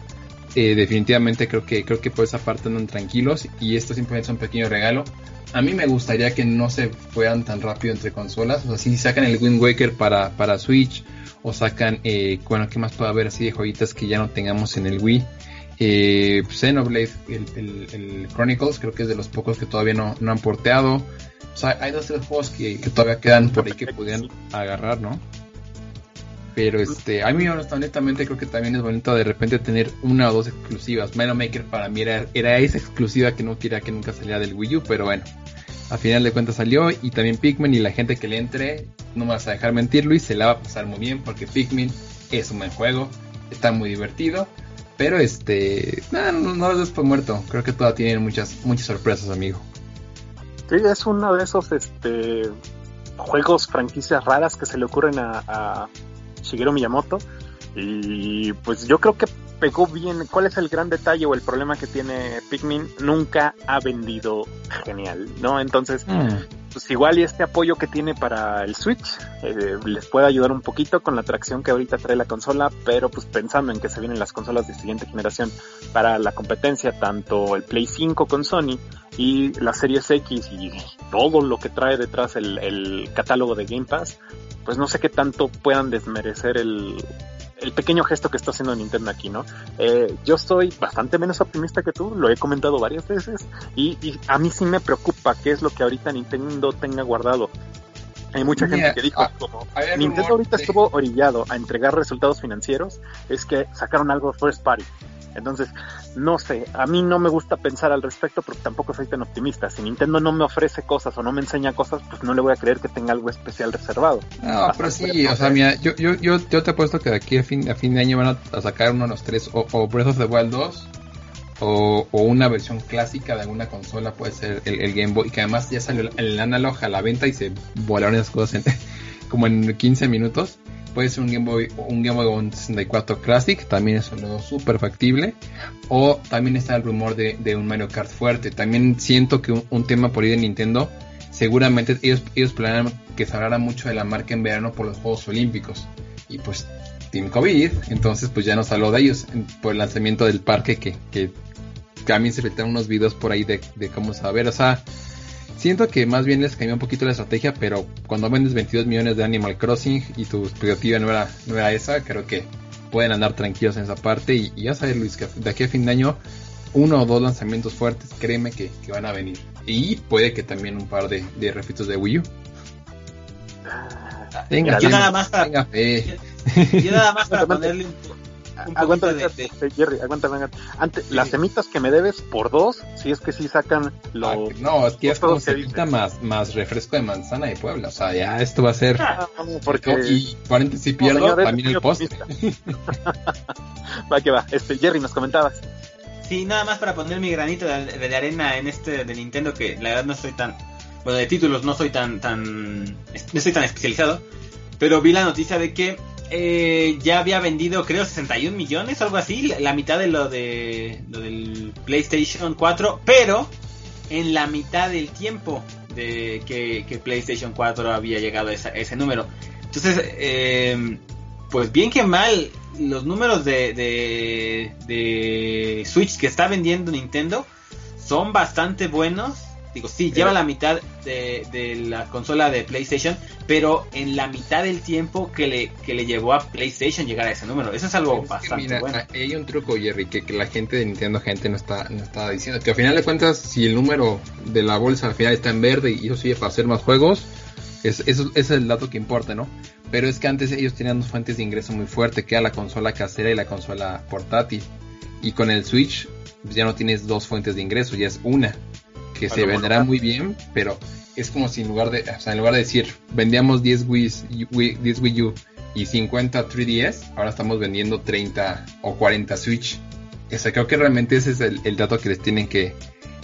Eh, definitivamente creo que creo que por esa parte andan tranquilos y esto simplemente es un pequeño regalo. A mí me gustaría que no se fueran tan rápido entre consolas. O sea, si sacan el Wind Waker para, para Switch o sacan, eh, bueno, ¿qué más puede haber así de joyitas que ya no tengamos en el Wii? Eh, Xenoblade, el, el, Chronicles, creo que es de los pocos que todavía no, no han porteado. O sea, hay dos tres juegos que, que todavía quedan por ahí que podrían agarrar, ¿no? Pero este, a mí honestamente creo que también es bonito de repente tener una o dos exclusivas. Mario Maker para mí era, esa exclusiva que no quería que nunca saliera del Wii U, pero bueno. A final de cuentas salió y también Pikmin y la gente que le entre, no me vas a dejar mentir Luis, se la va a pasar muy bien porque Pikmin es un buen juego, está muy divertido, pero este, no, no, no lo des por muerto, creo que todavía tienen muchas, muchas sorpresas amigo. Sí, es uno de esos este, juegos, franquicias raras que se le ocurren a Shigeru Miyamoto. Y pues yo creo que pegó bien. ¿Cuál es el gran detalle o el problema que tiene Pikmin? Nunca ha vendido genial, ¿no? Entonces, mm. Pues igual y este apoyo que tiene para el Switch eh, les puede ayudar un poquito con la atracción que ahorita trae la consola, pero pues pensando en que se vienen las consolas de siguiente generación para la competencia, tanto el Play 5 con Sony y la Series X y todo lo que trae detrás el, el catálogo de Game Pass, pues no sé qué tanto puedan desmerecer el, el pequeño gesto que está haciendo Nintendo aquí, ¿no? Eh, yo soy bastante menos optimista que tú, lo he comentado varias veces, y, y, a mí sí me preocupa qué es lo que ahorita Nintendo tenga guardado. Hay mucha gente que dijo, como Nintendo ahorita estuvo orillado a entregar resultados financieros, es que sacaron algo first party. Entonces, no sé, a mí no me gusta pensar al respecto porque tampoco soy tan optimista. Si Nintendo no me ofrece cosas o no me enseña cosas, pues no le voy a creer que tenga algo especial reservado. No, pero sí, o sea, mira, yo, yo, yo, yo te apuesto que de aquí a fin, a fin de año van a, sacar uno de los tres, o, o Breath of the Wild 2, o, o, una versión clásica de alguna consola, puede ser el, Game Boy, que además ya salió el analog a la venta y se volaron esas cosas como en 15 minutos puede ser un Game Boy, un Game Boy un 64 Classic, también es algo súper factible. O también está el rumor de, un Mario Kart fuerte. También siento que un, tema por ahí de Nintendo, seguramente ellos, ellos planean que se mucho de la marca en verano por los Juegos Olímpicos. Y pues Team COVID, entonces pues ya nos habló de ellos por el lanzamiento del parque que, que también se filtraron unos videos por ahí de, de cómo saber, o sea, Siento que más bien les cambió un poquito la estrategia, pero cuando vendes 22 millones de Animal Crossing y tu expectativa no era, no era esa, creo que pueden andar tranquilos en esa parte. Y, ya sabes, Luis, que de aquí a fin de año, uno o dos lanzamientos fuertes, créeme que, van a venir. Y puede que también un par de, de refitos de Wii U. Venga, yo nada más para, yo nada más para ponerle un, aguántame, Jerry, aguántame. Antes, las semitas que me debes por dos, si es que sí sacan lo. Ah, no, es que es como semita más, más refresco de manzana de Puebla. O sea, ya esto va a ser. Ah, porque... Y paréntesis, si pierdo, también el postre. va que va. Este, Jerry, nos comentabas. Sí, nada más para poner mi granito de, arena en este de Nintendo, que la verdad no estoy tan. Bueno, de títulos no soy tan. tan no estoy tan especializado. Pero vi la noticia de que eh, ya había vendido creo 61 millones, algo así, la, mitad de lo de lo del PlayStation 4, pero en la mitad del tiempo de que, PlayStation 4 había llegado a, ese número. Entonces, eh, pues bien que mal, los números de, de, de Switch que está vendiendo Nintendo son bastante buenos Digo, sí, lleva la mitad de, la consola de PlayStation, pero en la mitad del tiempo que le, que le llevó a PlayStation llegar a ese número. Eso es algo bastante bueno. Hay un truco, Jerry, que, la gente de Nintendo gente no está, no está diciendo. Que al final de cuentas, si el número de la bolsa al final está en verde y eso sigue para hacer más juegos, es, eso, es el dato que importa, ¿no? Pero es que antes ellos tenían dos fuentes de ingreso muy fuertes, que era la consola casera y la consola portátil. Y con el Switch pues ya no tienes dos fuentes de ingreso, ya es una que se venderá muy bien, pero es como si en lugar de, o sea, en lugar de decir, vendíamos 10 Wii, 10 Wii U y 50 3DS, ahora estamos vendiendo 30 o 40 Switch. O sea, creo que realmente ese es el, dato que les tienen que,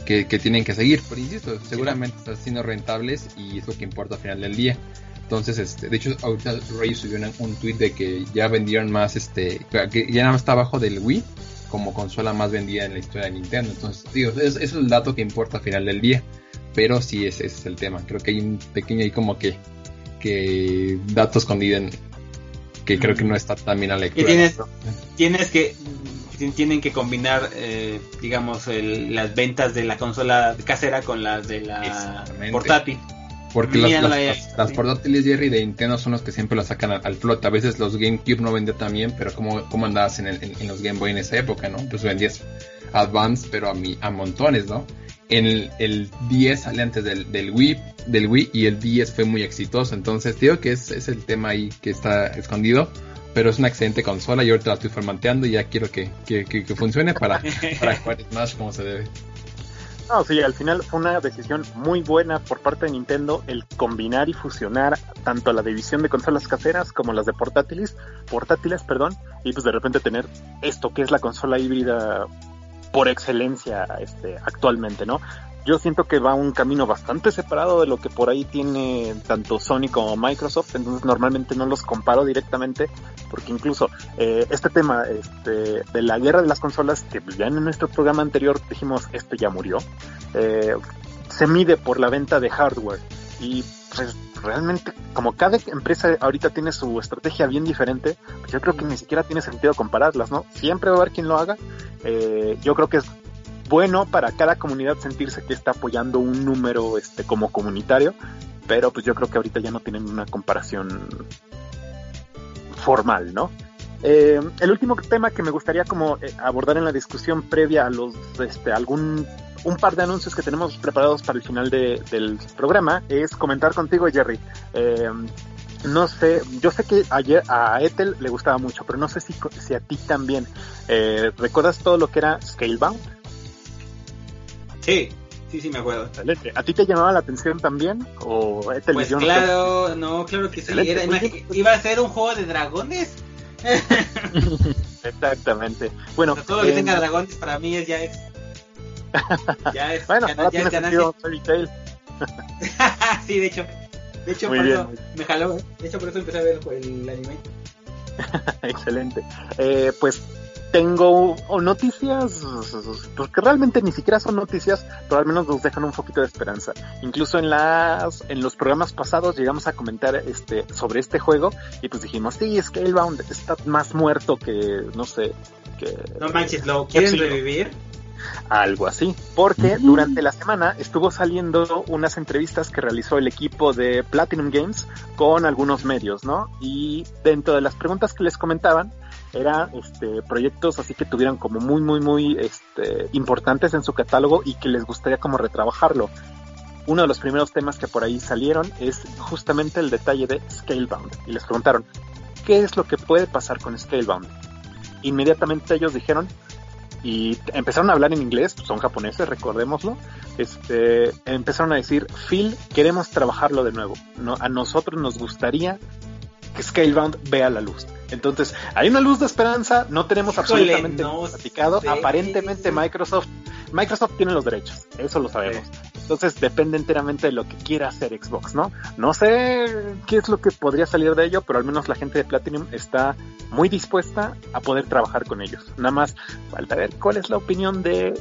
que, que tienen que seguir. Pero insisto, seguramente están siendo rentables y es lo que importa al final del día. Entonces, este, de hecho, ahorita Ray subió un, un tweet de que ya vendieron más, este, que ya nada más está abajo del Wii como consola más vendida en la historia de Nintendo. Entonces, digo, es, es el dato que importa al final del día. Pero sí, ese, ese es el tema. Creo que hay un pequeño ahí como que, que dato escondido en, que creo que no está tan bien a la lectura. Tienes, tienes que tienen que combinar eh, digamos el, las ventas de la consola casera con las de la portátil Porque las, las- las- portátiles Jerry de Nintendo son los que siempre las sacan al, al flot. A veces los GameCube no vendían también, pero ¿cómo, cómo andabas en, el- en- en los Game Boy en esa época, no? Pues vendías Advance, pero a, mi, a montones, ¿no? En el, el 10 sale antes del, del Wii, del Wii y el 10 fue muy exitoso. Entonces, digo que es, es el tema ahí que está escondido. Pero es una excelente consola y ahorita la estoy formateando y ya quiero que, que, que- que funcione para, para jugar Smash como se debe. No, sí, al final fue una decisión muy buena por parte de Nintendo el combinar y fusionar tanto la división de consolas caseras como las de portátiles, portátiles, perdón, y pues de repente tener esto que es la consola híbrida por excelencia este actualmente, ¿no? Yo siento que va un camino bastante separado de lo que por ahí tiene tanto Sony como Microsoft, entonces normalmente no los comparo directamente, porque incluso eh, este tema este, de la guerra de las consolas, que ya en nuestro programa anterior dijimos esto ya murió, eh, se mide por la venta de hardware y pues realmente como cada empresa ahorita tiene su estrategia bien diferente, pues yo creo que ni siquiera tiene sentido compararlas, ¿no? Siempre va a haber quien lo haga. Eh, yo creo que es bueno para cada comunidad sentirse que está apoyando un número este como comunitario, pero pues yo creo que ahorita ya no tienen una comparación formal, ¿no? Eh, el último tema que me gustaría como eh, abordar en la discusión previa a los este algún un par de anuncios que tenemos preparados para el final de- del programa es comentar contigo Jerry. Eh, no sé yo sé que ayer a Ethel le gustaba mucho pero no sé si, si a ti también. Recuerdas todo lo que era Scalebound sí sí sí me acuerdo Excelente. a ti te llamaba la atención también o pues yo no sé? claro no claro que sí. Era- imagi- iba a ser un juego de dragones exactamente bueno O sea, todo lo que eh, tenga dragones para mí es, ya es ya es bueno ya tiene es ganancia. sí de hecho de hecho Muy por bien, eso me jaló ¿eh? de hecho por eso empecé a ver el, el anime Excelente. Eh, pues tengo noticias, porque realmente ni siquiera son noticias, pero al menos nos dejan un poquito de esperanza. Incluso en las, en los programas pasados llegamos a comentar este, sobre este juego y pues dijimos, sí, Scalebound está más muerto que, no sé, que no manches lo quieren revivir algo así, porque durante la semana estuvo saliendo unas entrevistas que realizó el equipo de Platinum Games con algunos medios, ¿no? Y dentro de las preguntas que les comentaban, eran este, proyectos así que tuvieran como muy, muy, muy este, importantes en su catálogo y que les gustaría como retrabajarlo. Uno de los primeros temas que por ahí salieron es justamente el detalle de Scalebound. Y les preguntaron, ¿qué es lo que puede pasar con Scalebound? Inmediatamente ellos dijeron, y empezaron a hablar en inglés, son japoneses, recordémoslo, este, empezaron a decir, Phil, queremos trabajarlo de nuevo, a nosotros nos gustaría que Scalebound vea la luz. Entonces, hay una luz de esperanza, no tenemos Híjole, absolutamente no platicado, sé. aparentemente Microsoft, Microsoft tiene los derechos, eso lo sabemos. Entonces depende enteramente de lo que quiera hacer Xbox, ¿no? No sé qué es lo que podría salir de ello, pero al menos la gente de Platinum está muy dispuesta a poder trabajar con ellos. Nada más falta ver cuál es la opinión de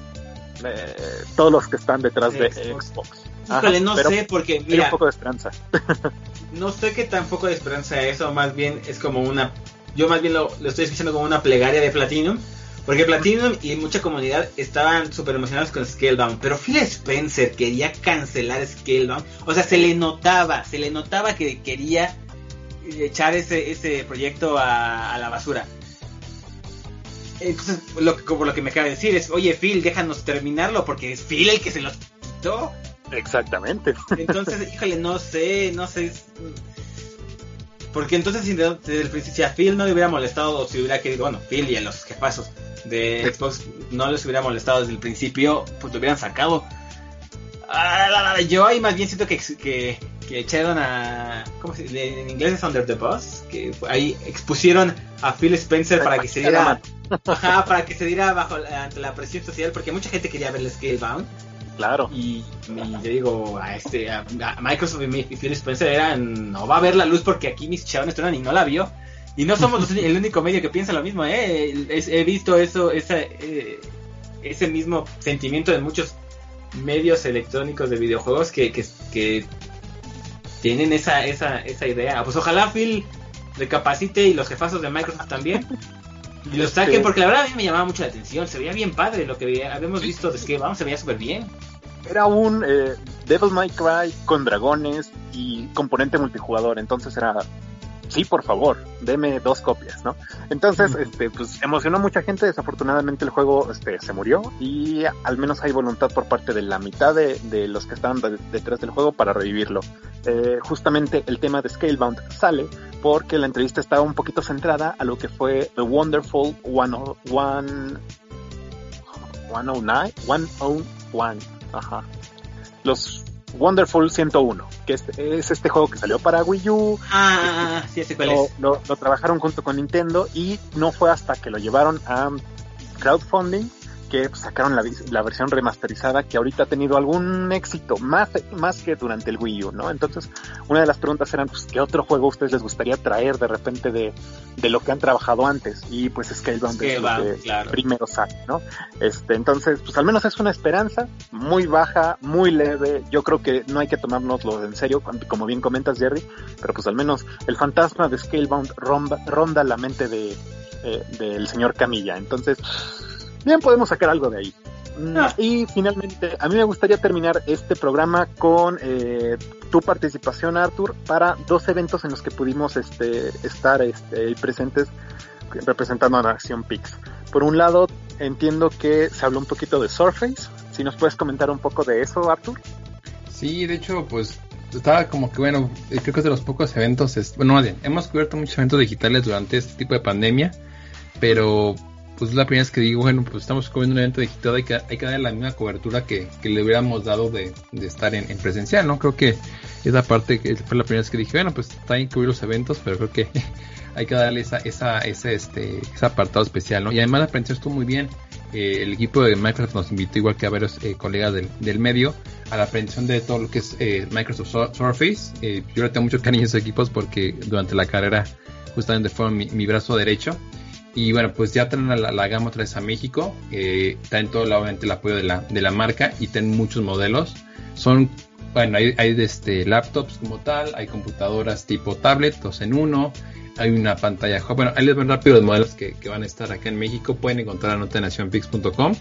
eh, todos los que están detrás de, Xbox. Ajá, Híjole, no pero sé, porque hay un mira, poco de esperanza. no sé qué tan poco de esperanza eso, más bien es como una, yo más bien lo, lo estoy escuchando como una plegaria de Platinum, porque Platinum y mucha comunidad estaban súper emocionados con Scalebound, pero Phil Spencer quería cancelar Scalebound, o sea, se le notaba, se le notaba que quería echar ese, ese proyecto a, a la basura. Entonces, lo como lo que me acaba de decir es, oye Phil, déjanos terminarlo, porque es Phil el que se los quitó. Exactamente. Entonces, híjole, no sé, no sé. Porque entonces, si de- desde el principio, si a Phil no le hubiera molestado, o si hubiera querido, bueno, Phil y a los jefazos de Xbox no les hubiera molestado desde el principio, pues lo hubieran sacado. Ah, yo ahí más bien siento que, que, que echaron a. ¿Cómo se dice? En inglés es Under the Bus. Que ahí expusieron a Phil Spencer para que se diera. Ajá, para que se diera bajo la- ante la presión social, porque mucha gente quería ver el Scalebound. Claro. Y, y yo digo, a este, a, a Microsoft y, Phil Spencer eran, no va a ver la luz porque aquí mis chavales están y no la vio. Y no somos los- el único medio que piensa lo mismo, ¿eh? Es- he visto eso, esa, eh, ese mismo sentimiento de muchos medios electrónicos de videojuegos que, que, que tienen esa, esa, esa idea. Pues ojalá Phil recapacite y los jefazos de Microsoft también. Y los saquen Sí. porque la verdad a mí me llamaba mucho la atención. Se veía bien padre lo que habíamos visto de Scalebound, se veía súper bien. Era un eh, Devil May Cry con dragones y componente multijugador, entonces era sí, por favor, deme dos copias, ¿no? Entonces, este, pues emocionó a mucha gente, desafortunadamente el juego este, se murió y al menos hay voluntad por parte de la mitad de, de los que estaban de- detrás del juego para revivirlo. Eh, justamente el tema de Scalebound sale porque la entrevista estaba un poquito centrada a lo que fue The Wonderful 101 109 101 ajá los Wonderful 101 que es, es este juego que salió para Wii U Ah, sí, sé cuál lo, es. lo- lo trabajaron junto con Nintendo y no fue hasta que lo llevaron a crowdfunding que sacaron la, la versión remasterizada que ahorita ha tenido algún éxito más, más que durante el Wii U, ¿no? Entonces, una de las preguntas eran, pues, ¿qué otro juego a ustedes les gustaría traer de repente de, de lo que han trabajado antes? Y pues Scalebound es lo que claro. primero sale, ¿no? Este, entonces, pues al menos es una esperanza muy baja, muy leve. Yo creo que no hay que tomárnoslo en serio, como bien comentas, Jerry, pero pues al menos el fantasma de Scalebound ronda, ronda la mente de, eh, del señor Camilla. Entonces, bien podemos sacar algo de ahí. Mm, Ah. Y finalmente, a mí me gustaría terminar este programa con eh, tu participación, Arthur, para dos eventos en los que pudimos este, estar este, presentes representando a Nación Pix. Por un lado, entiendo que se habló un poquito de Surface. Si nos puedes comentar un poco de eso, Arthur. Sí, de hecho, pues estaba como que bueno, eh, creo que es de los pocos eventos, es- bueno, más bien, hemos cubierto muchos eventos digitales durante este tipo de pandemia, pero pues es la primera vez que digo, bueno, pues estamos cubriendo un evento digital, hay que, hay que darle la misma cobertura que, que le hubiéramos dado de, de estar en, en presencial, ¿no? Creo que esa parte que fue la primera vez que dije, bueno, pues está bien cubrir los eventos, pero creo que hay que darle esa, esa, ese, este, ese apartado especial, ¿no? Y además la presentación estuvo muy bien. Eh, el equipo de Microsoft nos invitó, igual que a varios eh, colegas del, del medio, a la presentación de todo lo que es eh, Microsoft Sur- Surface. Eh, yo le tengo mucho cariño a esos equipos porque durante la carrera justamente fueron mi, mi brazo derecho. Y bueno, pues ya traen la, la gama otra vez a México. Eh, traen todo obviamente el apoyo de la, de la marca y tienen muchos modelos. Son, bueno, hay, hay este, laptops como tal, hay computadoras tipo tablet, dos en uno. Hay una pantalla. Bueno, ahí les ven rápido los modelos que, que van a estar acá en México. Pueden encontrar la nota en nacionpix.com.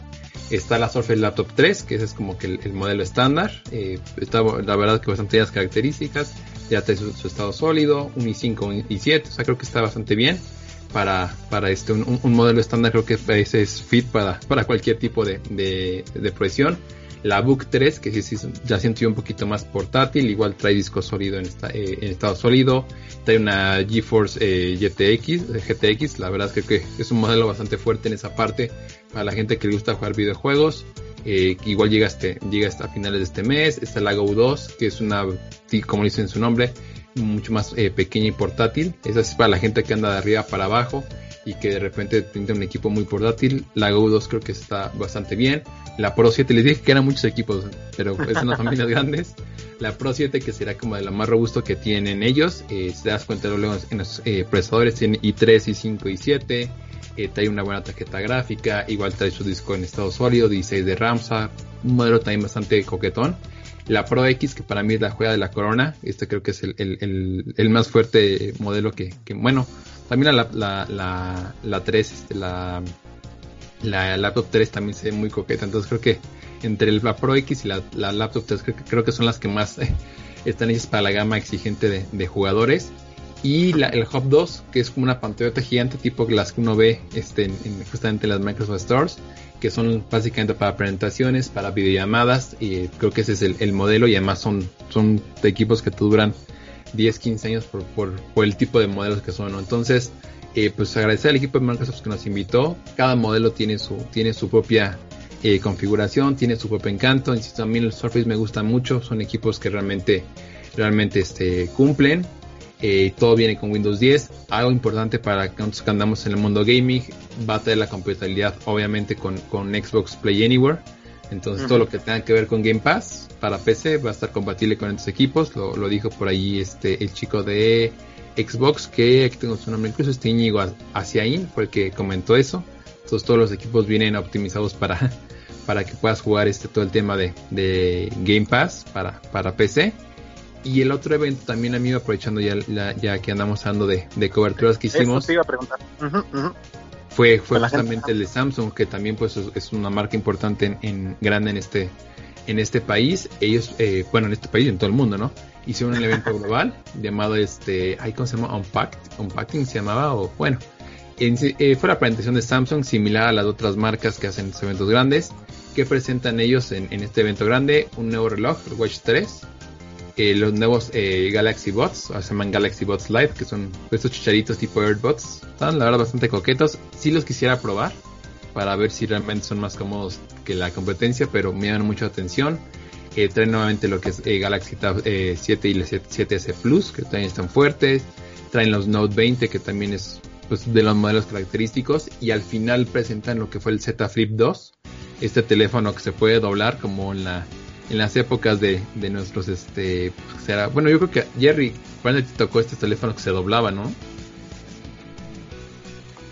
Está la Surface Laptop 3, que ese es como que el, el modelo estándar. Eh, está la verdad que bastante las características. Ya trae su, su estado sólido, un i5, un i7. O sea, creo que está bastante bien para, para este, un, un- modelo estándar. Creo que ese es fit para, para cualquier tipo de, de, de proyección. La Book 3, que sí, sí, ya siento yo un poquito más portátil, igual trae disco sólido en, esta- eh, en estado sólido, trae una GeForce eh, GTX, eh, GTX, la verdad es que, que es un modelo bastante fuerte en esa parte para la gente que le gusta jugar videojuegos. eh, igual llega, este, llega hasta finales de este mes. Está la Go 2, que es una, como dice en su nombre, mucho más eh, pequeña y portátil. Esa es para la gente que anda de arriba para abajo y que de repente tiene un equipo muy portátil. La Go 2 creo que está bastante bien. La Pro 7, les dije que eran muchos equipos, pero es unas familias grandes. La Pro 7 que será como de lo más robusto que tienen ellos. Eh, si te das cuenta luego en los eh, procesadores tienen i3, i5, i7. Eh, trae una buena tarjeta gráfica, igual trae su disco en estado sólido, 16 de RAM, un modelo también bastante coquetón. La Pro X, que para mí es la juega de la corona, este creo que es el, el, el, más fuerte modelo que, que bueno, también la, la, la, la 3, este, la, la laptop 3 también se ve muy coqueta, entonces creo que entre la Pro X y la, la laptop 3 creo, que- creo que son las que más eh, están hechas para la gama exigente de, de jugadores. Y la, el Hub 2, que es como una pantallota gigante tipo las que uno ve este, en, en justamente las Microsoft Stores, que son básicamente para presentaciones, para videollamadas, y creo que ese es el, el modelo y además son, son equipos que duran 10, 15 años por, por, el tipo de modelos que son. Entonces, eh, pues agradecer al equipo de Microsoft que nos invitó. Cada modelo tiene su, tiene su propia eh, configuración, tiene su propio encanto. Insisto, a mí el Surface me gusta mucho, son equipos que realmente, realmente este, cumplen. Eh, todo viene con Windows 10. Algo importante para nosotros que andamos en el mundo gaming va a tener la compatibilidad obviamente con, con Xbox Play Anywhere. Entonces todo lo que tenga que ver con Game Pass para PC va a estar compatible con estos equipos. Lo, lo dijo por ahí este el chico de Xbox que aquí tengo su nombre incluso este Íñigo Asiain fue el que comentó eso. Entonces todos los equipos vienen optimizados para, para que puedas jugar este todo el tema de, de Game Pass para, para PC. Y el otro evento también, amigo, aprovechando ya, ya que andamos hablando de, de coberturas que hicimos. Eso te iba a preguntar. Fue, fue justamente el de Samsung, que también pues es, una marca importante en, en, grande en este, en este país. Ellos, eh, bueno, en este país y en todo el mundo, ¿no? Hicieron un evento global llamado este, ay, ¿cómo se llama? Unpacked, Unpacking se llamaba, o bueno, eh, fue la presentación de Samsung similar a las otras marcas que hacen estos eventos grandes. que presentan ellos en, en este evento grande? Un nuevo reloj, el Watch 3, los nuevos eh, Galaxy Bots, se llaman Galaxy Bots Live, que son estos chicharitos tipo AirBots. Están la verdad bastante coquetos. Sí los quisiera probar para ver si realmente son más cómodos que la competencia, pero me llaman mucho atención. Eh, traen nuevamente lo que es eh, Galaxy Tab 7 y el 7S Plus, que también están fuertes. Traen los Note 20, que también es pues, de los modelos característicos. Y al final presentan lo que fue el Z Flip 2, este teléfono que se puede doblar como en la en las épocas de, de nuestros, este, será, bueno, yo creo que Jerry, cuando te tocó este teléfono que se doblaba, ¿no?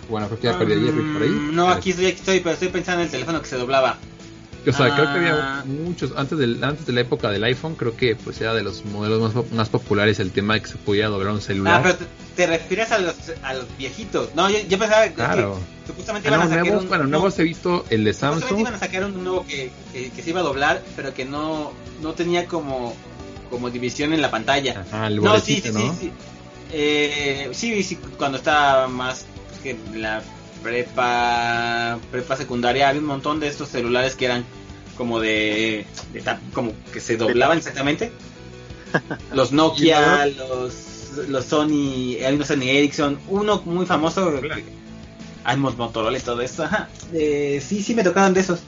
Bueno, creo que ya perdí a Jerry por ahí. Mm, no, aquí estoy, aquí estoy, pero estoy pensando en el teléfono que se doblaba. O sea, creo que había ah. muchos, antes, del, antes de la época del iPhone, creo que pues era de los modelos más, más populares el tema de que se podía doblar un celular. Ah, pero te, refieres a los, a los viejitos. No, yo, yo pensaba claro. que supuestamente iban a sacar nuevos, un, Bueno, nuevos he visto el de Samsung. iban a sacar un nuevo que, que, que, se iba a doblar, pero que no, no tenía como, como división en la pantalla. Ah, el no, sí, sí, ¿no? sí, sí. Eh, sí, sí, cuando estaba más pues, que la prepa prepa secundaria había un montón de estos celulares que eran como de, de como que se doblaban exactamente. Los Nokia, los, los Sony, hay unos Sony Ericsson, uno muy famoso, hay Motorola y todo eso. Ajá. Eh, sí, sí me tocaron de esos.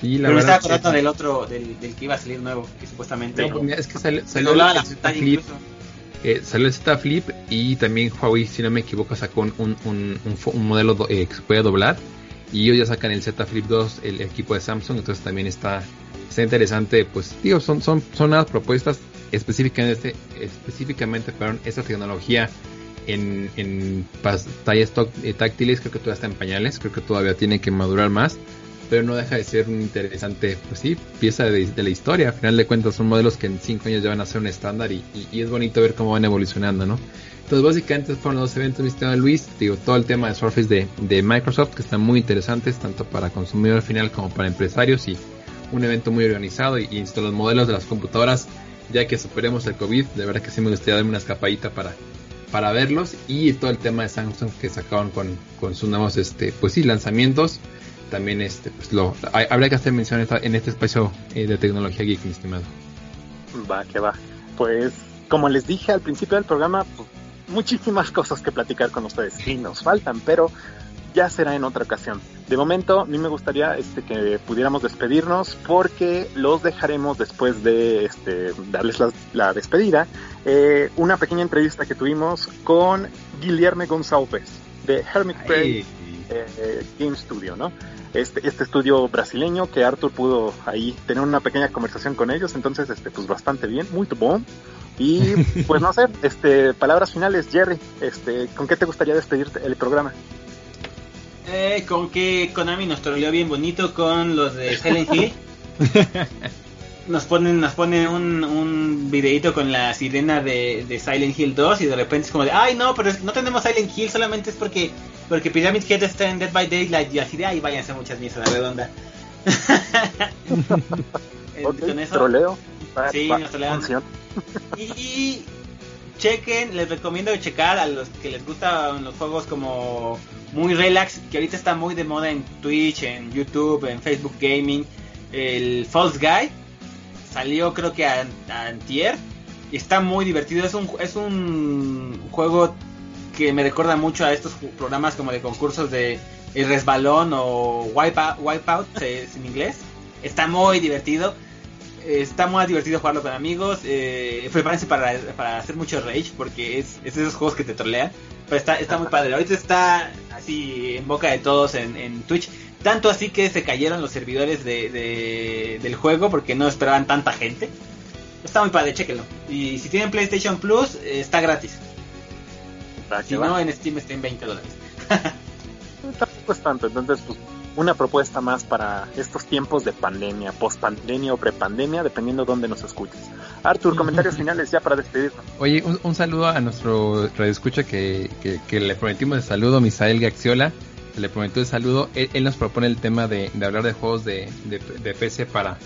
Sí, la Pero me verdad, estaba acordando del otro, del, del, que iba a salir nuevo, que supuestamente no, es que sale, se doblaba la pantalla incluso. Eh, salió el Z Flip y también Huawei, si no me equivoco, sacó un, un, modelo eh, que se puede doblar. Y ellos ya sacan el Z Flip 2, el equipo de Samsung, entonces también está, está interesante, pues digo, son, son, son unas propuestas específicamente, específicamente para esta tecnología en, en pantallas eh, táctiles, creo que todavía está en pañales, creo que todavía tiene que madurar más, pero no deja de ser un interesante, pues sí, pieza de, la historia. Al final de cuentas son modelos que en 5 años ya van a ser un estándar y, y- es bonito ver cómo van evolucionando, ¿no? Entonces básicamente fueron los eventos, mi estimado Luis, digo, todo el tema de Surface de, de Microsoft que están muy interesantes, tanto para consumidor final como para empresarios y un evento muy organizado y, los modelos de las computadoras, ya que superemos el COVID, de verdad que sí me gustaría darme una escapadita para, para verlos y todo el tema de Samsung que sacaron con, con sus nuevos este pues sí lanzamientos también este pues lo hay- habría que hacer mención en este espacio eh, de tecnología geek mi estimado Va, que va. Pues, como les dije al principio del programa, pues, muchísimas cosas que platicar con ustedes. Sí, nos faltan, pero ya será en otra ocasión. De momento, a mí me gustaría este, que pudiéramos despedirnos porque los dejaremos después de este, darles la, la despedida. eh, una pequeña entrevista que tuvimos con Guillermo González de Hermit Prey eh, Game Studio, ¿no? Este, este estudio brasileño que Arthur pudo ahí tener una pequeña conversación con ellos, entonces, este, pues bastante bien, muy bon. Y pues no sé, este, palabras finales, Jerry, este, ¿con qué te gustaría despedirte el programa? Eh, con que Konami nos troleó bien bonito con los de Silent Hill. Nos ponen, nos ponen un, un videito con la sirena de, de Silent Hill 2 y de repente es como de, ay no, pero es- no tenemos Silent Hill, solamente es porque porque Pyramid Head está en Dead by Daylight y así de, ay, váyanse muchas misas a la redonda. Eh, Ok, con eso, troleo. Va- Sí, nos trolean. funciona. y chequen, les recomiendo checar a los que les gustan los juegos como muy relax, que ahorita está muy de moda en Twitch, en YouTube, en Facebook Gaming, el False Guy salió creo que a, a antier y está muy divertido, es un es un juego que me recuerda mucho a estos programas como de concursos de El Resbalón o Wipeout, Wipeout es en inglés. Está muy divertido. Eh, Está muy divertido jugarlo con amigos. Eh, prepárense para, para hacer mucho rage porque es, es de esos juegos que te trolean. Pero está, está muy padre. Ahorita está así en boca de todos en, en Twitch. Tanto así que se cayeron los servidores de, de- del juego porque no esperaban tanta gente. Está muy padre, chéquenlo. Y si tienen PlayStation Plus, eh, está gratis. Que Si va. no, en Steam está en 20 dólares. Tampoco es tanto, entonces pues una propuesta más para estos tiempos de pandemia, post-pandemia o prepandemia, dependiendo de dónde nos escuches. Arthur, comentarios finales ya para despedirnos. Oye, un, un saludo a nuestro radioescucha que, que, que le prometimos el saludo, Misael Gaxiola. Le prometió el saludo. Él, él nos propone el tema de, de hablar de juegos de, PC para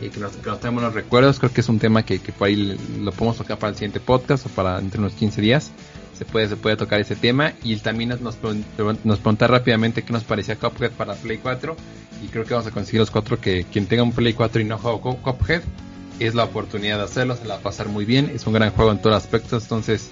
eh, que, nos, que nos los recuerdos. Creo que es un tema que, por ahí lo podemos tocar para el siguiente podcast o para entre unos 15 días. Se puede, se puede tocar ese tema. Y él también nos, nos, pregun- nos pregunta rápidamente qué nos parecía Cuphead para Play 4. Y creo que vamos a conseguir los cuatro que quien tenga un Play 4 y no juega Cu- Cuphead es la oportunidad de hacerlo, se la va a pasar muy bien, es un gran juego en todos aspectos, entonces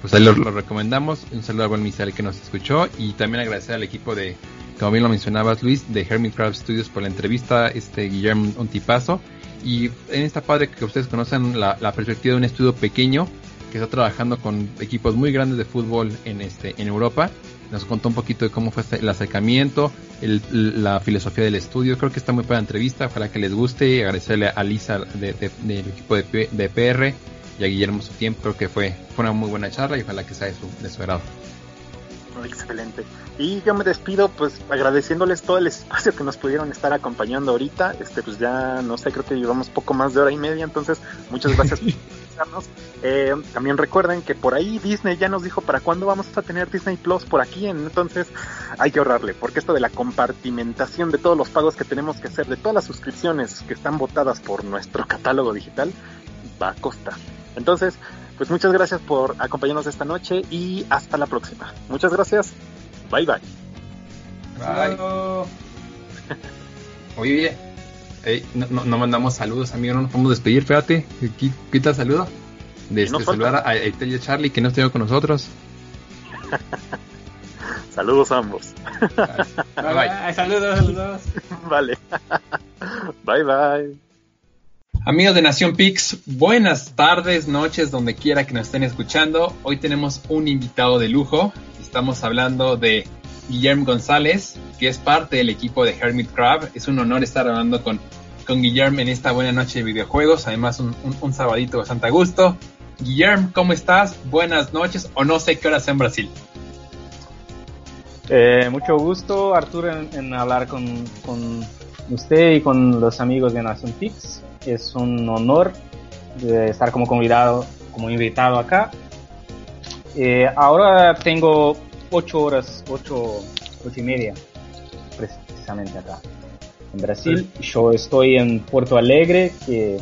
pues ahí lo, recomendamos, un saludo al buen Misael que nos escuchó y también agradecer al equipo de, como bien lo mencionabas Luis, de Hermit Crab Studios por la entrevista, este Guillermo un tipazo y en esta padre que ustedes conocen la, la perspectiva de un estudio pequeño que está trabajando con equipos muy grandes de fútbol en este en Europa nos contó un poquito de cómo fue el acercamiento, el- la filosofía del estudio. Creo que está muy buena entrevista, ojalá que les guste. Agradecerle a Lisa de- de- del equipo de, P- de PR y a Guillermo su tiempo. Creo que fue, fue una muy buena charla y ojalá que sea de su, de su agrado. Excelente. Y yo me despido pues agradeciéndoles todo el espacio que nos pudieron estar acompañando ahorita. Este pues ya no sé, creo que llevamos poco más de hora y media, entonces muchas gracias por escucharnos. Eh, también recuerden que por ahí Disney ya nos dijo para cuándo vamos a tener Disney Plus por aquí, entonces hay que ahorrarle, porque esto de la compartimentación de todos los pagos que tenemos que hacer, de todas las suscripciones que están votadas por nuestro catálogo digital, va a costar. Entonces, pues muchas gracias por acompañarnos esta noche y hasta la próxima. Muchas gracias. Bye bye. Bye. Oye, no, no, no mandamos saludos, amigo, no nos podemos despedir, espérate. Qui- Quita el saludo. De este, saludar a, a Eitel y a Charlie que no estuvo con nosotros. Saludos a ambos. Bye, Bye, bye. Saludos, saludos. Vale. bye bye. Amigos de Nación Pix, buenas tardes, noches, donde quiera que nos estén escuchando. Hoy tenemos un invitado de lujo. Estamos hablando de Guillermo González, que es parte del equipo de Hermit Crab. Es un honor estar hablando con, con Guillermo en esta buena noche de videojuegos. Además, un, un, sabadito bastante a gusto. Guillermo, ¿cómo estás? Buenas noches, o no sé qué horas en Brasil. Eh, mucho gusto, Arturo, en, en hablar con, con usted y con los amigos de Nación Pix. Es un honor de estar como convidado, como invitado acá. Eh, ahora tengo ocho horas, ocho, ocho y media, precisamente acá, en Brasil. Yo estoy en Porto Alegre, que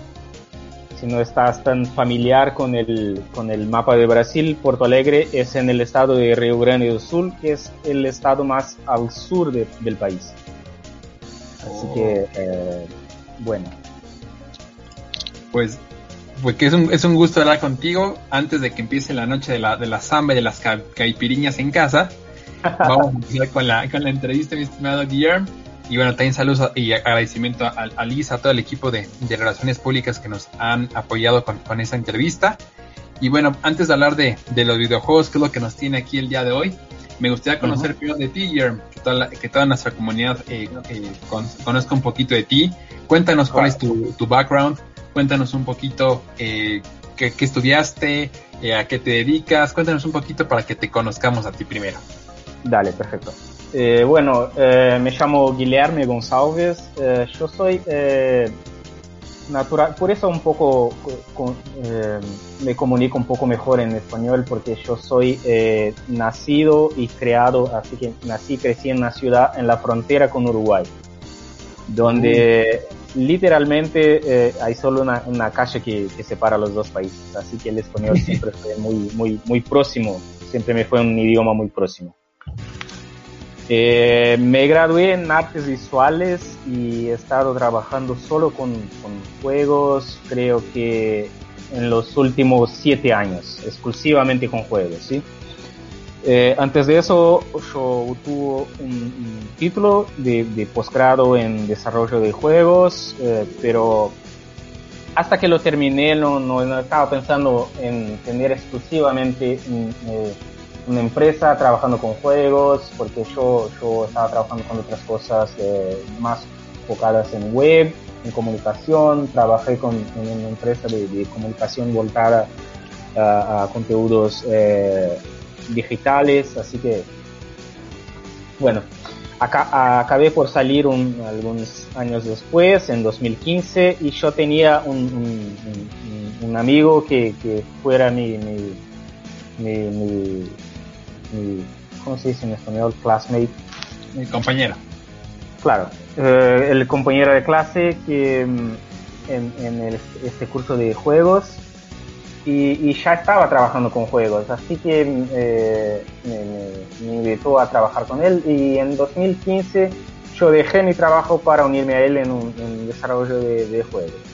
si no estás tan familiar con el, con el mapa de Brasil, Porto Alegre es en el estado de Río Grande do Sul, que es el estado más al sur de- del país. Así que, eh, bueno, Pues, pues que es un, es un gusto hablar contigo antes de que empiece la noche de la, de la samba y de las ca- caipiriñas en casa. Vamos a empezar con la, con la entrevista, mi estimado Guillermo. Y bueno, también saludos y agradecimiento a, a Lisa, a todo el equipo de, de Relaciones Públicas que nos han apoyado con, con esa entrevista. Y bueno, antes de hablar de, de los videojuegos, que es lo que nos tiene aquí el día de hoy, me gustaría conocer primero de ti, Guillermo, toda, nuestra comunidad eh, eh, con- conozca un poquito de ti. Cuéntanos cuál es tu, tu background, cuéntanos un poquito eh, qué, qué estudiaste, a qué te dedicas, cuéntanos un poquito para que te conozcamos a ti primero. dale, perfecto. Bueno, me llamo Guilherme eh, yo soy natural, por eso un poco con- eh, me comunico un poco mejor en español porque yo soy eh, nacido y creado, así que nací crecí en una ciudad en la frontera con Uruguay, donde literalmente eh, hay solo una, una calle que, que separa los dos países, así que el español siempre fue muy, muy, muy próximo, siempre me fue un idioma muy próximo. Eh, me gradué en artes visuales y he estado trabajando solo con, juegos, creo que en los últimos siete años, exclusivamente con juegos. Eh, antes de eso, yo tuve un, título de, de posgrado en desarrollo de juegos, eh, pero hasta que lo terminé no, estaba pensando en tener exclusivamente un, eh, una empresa trabajando con juegos, porque yo, yo estaba trabajando con otras cosas eh, más enfocadas en web, en comunicación, trabajé con, una empresa de, comunicación voltada a, a contenidos eh, digitales, así que, bueno, acá, acabé por salir un, algunos años después, en 2015, y yo tenía un, un, un amigo que, que fuera mi, mi, mi, mi, ¿cómo se dice en español? Classmate. Mi compañero. Claro, eh, el compañero de clase que mm, en, en el, este curso de juegos y, y, ya estaba trabajando con juegos, así que eh, me, me, invitó a trabajar con él y en 2015 yo dejé mi trabajo para unirme a él en un en desarrollo de, de juegos.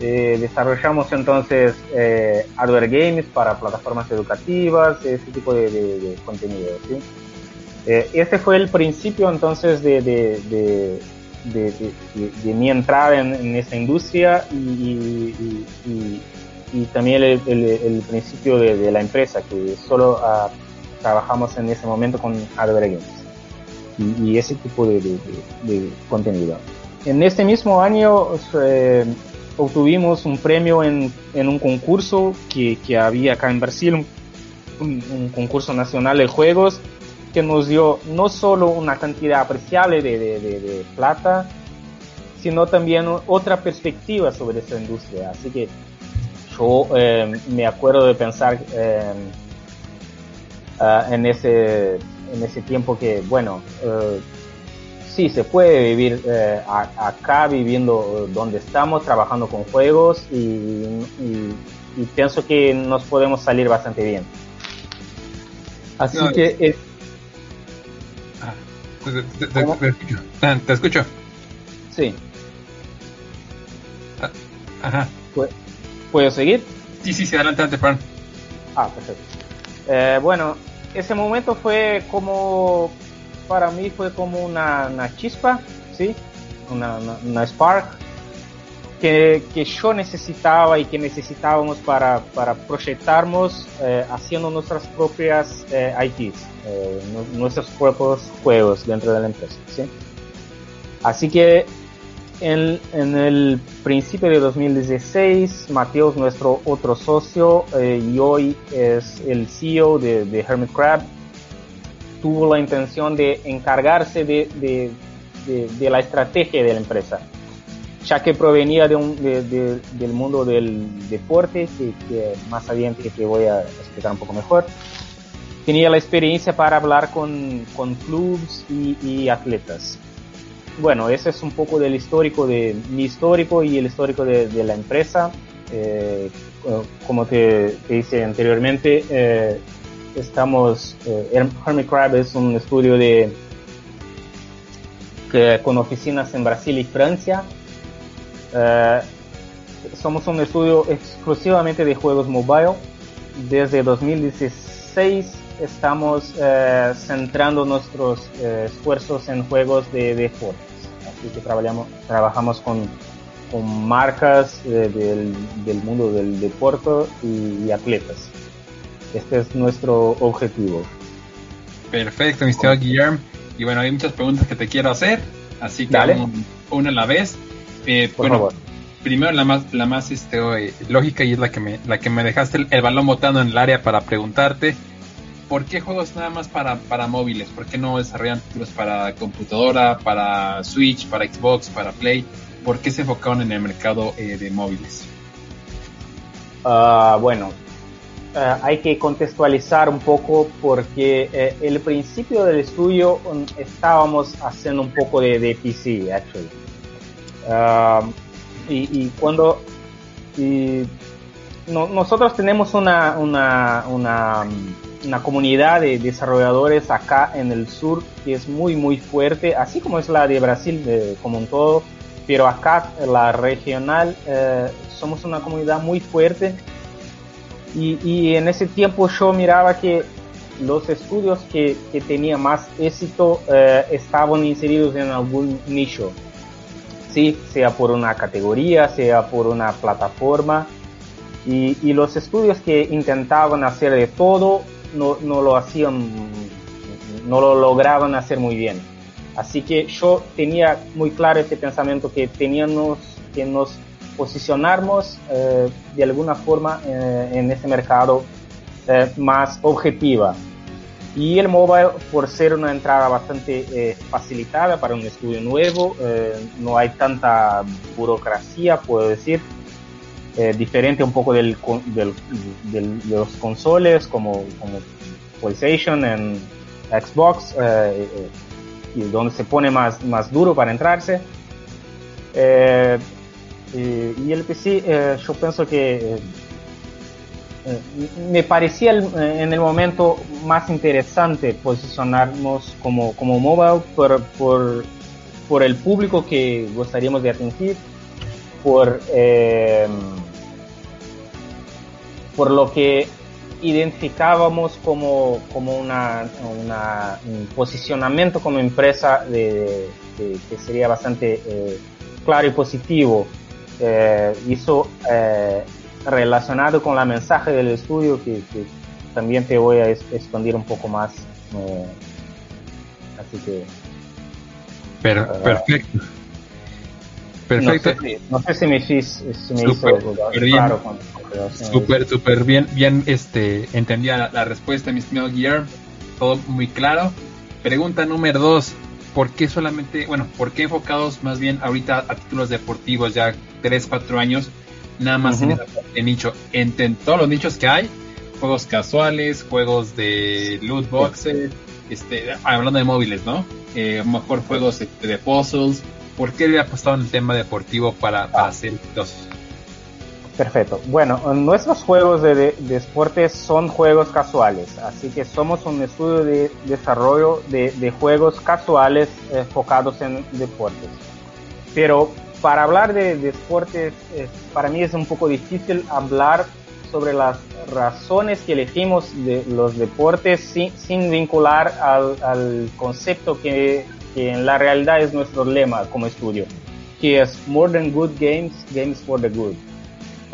Eh, desarrollamos entonces eh, hardware games para plataformas educativas, ese tipo de, de, de contenido. ¿sí? Eh, fue el principio entonces de, de, mi entrada en, en, esta industria y, y, y, y también el, el, el principio de, la empresa, que solo uh, trabajamos en ese momento con hardware games y, ese tipo de, contenido. En este mismo año eh, obtuvimos un premio en, en un concurso que, que, había acá en Brasil, un, concurso nacional de juegos que nos dio no solo una cantidad apreciable de, de, de, plata, sino también otra perspectiva sobre esta industria. Así que yo eh, me acuerdo de pensar eh, uh, en, ese, en ese tiempo que, bueno, uh, sí, se puede vivir eh, a, acá viviendo donde estamos, trabajando con juegos y, y, y, pienso que nos podemos salir bastante bien. Así no, que... Eh, ah, te, te, te, te, escucho. ¿Te escucho? Sí. Ah, ajá. ¿Puedo seguir? Sí, sí, sí, adelante, adelante, Fran. Ah, perfecto. Eh, bueno, ese momento fue como para mí fue como una, chispa, ¿sí? Una, spark que, yo necesitaba y que necesitábamos para, proyectarnos eh, haciendo nuestras propias eh, IPs, eh, nuestros propios juegos dentro de la empresa, ¿sí? Así que en, el principio de 2016, Mateos, nuestro otro socio eh, y hoy es el CEO de Hermit Crab, tuvo la intención de encargarse de, de, de, de la estrategia de la empresa, ya que provenía de un, del mundo del deporte, que, que, más adelante te voy a explicar un poco mejor. Tenía la experiencia para hablar con, con clubes y, y atletas. Bueno, ese es un poco del histórico de mi histórico y el histórico de, de la empresa. Eh, como te, te, anteriormente, eh, estamos, eh, Hermit Crab es un estudio de, que, con oficinas en Brasil y Francia. Eh, somos un estudio exclusivamente de juegos mobile. Desde 2016 estamos eh, centrando nuestros eh, esfuerzos en juegos de deportes. Así que trabajamos, trabajamos con, con marcas del, del, mundo del deporte y atletas. Este es nuestro objetivo. Perfecto, mi estimado Guillermo. Y bueno, hay muchas preguntas que te quiero hacer, así que una a la vez. Eh, Por bueno, favor. primero la más, la más este, eh, lógica y es la que me, la que me dejaste el, el, balón botando en el área para preguntarte. ¿Por qué juegos nada más para, para móviles? ¿Por qué no desarrollan títulos para computadora, para Switch, para Xbox, para Play? ¿Por qué se enfocaron en el mercado eh, de móviles? Uh, bueno, Uh, hay que contextualizar un poco porque eh, el principio del estudio um, estábamos haciendo un poco de, PC, actually. Uh, y, cuando nosotros tenemos una, una, una, comunidad de desarrolladores acá en el sur que es muy muy fuerte, así como es la de Brasil como un todo, pero acá la regional eh, somos una comunidad muy fuerte y, y, en ese tiempo yo miraba que los estudios que, que tenían más éxito eh, estaban inseridos en algún nicho, ¿sí? sea por una categoría, sea por una plataforma. Y, y, los estudios que intentaban hacer de todo no, no lo hacían, no lo lograban hacer muy bien. Así que yo tenía muy claro este pensamiento que teníamos que nos posicionarnos eh, de alguna forma eh, en ese mercado eh, más objetiva. Y el mobile, por ser una entrada bastante facilitada para un estudio nuevo, no hay tanta burocracia, puedo decir, diferente un poco del, del, del, de los consoles como, PlayStation en Xbox, donde se pone más, más duro para entrarse. Eh, y el PC, eh, yo pienso que eh, me parecía en el momento más interesante posicionarnos como, como mobile por, por, por el público que gustaríamos de atingir, por, por lo que identificábamos como, como una, un posicionamiento como empresa que sería bastante claro y positivo eh, hizo eh, relacionado con la mensaje del estudio que, también te voy a expandir un poco más. Eh, así que... perfecto. Perfecto. No sé, si me, super, hizo claro. Súper, súper bien, bien este, entendía la, respuesta, mi estimado Guillermo. Todo muy claro. Pregunta número dos ¿por qué solamente, bueno, por qué enfocados más bien ahorita a títulos deportivos ya 3, 4 años, nada más en ese nicho? En, todos los nichos que hay, juegos casuales, juegos de loot boxes, este, hablando de móviles, ¿no? Eh, mejor juegos de, puzzles. ¿Por qué le apostado en el tema deportivo para, para hacer los Perfecto. Bueno, nuestros juegos de, de, deportes son juegos casuales, así que somos un estudio de desarrollo de, juegos casuales enfocados en deportes. Pero para hablar de, deportes, para mí es un poco difícil hablar sobre las razones que elegimos de los deportes sin, vincular al, al concepto que, que en la realidad es nuestro lema como estudio, que es More Than Good Games, Games for the Good.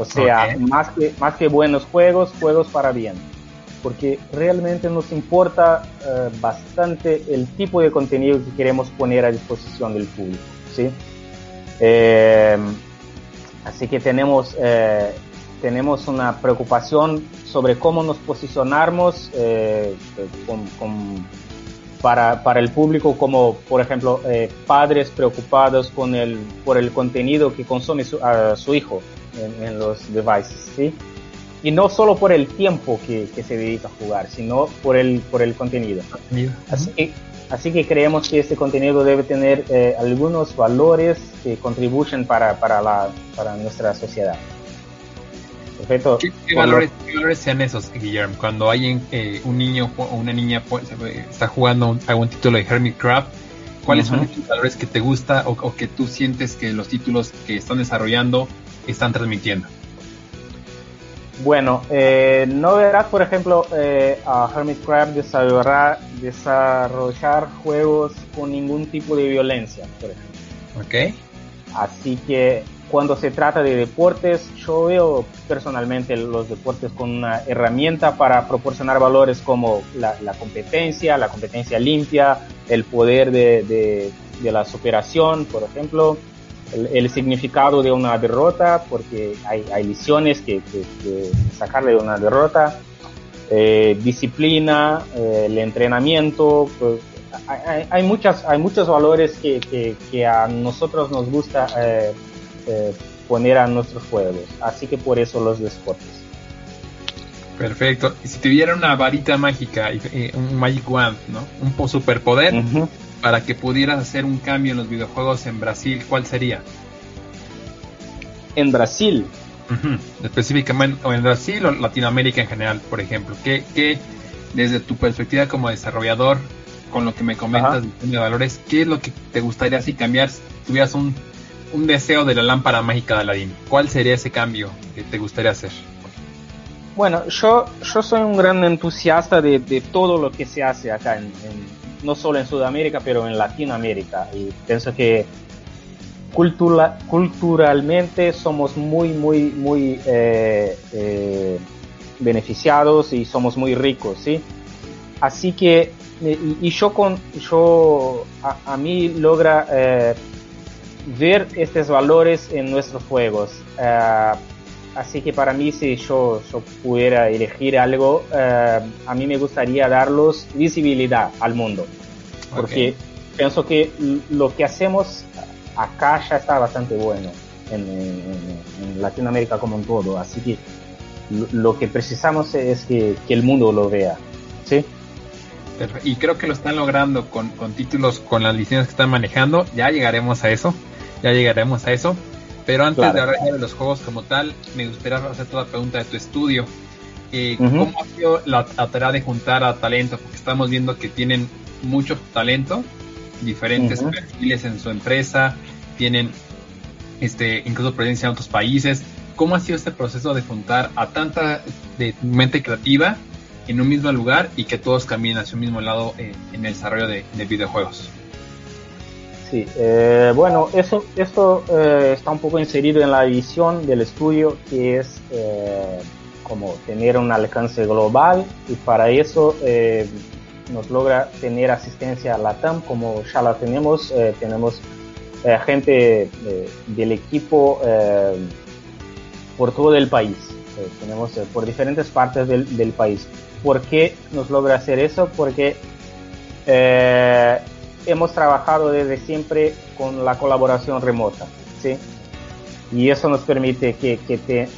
O sea, más, que, más que buenos juegos, juegos para bien. Porque realmente nos importa eh, bastante el tipo de contenido que queremos poner a disposición del público. ¿sí? Eh, así que tenemos, eh, tenemos una preocupación sobre cómo nos posicionamos con, para, para, el público como, por ejemplo, padres preocupados con el, por el contenido que consume su, su hijo en, los devices, ¿sí? Y no solo por el tiempo que, que, se dedica a jugar, sino por el, por el contenido. Así que, así que creemos que este contenido debe tener eh, algunos valores que contribuyen para, para, la, para nuestra sociedad. Perfecto. ¿Qué, valores, sean esos, Guillermo? Cuando hay eh, un niño o una niña está jugando algún título de Hermit Crab, ¿cuáles son los valores que te gusta o, o, que tú sientes que los títulos que están desarrollando están transmitiendo? Bueno, eh, no verás, por ejemplo, eh, a Hermit Crab desarrollar, desarrollar juegos con ningún tipo de violencia, por ejemplo. Ok. Así que cuando se trata de deportes, yo veo personalmente los deportes con una herramienta para proporcionar valores como la, competencia, la competencia limpia, el poder de, de la superación, por ejemplo, el, significado de una derrota, porque hay, hay lecciones que, sacarle de una derrota, eh, disciplina, eh, el entrenamiento, pues, hay, hay, muchas, hay muchos valores que, que, a nosotros nos gusta eh, poner a nuestros juegos, así que por eso los deportes. Perfecto. Y si tuviera una varita mágica, un Magic Wand, ¿no? Un superpoder, para que pudieras hacer un cambio en los videojuegos en Brasil, ¿cuál sería? En Brasil. Específicamente, o en Brasil o Latinoamérica en general, por ejemplo. ¿Qué, qué desde tu perspectiva como desarrollador, con lo que me comentas de valores, qué es lo que te gustaría si cambiar, si tuvieras un, un deseo de la lámpara mágica de Aladdin? ¿Cuál sería ese cambio que te gustaría hacer? Bueno, yo, yo soy un gran entusiasta de, de todo lo que se hace acá en no solo en Sudamérica, pero en Latinoamérica. Y pienso que cultura, culturalmente somos muy, muy, muy eh, eh, beneficiados y somos muy ricos, ¿sí? Así que, y, yo con, yo, a, mí logra eh, ver estos valores en nuestros juegos. Así que para mí, si yo, yo pudiera elegir algo, eh, a mí me gustaría darlos visibilidad al mundo. Porque pienso que lo que hacemos acá ya está bastante bueno en, Latinoamérica como un todo. Así que lo, que precisamos es que, el mundo lo vea. ¿sí? Y creo que lo están logrando con, con títulos, con las licencias que están manejando. Ya llegaremos a eso. Ya llegaremos a eso. Pero antes de hablar de los juegos como tal, me gustaría hacer toda la pregunta de tu estudio. Eh, ¿Cómo ha sido la, tarea de juntar a talento? Porque estamos viendo que tienen mucho talento, diferentes perfiles en su empresa, tienen este, incluso presencia en otros países. ¿Cómo ha sido este proceso de juntar a tanta de mente creativa en un mismo lugar y que todos caminen hacia un mismo lado eh, en el desarrollo de, videojuegos? Sí, eh, bueno, eso, esto eh, está un poco inserido en la visión del estudio, que es como tener un alcance global y para eso nos logra tener asistencia a la TAM, como ya la tenemos, tenemos eh, gente eh, del equipo eh, por todo el país. tenemos por diferentes partes del, del, país. ¿Por qué nos logra hacer eso? Porque hemos trabajado desde siempre con la colaboración remota. ¿sí? Y eso nos permite que,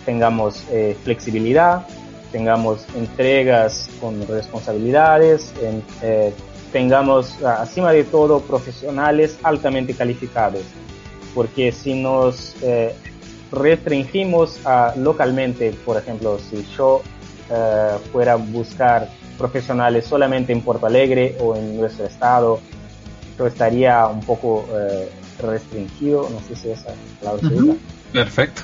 tengamos flexibilidad, tengamos entregas con responsabilidades, en, tengamos, acima de todo, profesionales altamente calificados. Porque si nos eh, restringimos localmente, por ejemplo, si yo eh, fuera a buscar profesionales solamente en Porto Alegre o en nuestro estado, yo estaría un poco eh, restringido, no sé si esa palabra se Perfecto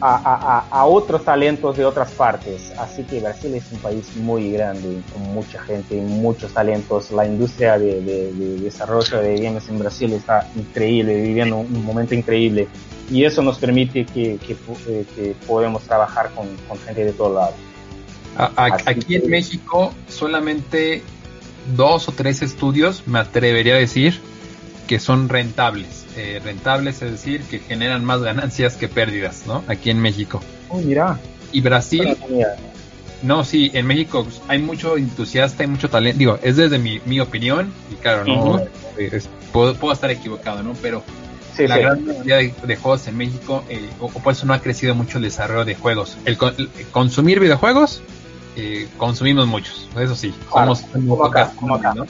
a, otros talentos de otras partes. Así que Brasil es un país muy grande, con mucha gente y muchos talentos. La industria de, desarrollo de games en Brasil está increíble, viviendo un, momento increíble. Y eso nos permite que, que, eh, podemos trabajar con, gente de todos lados. aquí en México solamente dos o tres estudios, me atrevería a decir, que son rentables. Eh, rentables, es decir, que generan más ganancias que pérdidas, ¿no? Aquí en México. Oh, mira. Y Brasil. No, sí, en México hay mucho entusiasta, hay mucho talento. Digo, es desde mi, mi opinión, y claro, no puedo, puedo, estar equivocado, ¿no? Pero la gran mayoría de, juegos en México, eh, o, por eso no ha crecido mucho el desarrollo de juegos. El, consumir videojuegos, eh, consumimos muchos, eso sí, somos como acá, como acá. ¿no?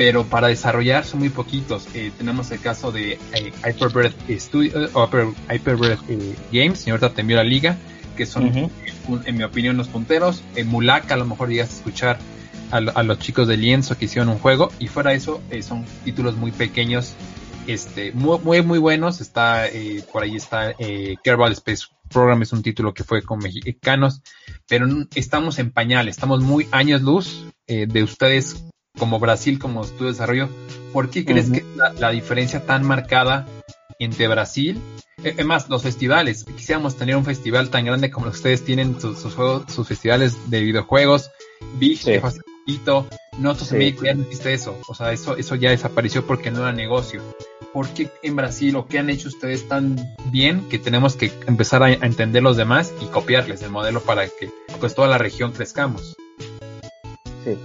pero para desarrollar son muy poquitos. Eh, tenemos el caso de eh, Studio, eh, Hyperbreath Games, y ahorita te la liga, que son, en mi opinión, los punteros. En Mulaka a lo mejor llegas a escuchar a, los chicos de Lienzo que hicieron un juego, y fuera de eso, son títulos muy pequeños, este, muy, muy, muy buenos. Está, por ahí está Kerbal Space Program, es un título que fue con mexicanos, pero estamos en pañal, estamos muy años luz de ustedes como Brasil como tu desarrollo, ¿por qué crees que la, la, diferencia tan marcada entre Brasil? Es eh, más, los festivales, quisiéramos tener un festival tan grande como ustedes tienen sus, juegos, sus festivales de videojuegos, Big, sí. que facilito, nosotros sí. en México ya no existe eso, o sea, eso, eso ya desapareció porque no era negocio. ¿Por qué en Brasil o qué han hecho ustedes tan bien que tenemos que empezar a, a entender los demás y copiarles el modelo para que pues toda la región crezcamos? Sí,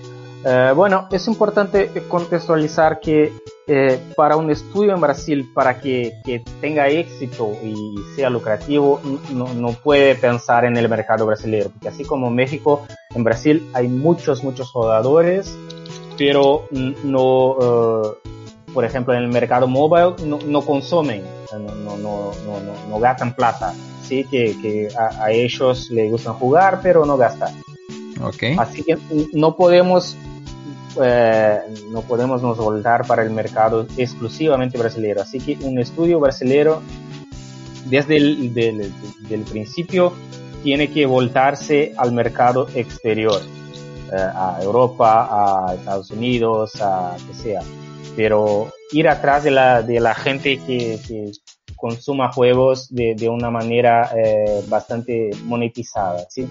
eh, bueno, es importante contextualizar que eh, para un estudio en Brasil, para que, tenga éxito y sea lucrativo, no, puede pensar en el mercado brasileño, porque así como en México, en Brasil hay muchos, muchos jugadores, pero no, eh, por ejemplo, en el mercado mobile no, consumen, no, no, gastan plata, sí, que, a, a, ellos les gustan jugar, pero no gastan. Okay. Así que no podemos eh, no podemos nos voltar para el mercado exclusivamente brasileño. Así que un estudio brasileño desde el del, principio tiene que voltarse al mercado exterior, eh, a Europa, a Estados Unidos, a que sea. Pero ir atrás de la, de la gente que, consuma juegos de, de una manera eh, bastante monetizada, ¿sí?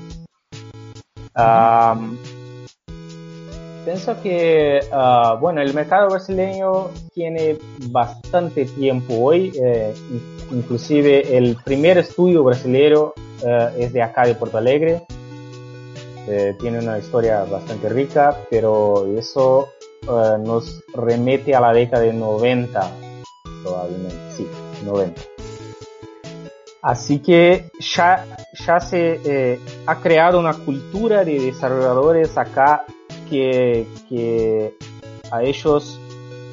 Um, pienso que, uh, bueno, el mercado brasileño tiene bastante tiempo hoy, eh, inclusive el primer estudio brasileño eh, es de acá de Porto Alegre, eh, tiene una historia bastante rica, pero eso eh, nos remete a la década de 90, probablemente, sí, 90. Así que ya, ya se ha creado una cultura de desarrolladores acá que, a ellos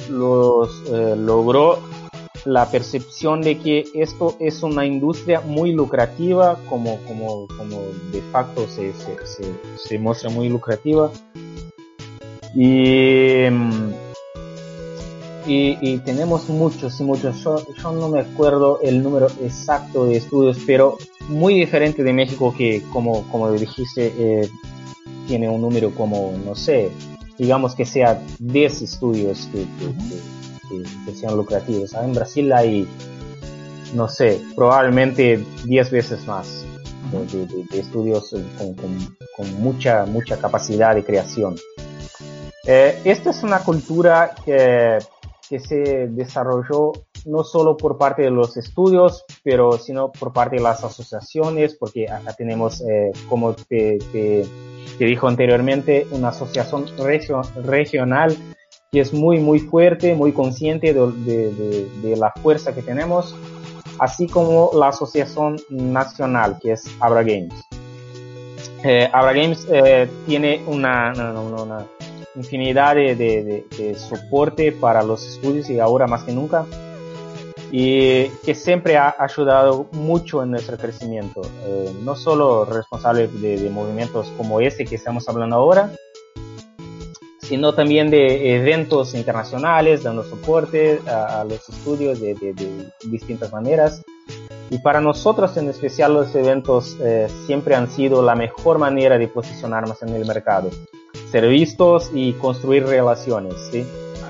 los eh, logró la percepción de que esto es una industria muy lucrativa, como, como, como de facto se, se, se, muestra muy lucrativa. Y, y, tenemos muchos y muchos. Yo, yo, no me acuerdo el número exacto de estudios, pero muy diferente de México que, como, como dijiste, eh, tiene un número como, no sé, digamos que sea 10 estudios que, que, que, que sean lucrativos. En Brasil hay, no sé, probablemente 10 veces más de, de, de estudios con, con, con, mucha, mucha capacidad de creación. Eh, esta es una cultura que, que se desarrolló no solo por parte de los estudios, pero sino por parte de las asociaciones, porque acá tenemos, eh, como te, te, te, dijo anteriormente, una asociación regio, regional que es muy, muy fuerte, muy consciente de, de, la fuerza que tenemos, así como la asociación nacional, que es Abra Games. Eh, Abra Games eh, tiene una, infinidad de, soporte para los estudios y ahora más que nunca y que siempre ha ayudado mucho en nuestro crecimiento. Eh, no solo responsable de, de, movimientos como este que estamos hablando ahora, sino también de eventos internacionales, dando soporte a, a los estudios de, de, distintas maneras. Y para nosotros en especial los eventos eh, siempre han sido la mejor manera de posicionarnos en el mercado ser vistos y construir relaciones, ¿sí?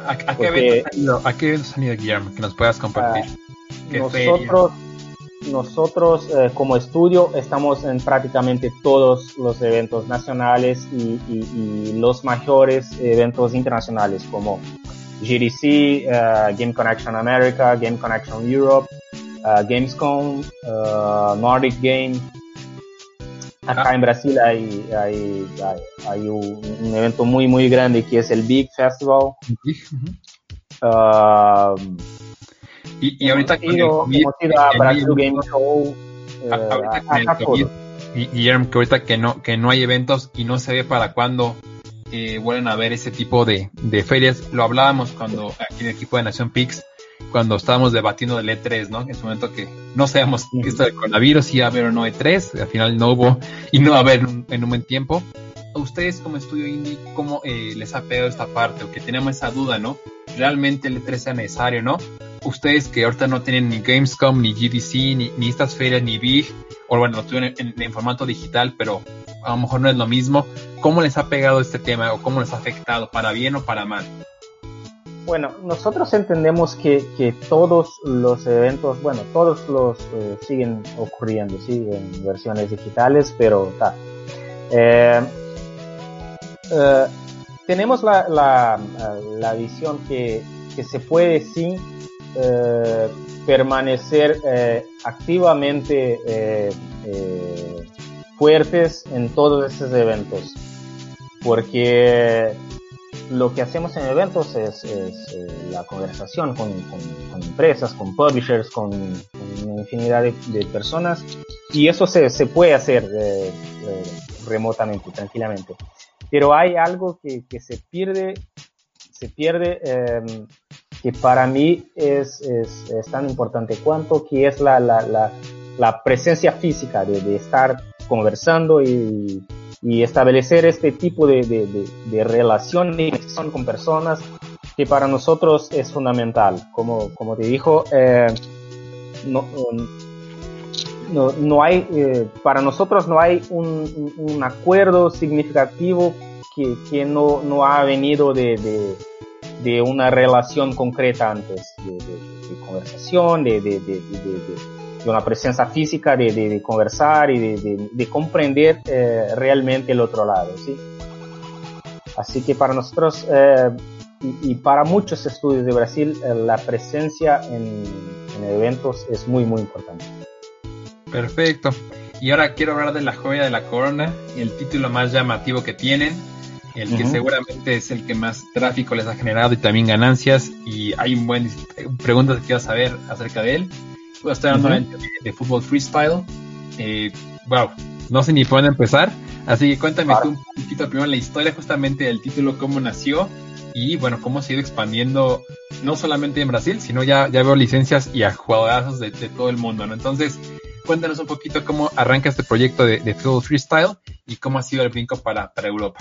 ¿A, a qué, eventos han ido, ¿A qué eventos han ido, Guillermo? Que nos puedas compartir. Uh, nosotros, nosotros eh, como estudio estamos en prácticamente todos los eventos nacionales y, y, y los mayores eventos internacionales como GDC, uh, Game Connection America, Game Connection Europe, uh, Gamescom, Nordic Game, Acá ah. en Brasil hay, hay, hay, hay un, un, evento muy, muy grande que es el Big Festival. Uh -huh. uh, y, y, ahorita con ido, el hemos ido a Brasil Game Show. Ahorita con el COVID, y, Guillermo, que ahorita que no, que no hay eventos y no se ve para cuándo eh, vuelven a ver ese tipo de, de ferias. Lo hablábamos cuando aquí en el equipo de Nación Pix cuando estábamos debatiendo del E3, ¿no? En su momento que no sabíamos que esto del coronavirus iba a haber o no E3, al final no hubo y no va a haber en, un buen tiempo. ¿A ustedes como estudio indie, cómo eh, les ha pegado esta parte? O que tenemos esa duda, ¿no? ¿Realmente el E3 sea necesario, no? Ustedes que ahorita no tienen ni Gamescom, ni GDC, ni, ni estas ferias, ni Big, o bueno, lo tuvieron en, en, en formato digital, pero a lo mejor no es lo mismo. ¿Cómo les ha pegado este tema o cómo les ha afectado, para bien o para mal? Bueno, nosotros entendemos que, que, todos los eventos, bueno, todos los eh, siguen ocurriendo, sí, en versiones digitales, pero ta. Eh, eh, tenemos la, la, la, visión que, que se puede sí eh, permanecer eh, activamente fuertes en todos esos eventos, porque lo que hacemos en eventos es, es eh, la conversación con, con, con, empresas, con publishers, con, con una infinidad de, de, personas y eso se, se puede hacer eh, eh, remotamente, tranquilamente. Pero hay algo que, que se pierde, se pierde em, que para mí es, es, es, tan importante cuanto que es la, la, la, la presencia física de, de estar conversando y y establecer este tipo de, de, de, de relación y conexión con personas que para nosotros es fundamental. Como, como te dijo, eh, no, no, no, hay, eh, para nosotros no hay un, un acuerdo significativo que, que no, no ha venido de, de, de una relación concreta antes de, de, de conversación, de, de, de, de, una presencia física, de, conversar y de, comprender eh, realmente el otro lado, ¿sí? Así que para nosotros eh, y, para muchos estudios de Brasil, eh, la presencia en, en eventos es muy, muy importante. Perfecto. Y ahora quiero hablar de la joya de la corona, el título más llamativo que tienen, el que seguramente es el que más tráfico les ha generado y también ganancias. Y hay un buen preguntas que quiero saber acerca de él. Voy a estar hablando de, fútbol freestyle. Eh, wow, no sé ni por dónde empezar. Así que cuéntame tú un poquito primero la historia justamente del título, cómo nació y bueno, cómo se ha ido expandiendo no solamente en Brasil, sino ya, ya veo licencias y a jugadores de, de todo el mundo, ¿no? Entonces, cuéntanos un poquito cómo arranca este proyecto de, de Fútbol Freestyle y cómo ha sido el brinco para, para Europa.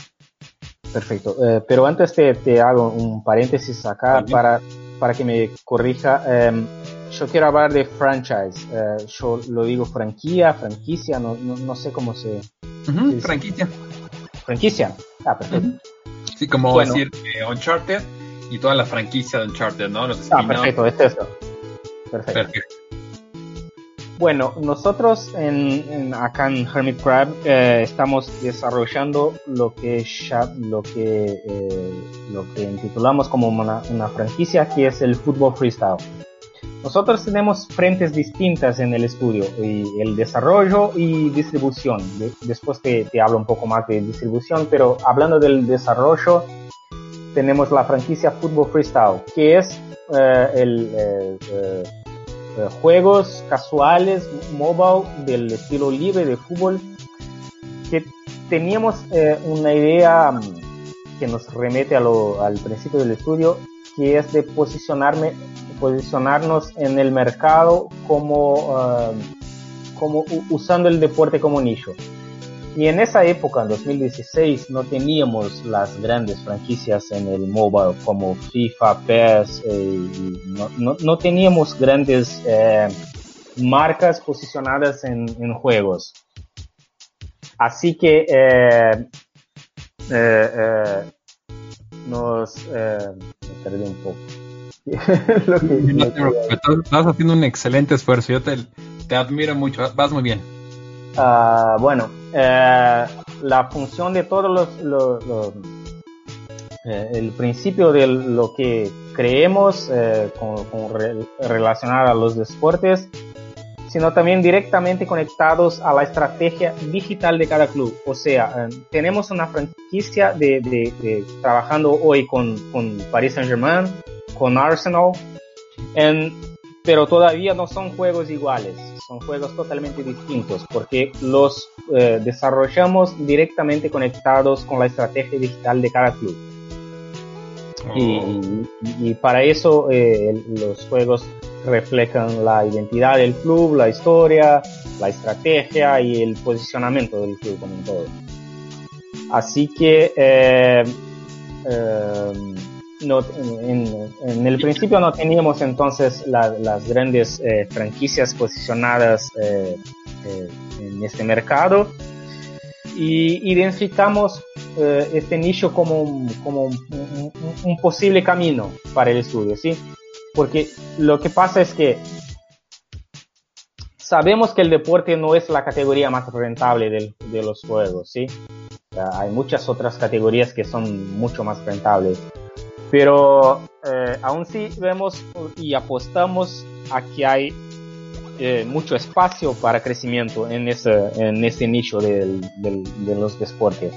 Perfecto. Eh, pero antes te, te, hago un paréntesis acá para, para que me corrija. Em, yo quiero hablar de franchise. Eh, yo lo digo franquicia, franquicia, no, no, sé cómo se... franquicia. Franquicia. Ah, perfecto. Sí, como decir eh, Uncharted y toda la franquicia de Uncharted, ¿no? ah, perfecto, es eso. Perfecto. perfecto. Bueno, nosotros en, acá en Hermit Crab eh, estamos desarrollando lo que lo que eh, lo que intitulamos como una, franquicia que es el fútbol freestyle. Nosotros tenemos frentes distintas en el estudio y el desarrollo y distribución. después te, te hablo un poco más de distribución, pero hablando del desarrollo tenemos la franquicia fútbol freestyle que es eh, el eh, juegos casuales, mobile, del estilo libre de fútbol, que teníamos eh, una idea mm, que nos remete a lo, al principio del estudio, que es de posicionarme, posicionarnos en el mercado como, eh, como usando el deporte como nicho. Y en esa época, en 2016, no teníamos las grandes franquicias en el mobile como FIFA, PES, eh, no, no, teníamos grandes eh, marcas posicionadas en, en, juegos. Así que eh, nos... perdí un poco. Estás haciendo un excelente esfuerzo, yo te, te admiro mucho, vas muy bien. Ah, bueno, eh, la función de todos los, eh, el principio de lo que creemos eh, con, relacionar a los deportes, sino también directamente conectados a la estrategia digital de cada club. O sea, tenemos una franquicia de, trabajando hoy con, con Paris Saint Germain, con Arsenal, pero todavía no son juegos iguales son juegos totalmente distintos porque los eh, desarrollamos directamente conectados con la estrategia digital de cada club. Y, para eso eh, los juegos reflejan la identidad del club, la historia, la estrategia y el posicionamiento del club como un todo. Así que eh, en, el principio no teníamos entonces las grandes eh, franquicias posicionadas eh, eh, en este mercado y identificamos este nicho como, un, como un, posible camino para el estudio, ¿sí? Porque lo que pasa es que sabemos que el deporte no es la categoría más rentable de los juegos, ¿sí? hay muchas otras categorías que son mucho más rentables pero eh, aún sí vemos y apostamos a que hay eh, mucho espacio para crecimiento en ese, en ese nicho de los deportes.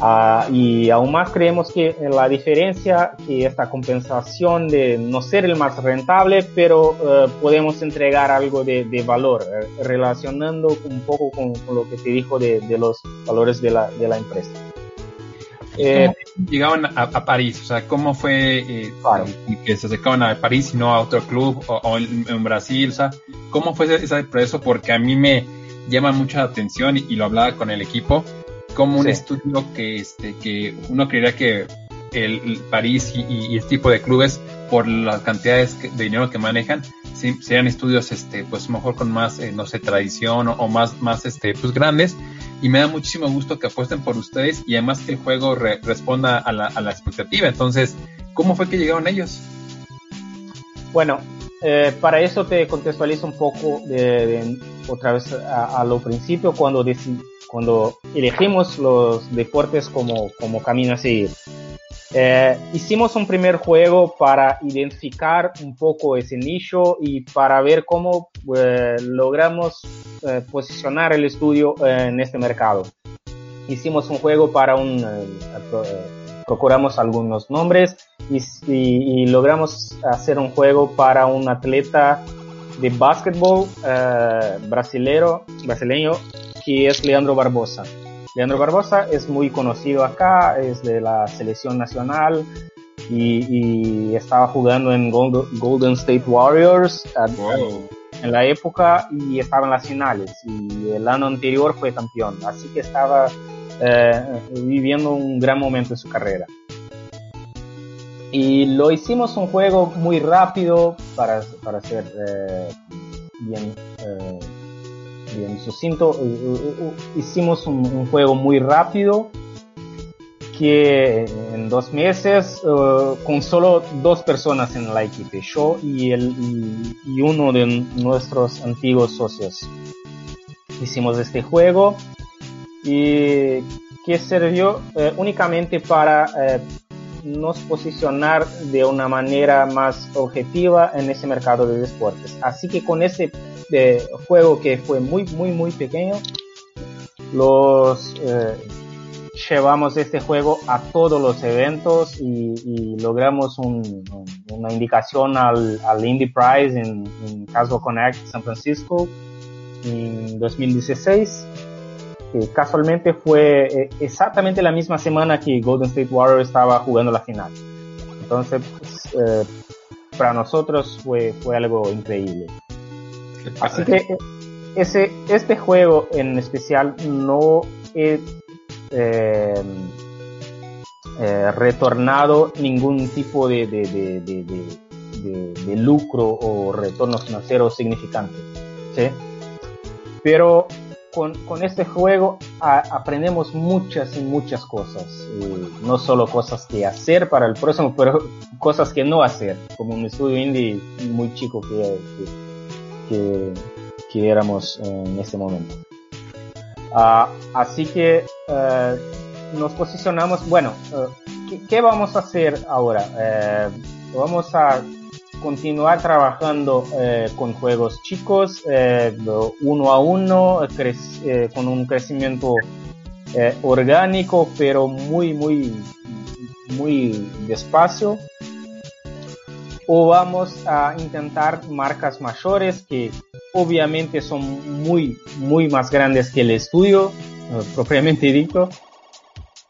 Ah, y aún más creemos que la diferencia, que esta compensación de no ser el más rentable, pero eh, podemos entregar algo de, de valor, relacionando un poco con, lo que te dijo de, de los valores de la, de la empresa. Eh, llegaban a, París? O sea, ¿cómo fue eh, que se acercaban a París y no a otro club o, en, Brasil? O sea, ¿cómo fue ese, proceso? Porque a mí me llama mucha atención y, lo hablaba con el equipo, como un estudio que, este, que uno creería que el, París y, este tipo de clubes, por las cantidades de dinero que manejan, serían estudios, este, pues mejor con más, eh, no sé, tradición o, más, más, este, pues grandes y me da muchísimo gusto que apuesten por ustedes y además que el juego responda a la, a la, expectativa. Entonces, ¿cómo fue que llegaron ellos? Bueno, eh, para eso te contextualizo un poco de, otra vez a, lo principio cuando, cuando elegimos los deportes como, como camino a seguir. Eh, hicimos un primer juego para identificar un poco ese nicho y para ver cómo eh, logramos eh, posicionar el estudio en este mercado. Hicimos un juego para un... pro- procuramos algunos nombres y, logramos hacer un juego para un atleta de básquetbol brasileño que es Leandro Barbosa. Leandro Barbosa es muy conocido acá, es de la selección nacional y, y estaba jugando en Gold- Golden State Warriors Wow. en la época y estaba en las finales y el año anterior fue campeón, así que estaba eh, viviendo un gran momento en su carrera. Y lo hicimos un juego muy rápido para, para ser eh, bien, eh, bien sucinto. Hicimos un, juego muy rápido que en dos meses eh, con solo dos personas en la equipe, yo y, el, y, y uno de nuestros antiguos socios. Hicimos este juego y que sirvió eh, únicamente para eh, nos posicionar de una manera más objetiva en ese mercado de deportes. Así que con ese eh, juego que fue muy, muy, muy pequeño, los eh, llevamos este juego a todos los eventos y, y logramos un- un- una indicación al, al Indie Prize en, en Connect San Francisco en 2016 que casualmente fue eh, exactamente la misma semana que Golden State Warriors estaba jugando la final. Entonces, pues, eh, para nosotros fue, fue algo increíble. Así que ese, este juego en especial no he eh, eh, retornado ningún tipo de, de, de, de, de- de- de lucro o retorno financiero significante. ¿sí? Pero con, con este juego a- aprendemos muchas y muchas cosas. eh, no solo cosas que hacer para el próximo, pero cosas que no hacer. Como un estudio indie muy chico que, que, que, que éramos en este momento. Ah, así que eh, nos posicionamos, bueno, eh, ¿qué, vamos a hacer ahora? Eh, vamos a continuar trabajando con juegos chicos, uno a uno, con un crecimiento orgánico, pero muy, muy, muy despacio. O vamos a intentar marcas mayores que obviamente son muy, muy más grandes que el estudio, eh, propiamente dicho,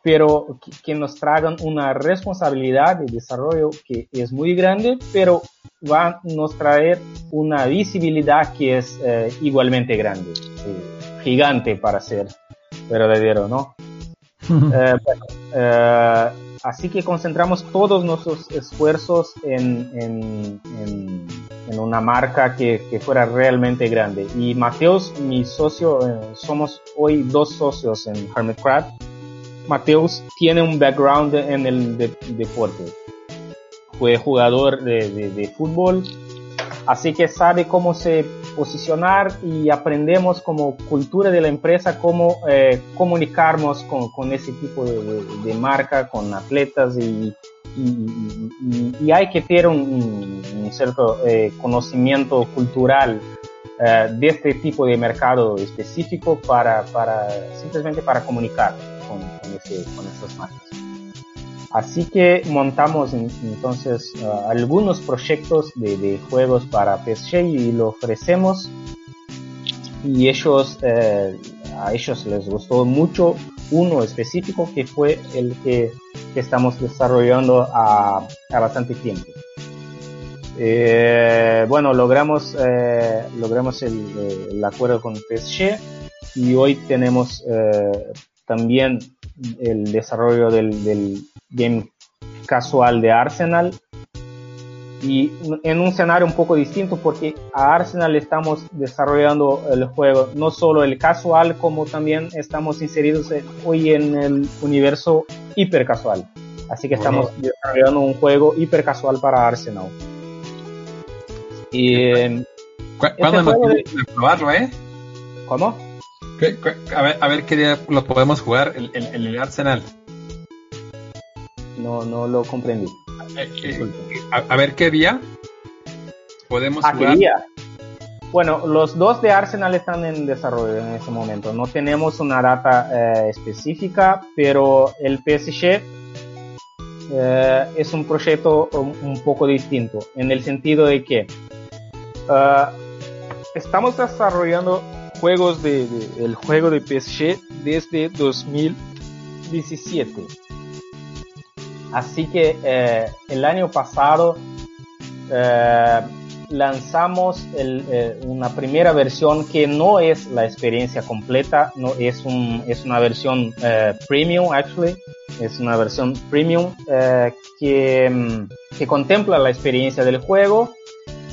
pero que, que nos tragan una responsabilidad de desarrollo que es muy grande, pero va a nos traer una visibilidad que es eh, igualmente grande, eh, gigante para ser verdadero, ¿no? Bueno, eh, así que concentramos todos nuestros esfuerzos en, en, en, una marca que, que, fuera realmente grande. Y Mateus, mi socio, eh, somos hoy dos socios en Hermitcraft. Mateus tiene un background en el de, deporte. Fue jugador de, de fútbol, así que sabe cómo se posicionar y aprendemos como cultura de la empresa cómo eh, comunicarnos con, con, ese tipo de, marca, con atletas y, y, hay que tener un, cierto eh, conocimiento cultural eh, de este tipo de mercado específico para, para simplemente para comunicar con, con esas marcas. Así que montamos entonces uh, algunos proyectos de, juegos para PSG y lo ofrecemos y ellos eh, a ellos les gustó mucho uno específico que fue el que, estamos desarrollando a, bastante tiempo. Eh, bueno, logramos, eh, logramos el, acuerdo con PSG y hoy tenemos eh, también el desarrollo del game casual de Arsenal y en un escenario un poco distinto porque a Arsenal estamos desarrollando el juego no solo el casual como también estamos inseridos hoy en el universo hiper casual así que estamos desarrollando un juego hiper casual para Arsenal Y, eh, ¿Cu- ¿Cuándo Este nos de- probarlo, eh? ¿Cómo? ¿Qué- cu- A ver, a ver qué día lo podemos jugar en el, el, el Arsenal. No, no lo comprendí. Eh, eh, a, a ver qué día podemos Ah, ¿qué jugar. día? Bueno, los dos de Arsenal están en desarrollo en ese momento. No tenemos una data eh, específica, pero el PSG eh, es un proyecto un, un poco distinto, en el sentido de que eh, estamos desarrollando juegos de, de- el juego de PSG desde 2017. Así que eh, el año pasado eh, lanzamos eh, una primera versión que no es la experiencia completa, no es, un, es una versión premium, actually, es una versión premium que, mm, que contempla la experiencia del juego,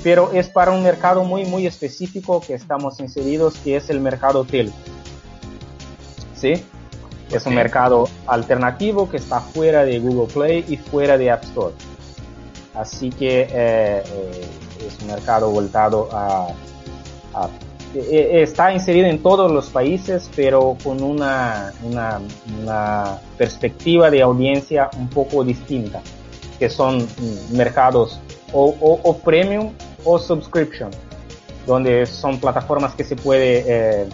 pero es para un mercado muy, muy específico que estamos inseridos, que es el mercado telco. ¿Sí? Es un mercado alternativo que está fuera de Google Play y fuera de App Store. Así que eh, eh, es un mercado voltado a, a- eh, está inserido en todos los países, pero con una, una, una perspectiva de audiencia un poco distinta, que son mm, mercados o, o- o premium o subscription, donde son plataformas que se puede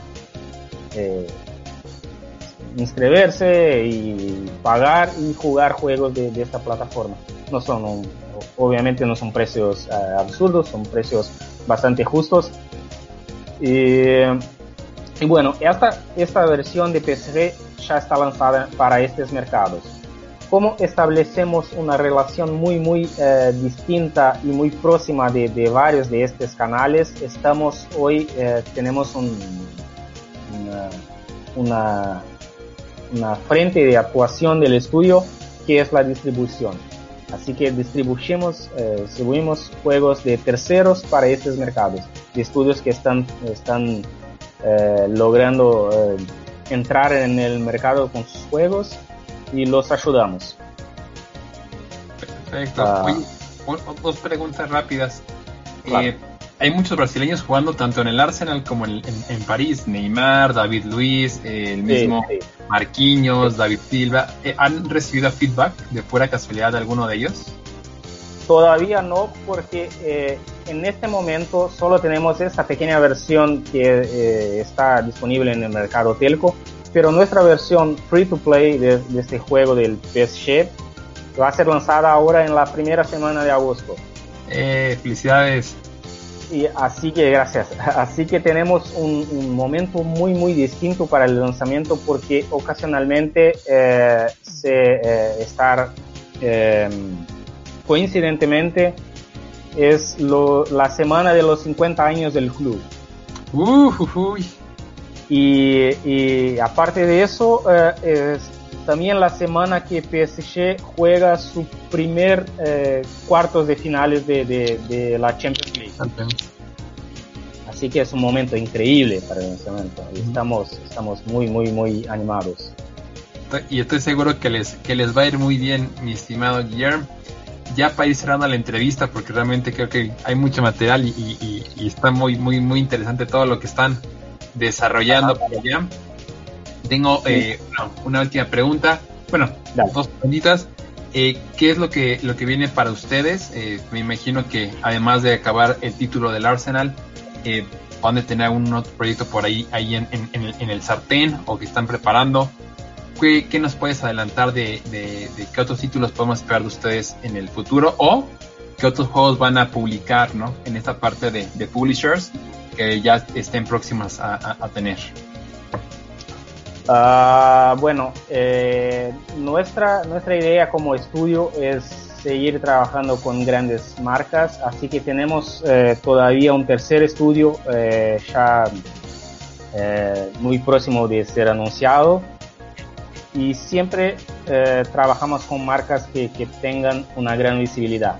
inscribirse y pagar y jugar juegos de, esta plataforma. No son, obviamente no son precios eh, absurdos, son precios bastante justos. Y, bueno, esta, esta versión de PSG ya está lanzada para estos mercados. ¿Cómo establecemos una relación muy, muy eh, distinta y muy próxima de, varios de estos canales? Estamos hoy, eh, tenemos un, una, una, una frente de actuación del estudio que es la distribución. Así que distribuimos, eh, distribuimos juegos de terceros para estos mercados, de estudios que están, están eh, logrando eh, entrar en el mercado con sus juegos y los ayudamos. Perfecto. Ah. Oye, dos preguntas rápidas. Claro. Hay muchos brasileños jugando tanto en el Arsenal como en, en- en París. Neymar, David Luis, eh, el mismo Sí, sí. Marquinhos, David Silva. Eh, ¿Han recibido feedback de pura casualidad de alguno de ellos? Todavía no, porque eh, en este momento solo tenemos esta pequeña versión que eh, está disponible en el mercado telco, pero nuestra versión free to play de, de este juego del PSG va a ser lanzada ahora en la primera semana de agosto. Eh, felicidades. Y así que gracias. Así que tenemos un, un momento muy muy distinto para el lanzamiento porque ocasionalmente eh, se eh, estar eh, coincidentemente es lo- la semana de los 50 años del club. Uh, uy. Y, y aparte de eso, eh, es también la semana que PSG juega su primer eh, cuartos de finales de, de- de la Champions League. Así que es un momento increíble para el lanzamiento. Y Estamos, estamos muy, muy, muy animados. Y estoy seguro que les, que les va a ir muy bien, mi estimado Guillermo. Ya para ir cerrando la entrevista, porque realmente creo que hay mucho material y, y- y está muy, muy, muy interesante todo lo que están desarrollando por allá. Tengo eh, bueno, una última pregunta. Bueno, Dale. dos preguntitas. Eh, ¿Qué es lo que, lo que viene para ustedes? Eh, me imagino que además de acabar el título del Arsenal, eh, van a tener un otro proyecto por ahí, ahí en, en- en el, en el sartén o que están preparando. ¿Qué, qué nos puedes adelantar de, de- de qué otros títulos podemos esperar de ustedes en el futuro? ¿O qué otros juegos van a publicar ¿no? en esta parte de, de publishers que ya estén próximas a, a- a tener? Ah, bueno, eh, nuestra, nuestra idea como estudio es seguir trabajando con grandes marcas, así que tenemos eh, todavía un tercer estudio eh, ya muy próximo de ser anunciado y siempre trabajamos con marcas que, que tengan una gran visibilidad.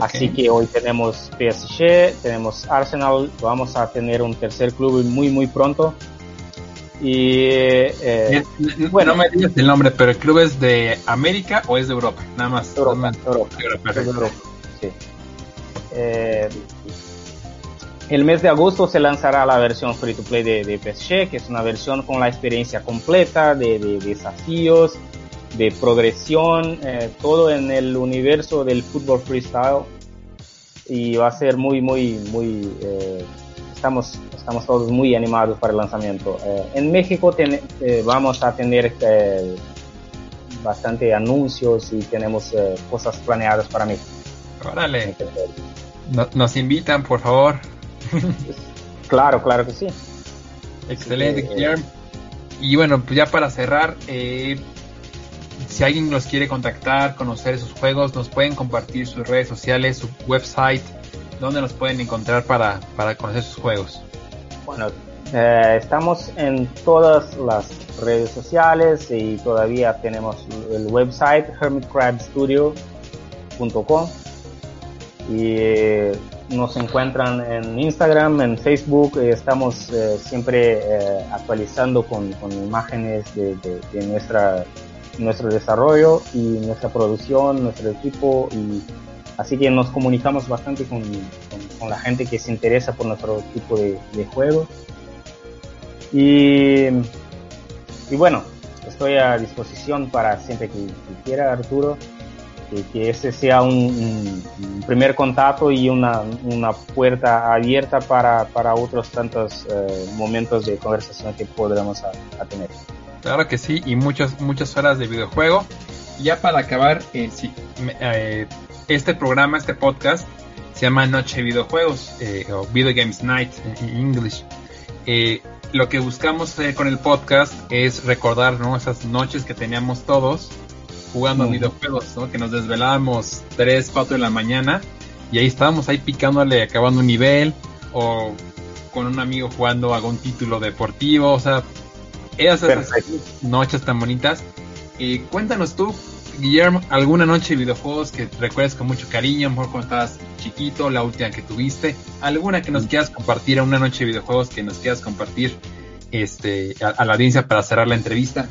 Así que hoy tenemos PSG, tenemos Arsenal, vamos a tener un tercer club muy muy pronto. Y eh, bueno. no me digas el nombre, pero el club es de América o es de Europa, nada más. Europa, Nada más. Europa, Europa, perfecto. Europa, sí. Eh, el mes de agosto se lanzará la versión free to play de, de PSG, que es una versión con la experiencia completa de, de desafíos, de progresión, eh, todo en el universo del fútbol freestyle. Y va a ser muy, muy, muy... Eh, estamos, estamos todos muy animados para el lanzamiento. Eh, en México ten, eh, vamos a tener eh, bastante anuncios y tenemos eh, cosas planeadas para México. Órale. No, nos invitan, por favor. Claro, claro que sí. Excelente, Guillermo. Y bueno, pues ya para cerrar, eh, si alguien los quiere contactar, conocer sus juegos, nos pueden compartir sus redes sociales, su website, donde nos pueden encontrar para, para conocer sus juegos. Bueno, eh, estamos en todas las redes sociales y todavía tenemos el website hermitcrabstudio.com y eh, nos encuentran en Instagram, en Facebook, eh, estamos eh, siempre actualizando con, imágenes de, de- de nuestra, nuestro desarrollo y nuestra producción, nuestro equipo y así que nos comunicamos bastante con, con- con la gente que se interesa por nuestro tipo de, de juego. Y, y bueno, estoy a disposición para siempre que, que quiera Arturo, que, que ese sea un, un- un primer contacto y una, una puerta abierta para, para otros tantos eh, momentos de conversación que podremos a- a tener. Claro que sí, y muchas, muchas horas de videojuego. Ya para acabar, eh, sí, me- eh, este programa, este podcast, se llama Noche de Videojuegos, eh, o Video Games Night en en English. Eh, lo que buscamos hacer con el podcast es recordar ¿no? esas noches que teníamos todos jugando a Ujú. videojuegos, ¿no? que nos desvelábamos 3, 4 de la mañana y ahí estábamos ahí picándole, acabando un nivel o con un amigo jugando a algún título deportivo, o sea, esas Perfecto. noches tan bonitas. Y cuéntanos tú, Guillermo, alguna noche de videojuegos que recuerdes con mucho cariño, a lo mejor cuando estabas chiquito, la última que tuviste, alguna que nos quieras compartir, a una noche de videojuegos que nos quieras compartir este, a, a la audiencia para cerrar la entrevista.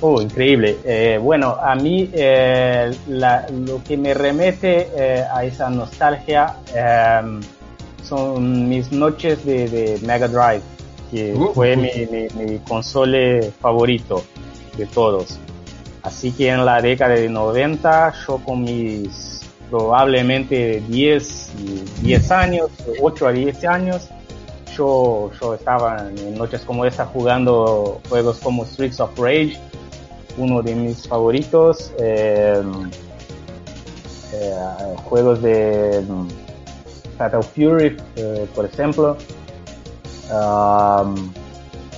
Oh, increíble. Eh, bueno, a mí eh, la- lo que me remete eh, a esa nostalgia eh, son mis noches de, de Mega Drive, que Uh. fue mi, mi, mi console favorito de todos. Así que en la década de 90, yo con mis probablemente 10, y 10 años, 8 a 10 años, yo, yo estaba en noches como esta jugando juegos como Streets of Rage, uno de mis favoritos, eh, eh, juegos de mm, Fatal Fury, eh, por ejemplo, Um,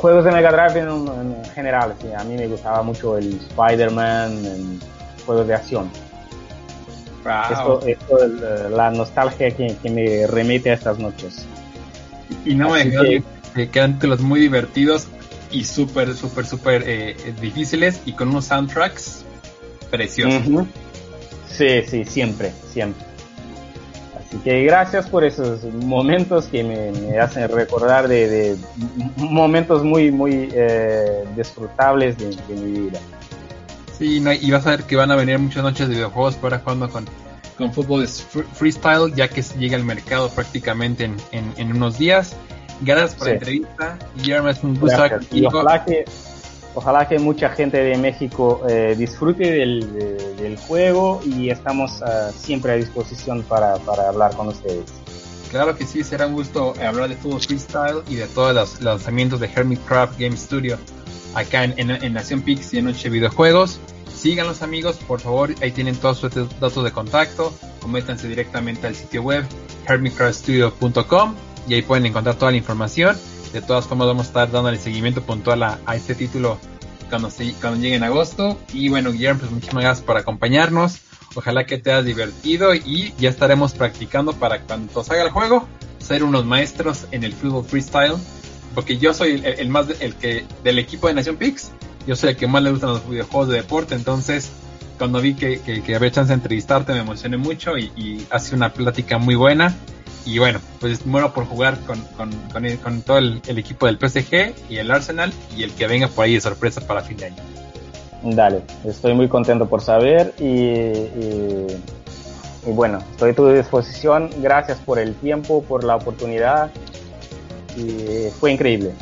juegos de Mega Drive en, en general, sí, a mí me gustaba mucho el Spider-Man, juegos de acción. Esto, esto es la nostalgia que, que me remite a estas noches. Y no me Así que- que quedan los muy divertidos y súper, súper, súper eh, difíciles y con unos soundtracks preciosos. Sí, sí, siempre, siempre. Así que gracias por esos momentos que me, me hacen recordar de, momentos muy, muy eh, disfrutables de, de mi vida. Sí, no, y vas a ver que van a venir muchas noches de videojuegos para jugando con, con fútbol es- fr- freestyle, ya que llega al mercado prácticamente en, en, en unos días. Gracias por Sí. la entrevista. Guillermo, es un gusto estar Gracias. Y ojalá que, ojalá que mucha gente de México eh, disfrute del, de- del juego y estamos ah, siempre a disposición para, hablar con ustedes. Claro que sí, será un gusto hablar de fútbol freestyle y de todos los lanzamientos de Hermit Crab Game Studio acá en, en, en Nación Pix y en Noche Videojuegos. Síganlos amigos, por favor, ahí tienen todos sus datos de contacto, coméntanse directamente al sitio web hermitcrabstudio.com y ahí pueden encontrar toda la información. De todas formas vamos a estar dándole seguimiento puntual a, este título cuando, llegue en agosto. Y bueno, Guillermo, pues muchísimas gracias por acompañarnos. Ojalá que te hayas divertido y ya estaremos practicando para cuando salga el juego ser unos maestros en el fútbol freestyle. Porque yo soy el, el más el que del equipo de Nación Pix, yo soy el que más le gustan los videojuegos de deporte. Entonces, cuando vi que, que, que había chance de entrevistarte, me emocioné mucho y, y ha sido una plática muy buena. Y bueno, pues muero por jugar con, con, con, todo el, equipo del PSG y el Arsenal y el que venga por ahí de sorpresa para fin de año. Dale, estoy muy contento por saber y, y, bueno, estoy a tu disposición. Gracias por el tiempo, por la oportunidad y fue increíble.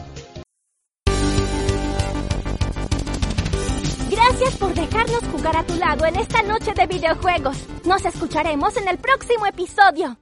Gracias por dejarnos jugar a tu lado en esta noche de videojuegos. Nos escucharemos en el próximo episodio.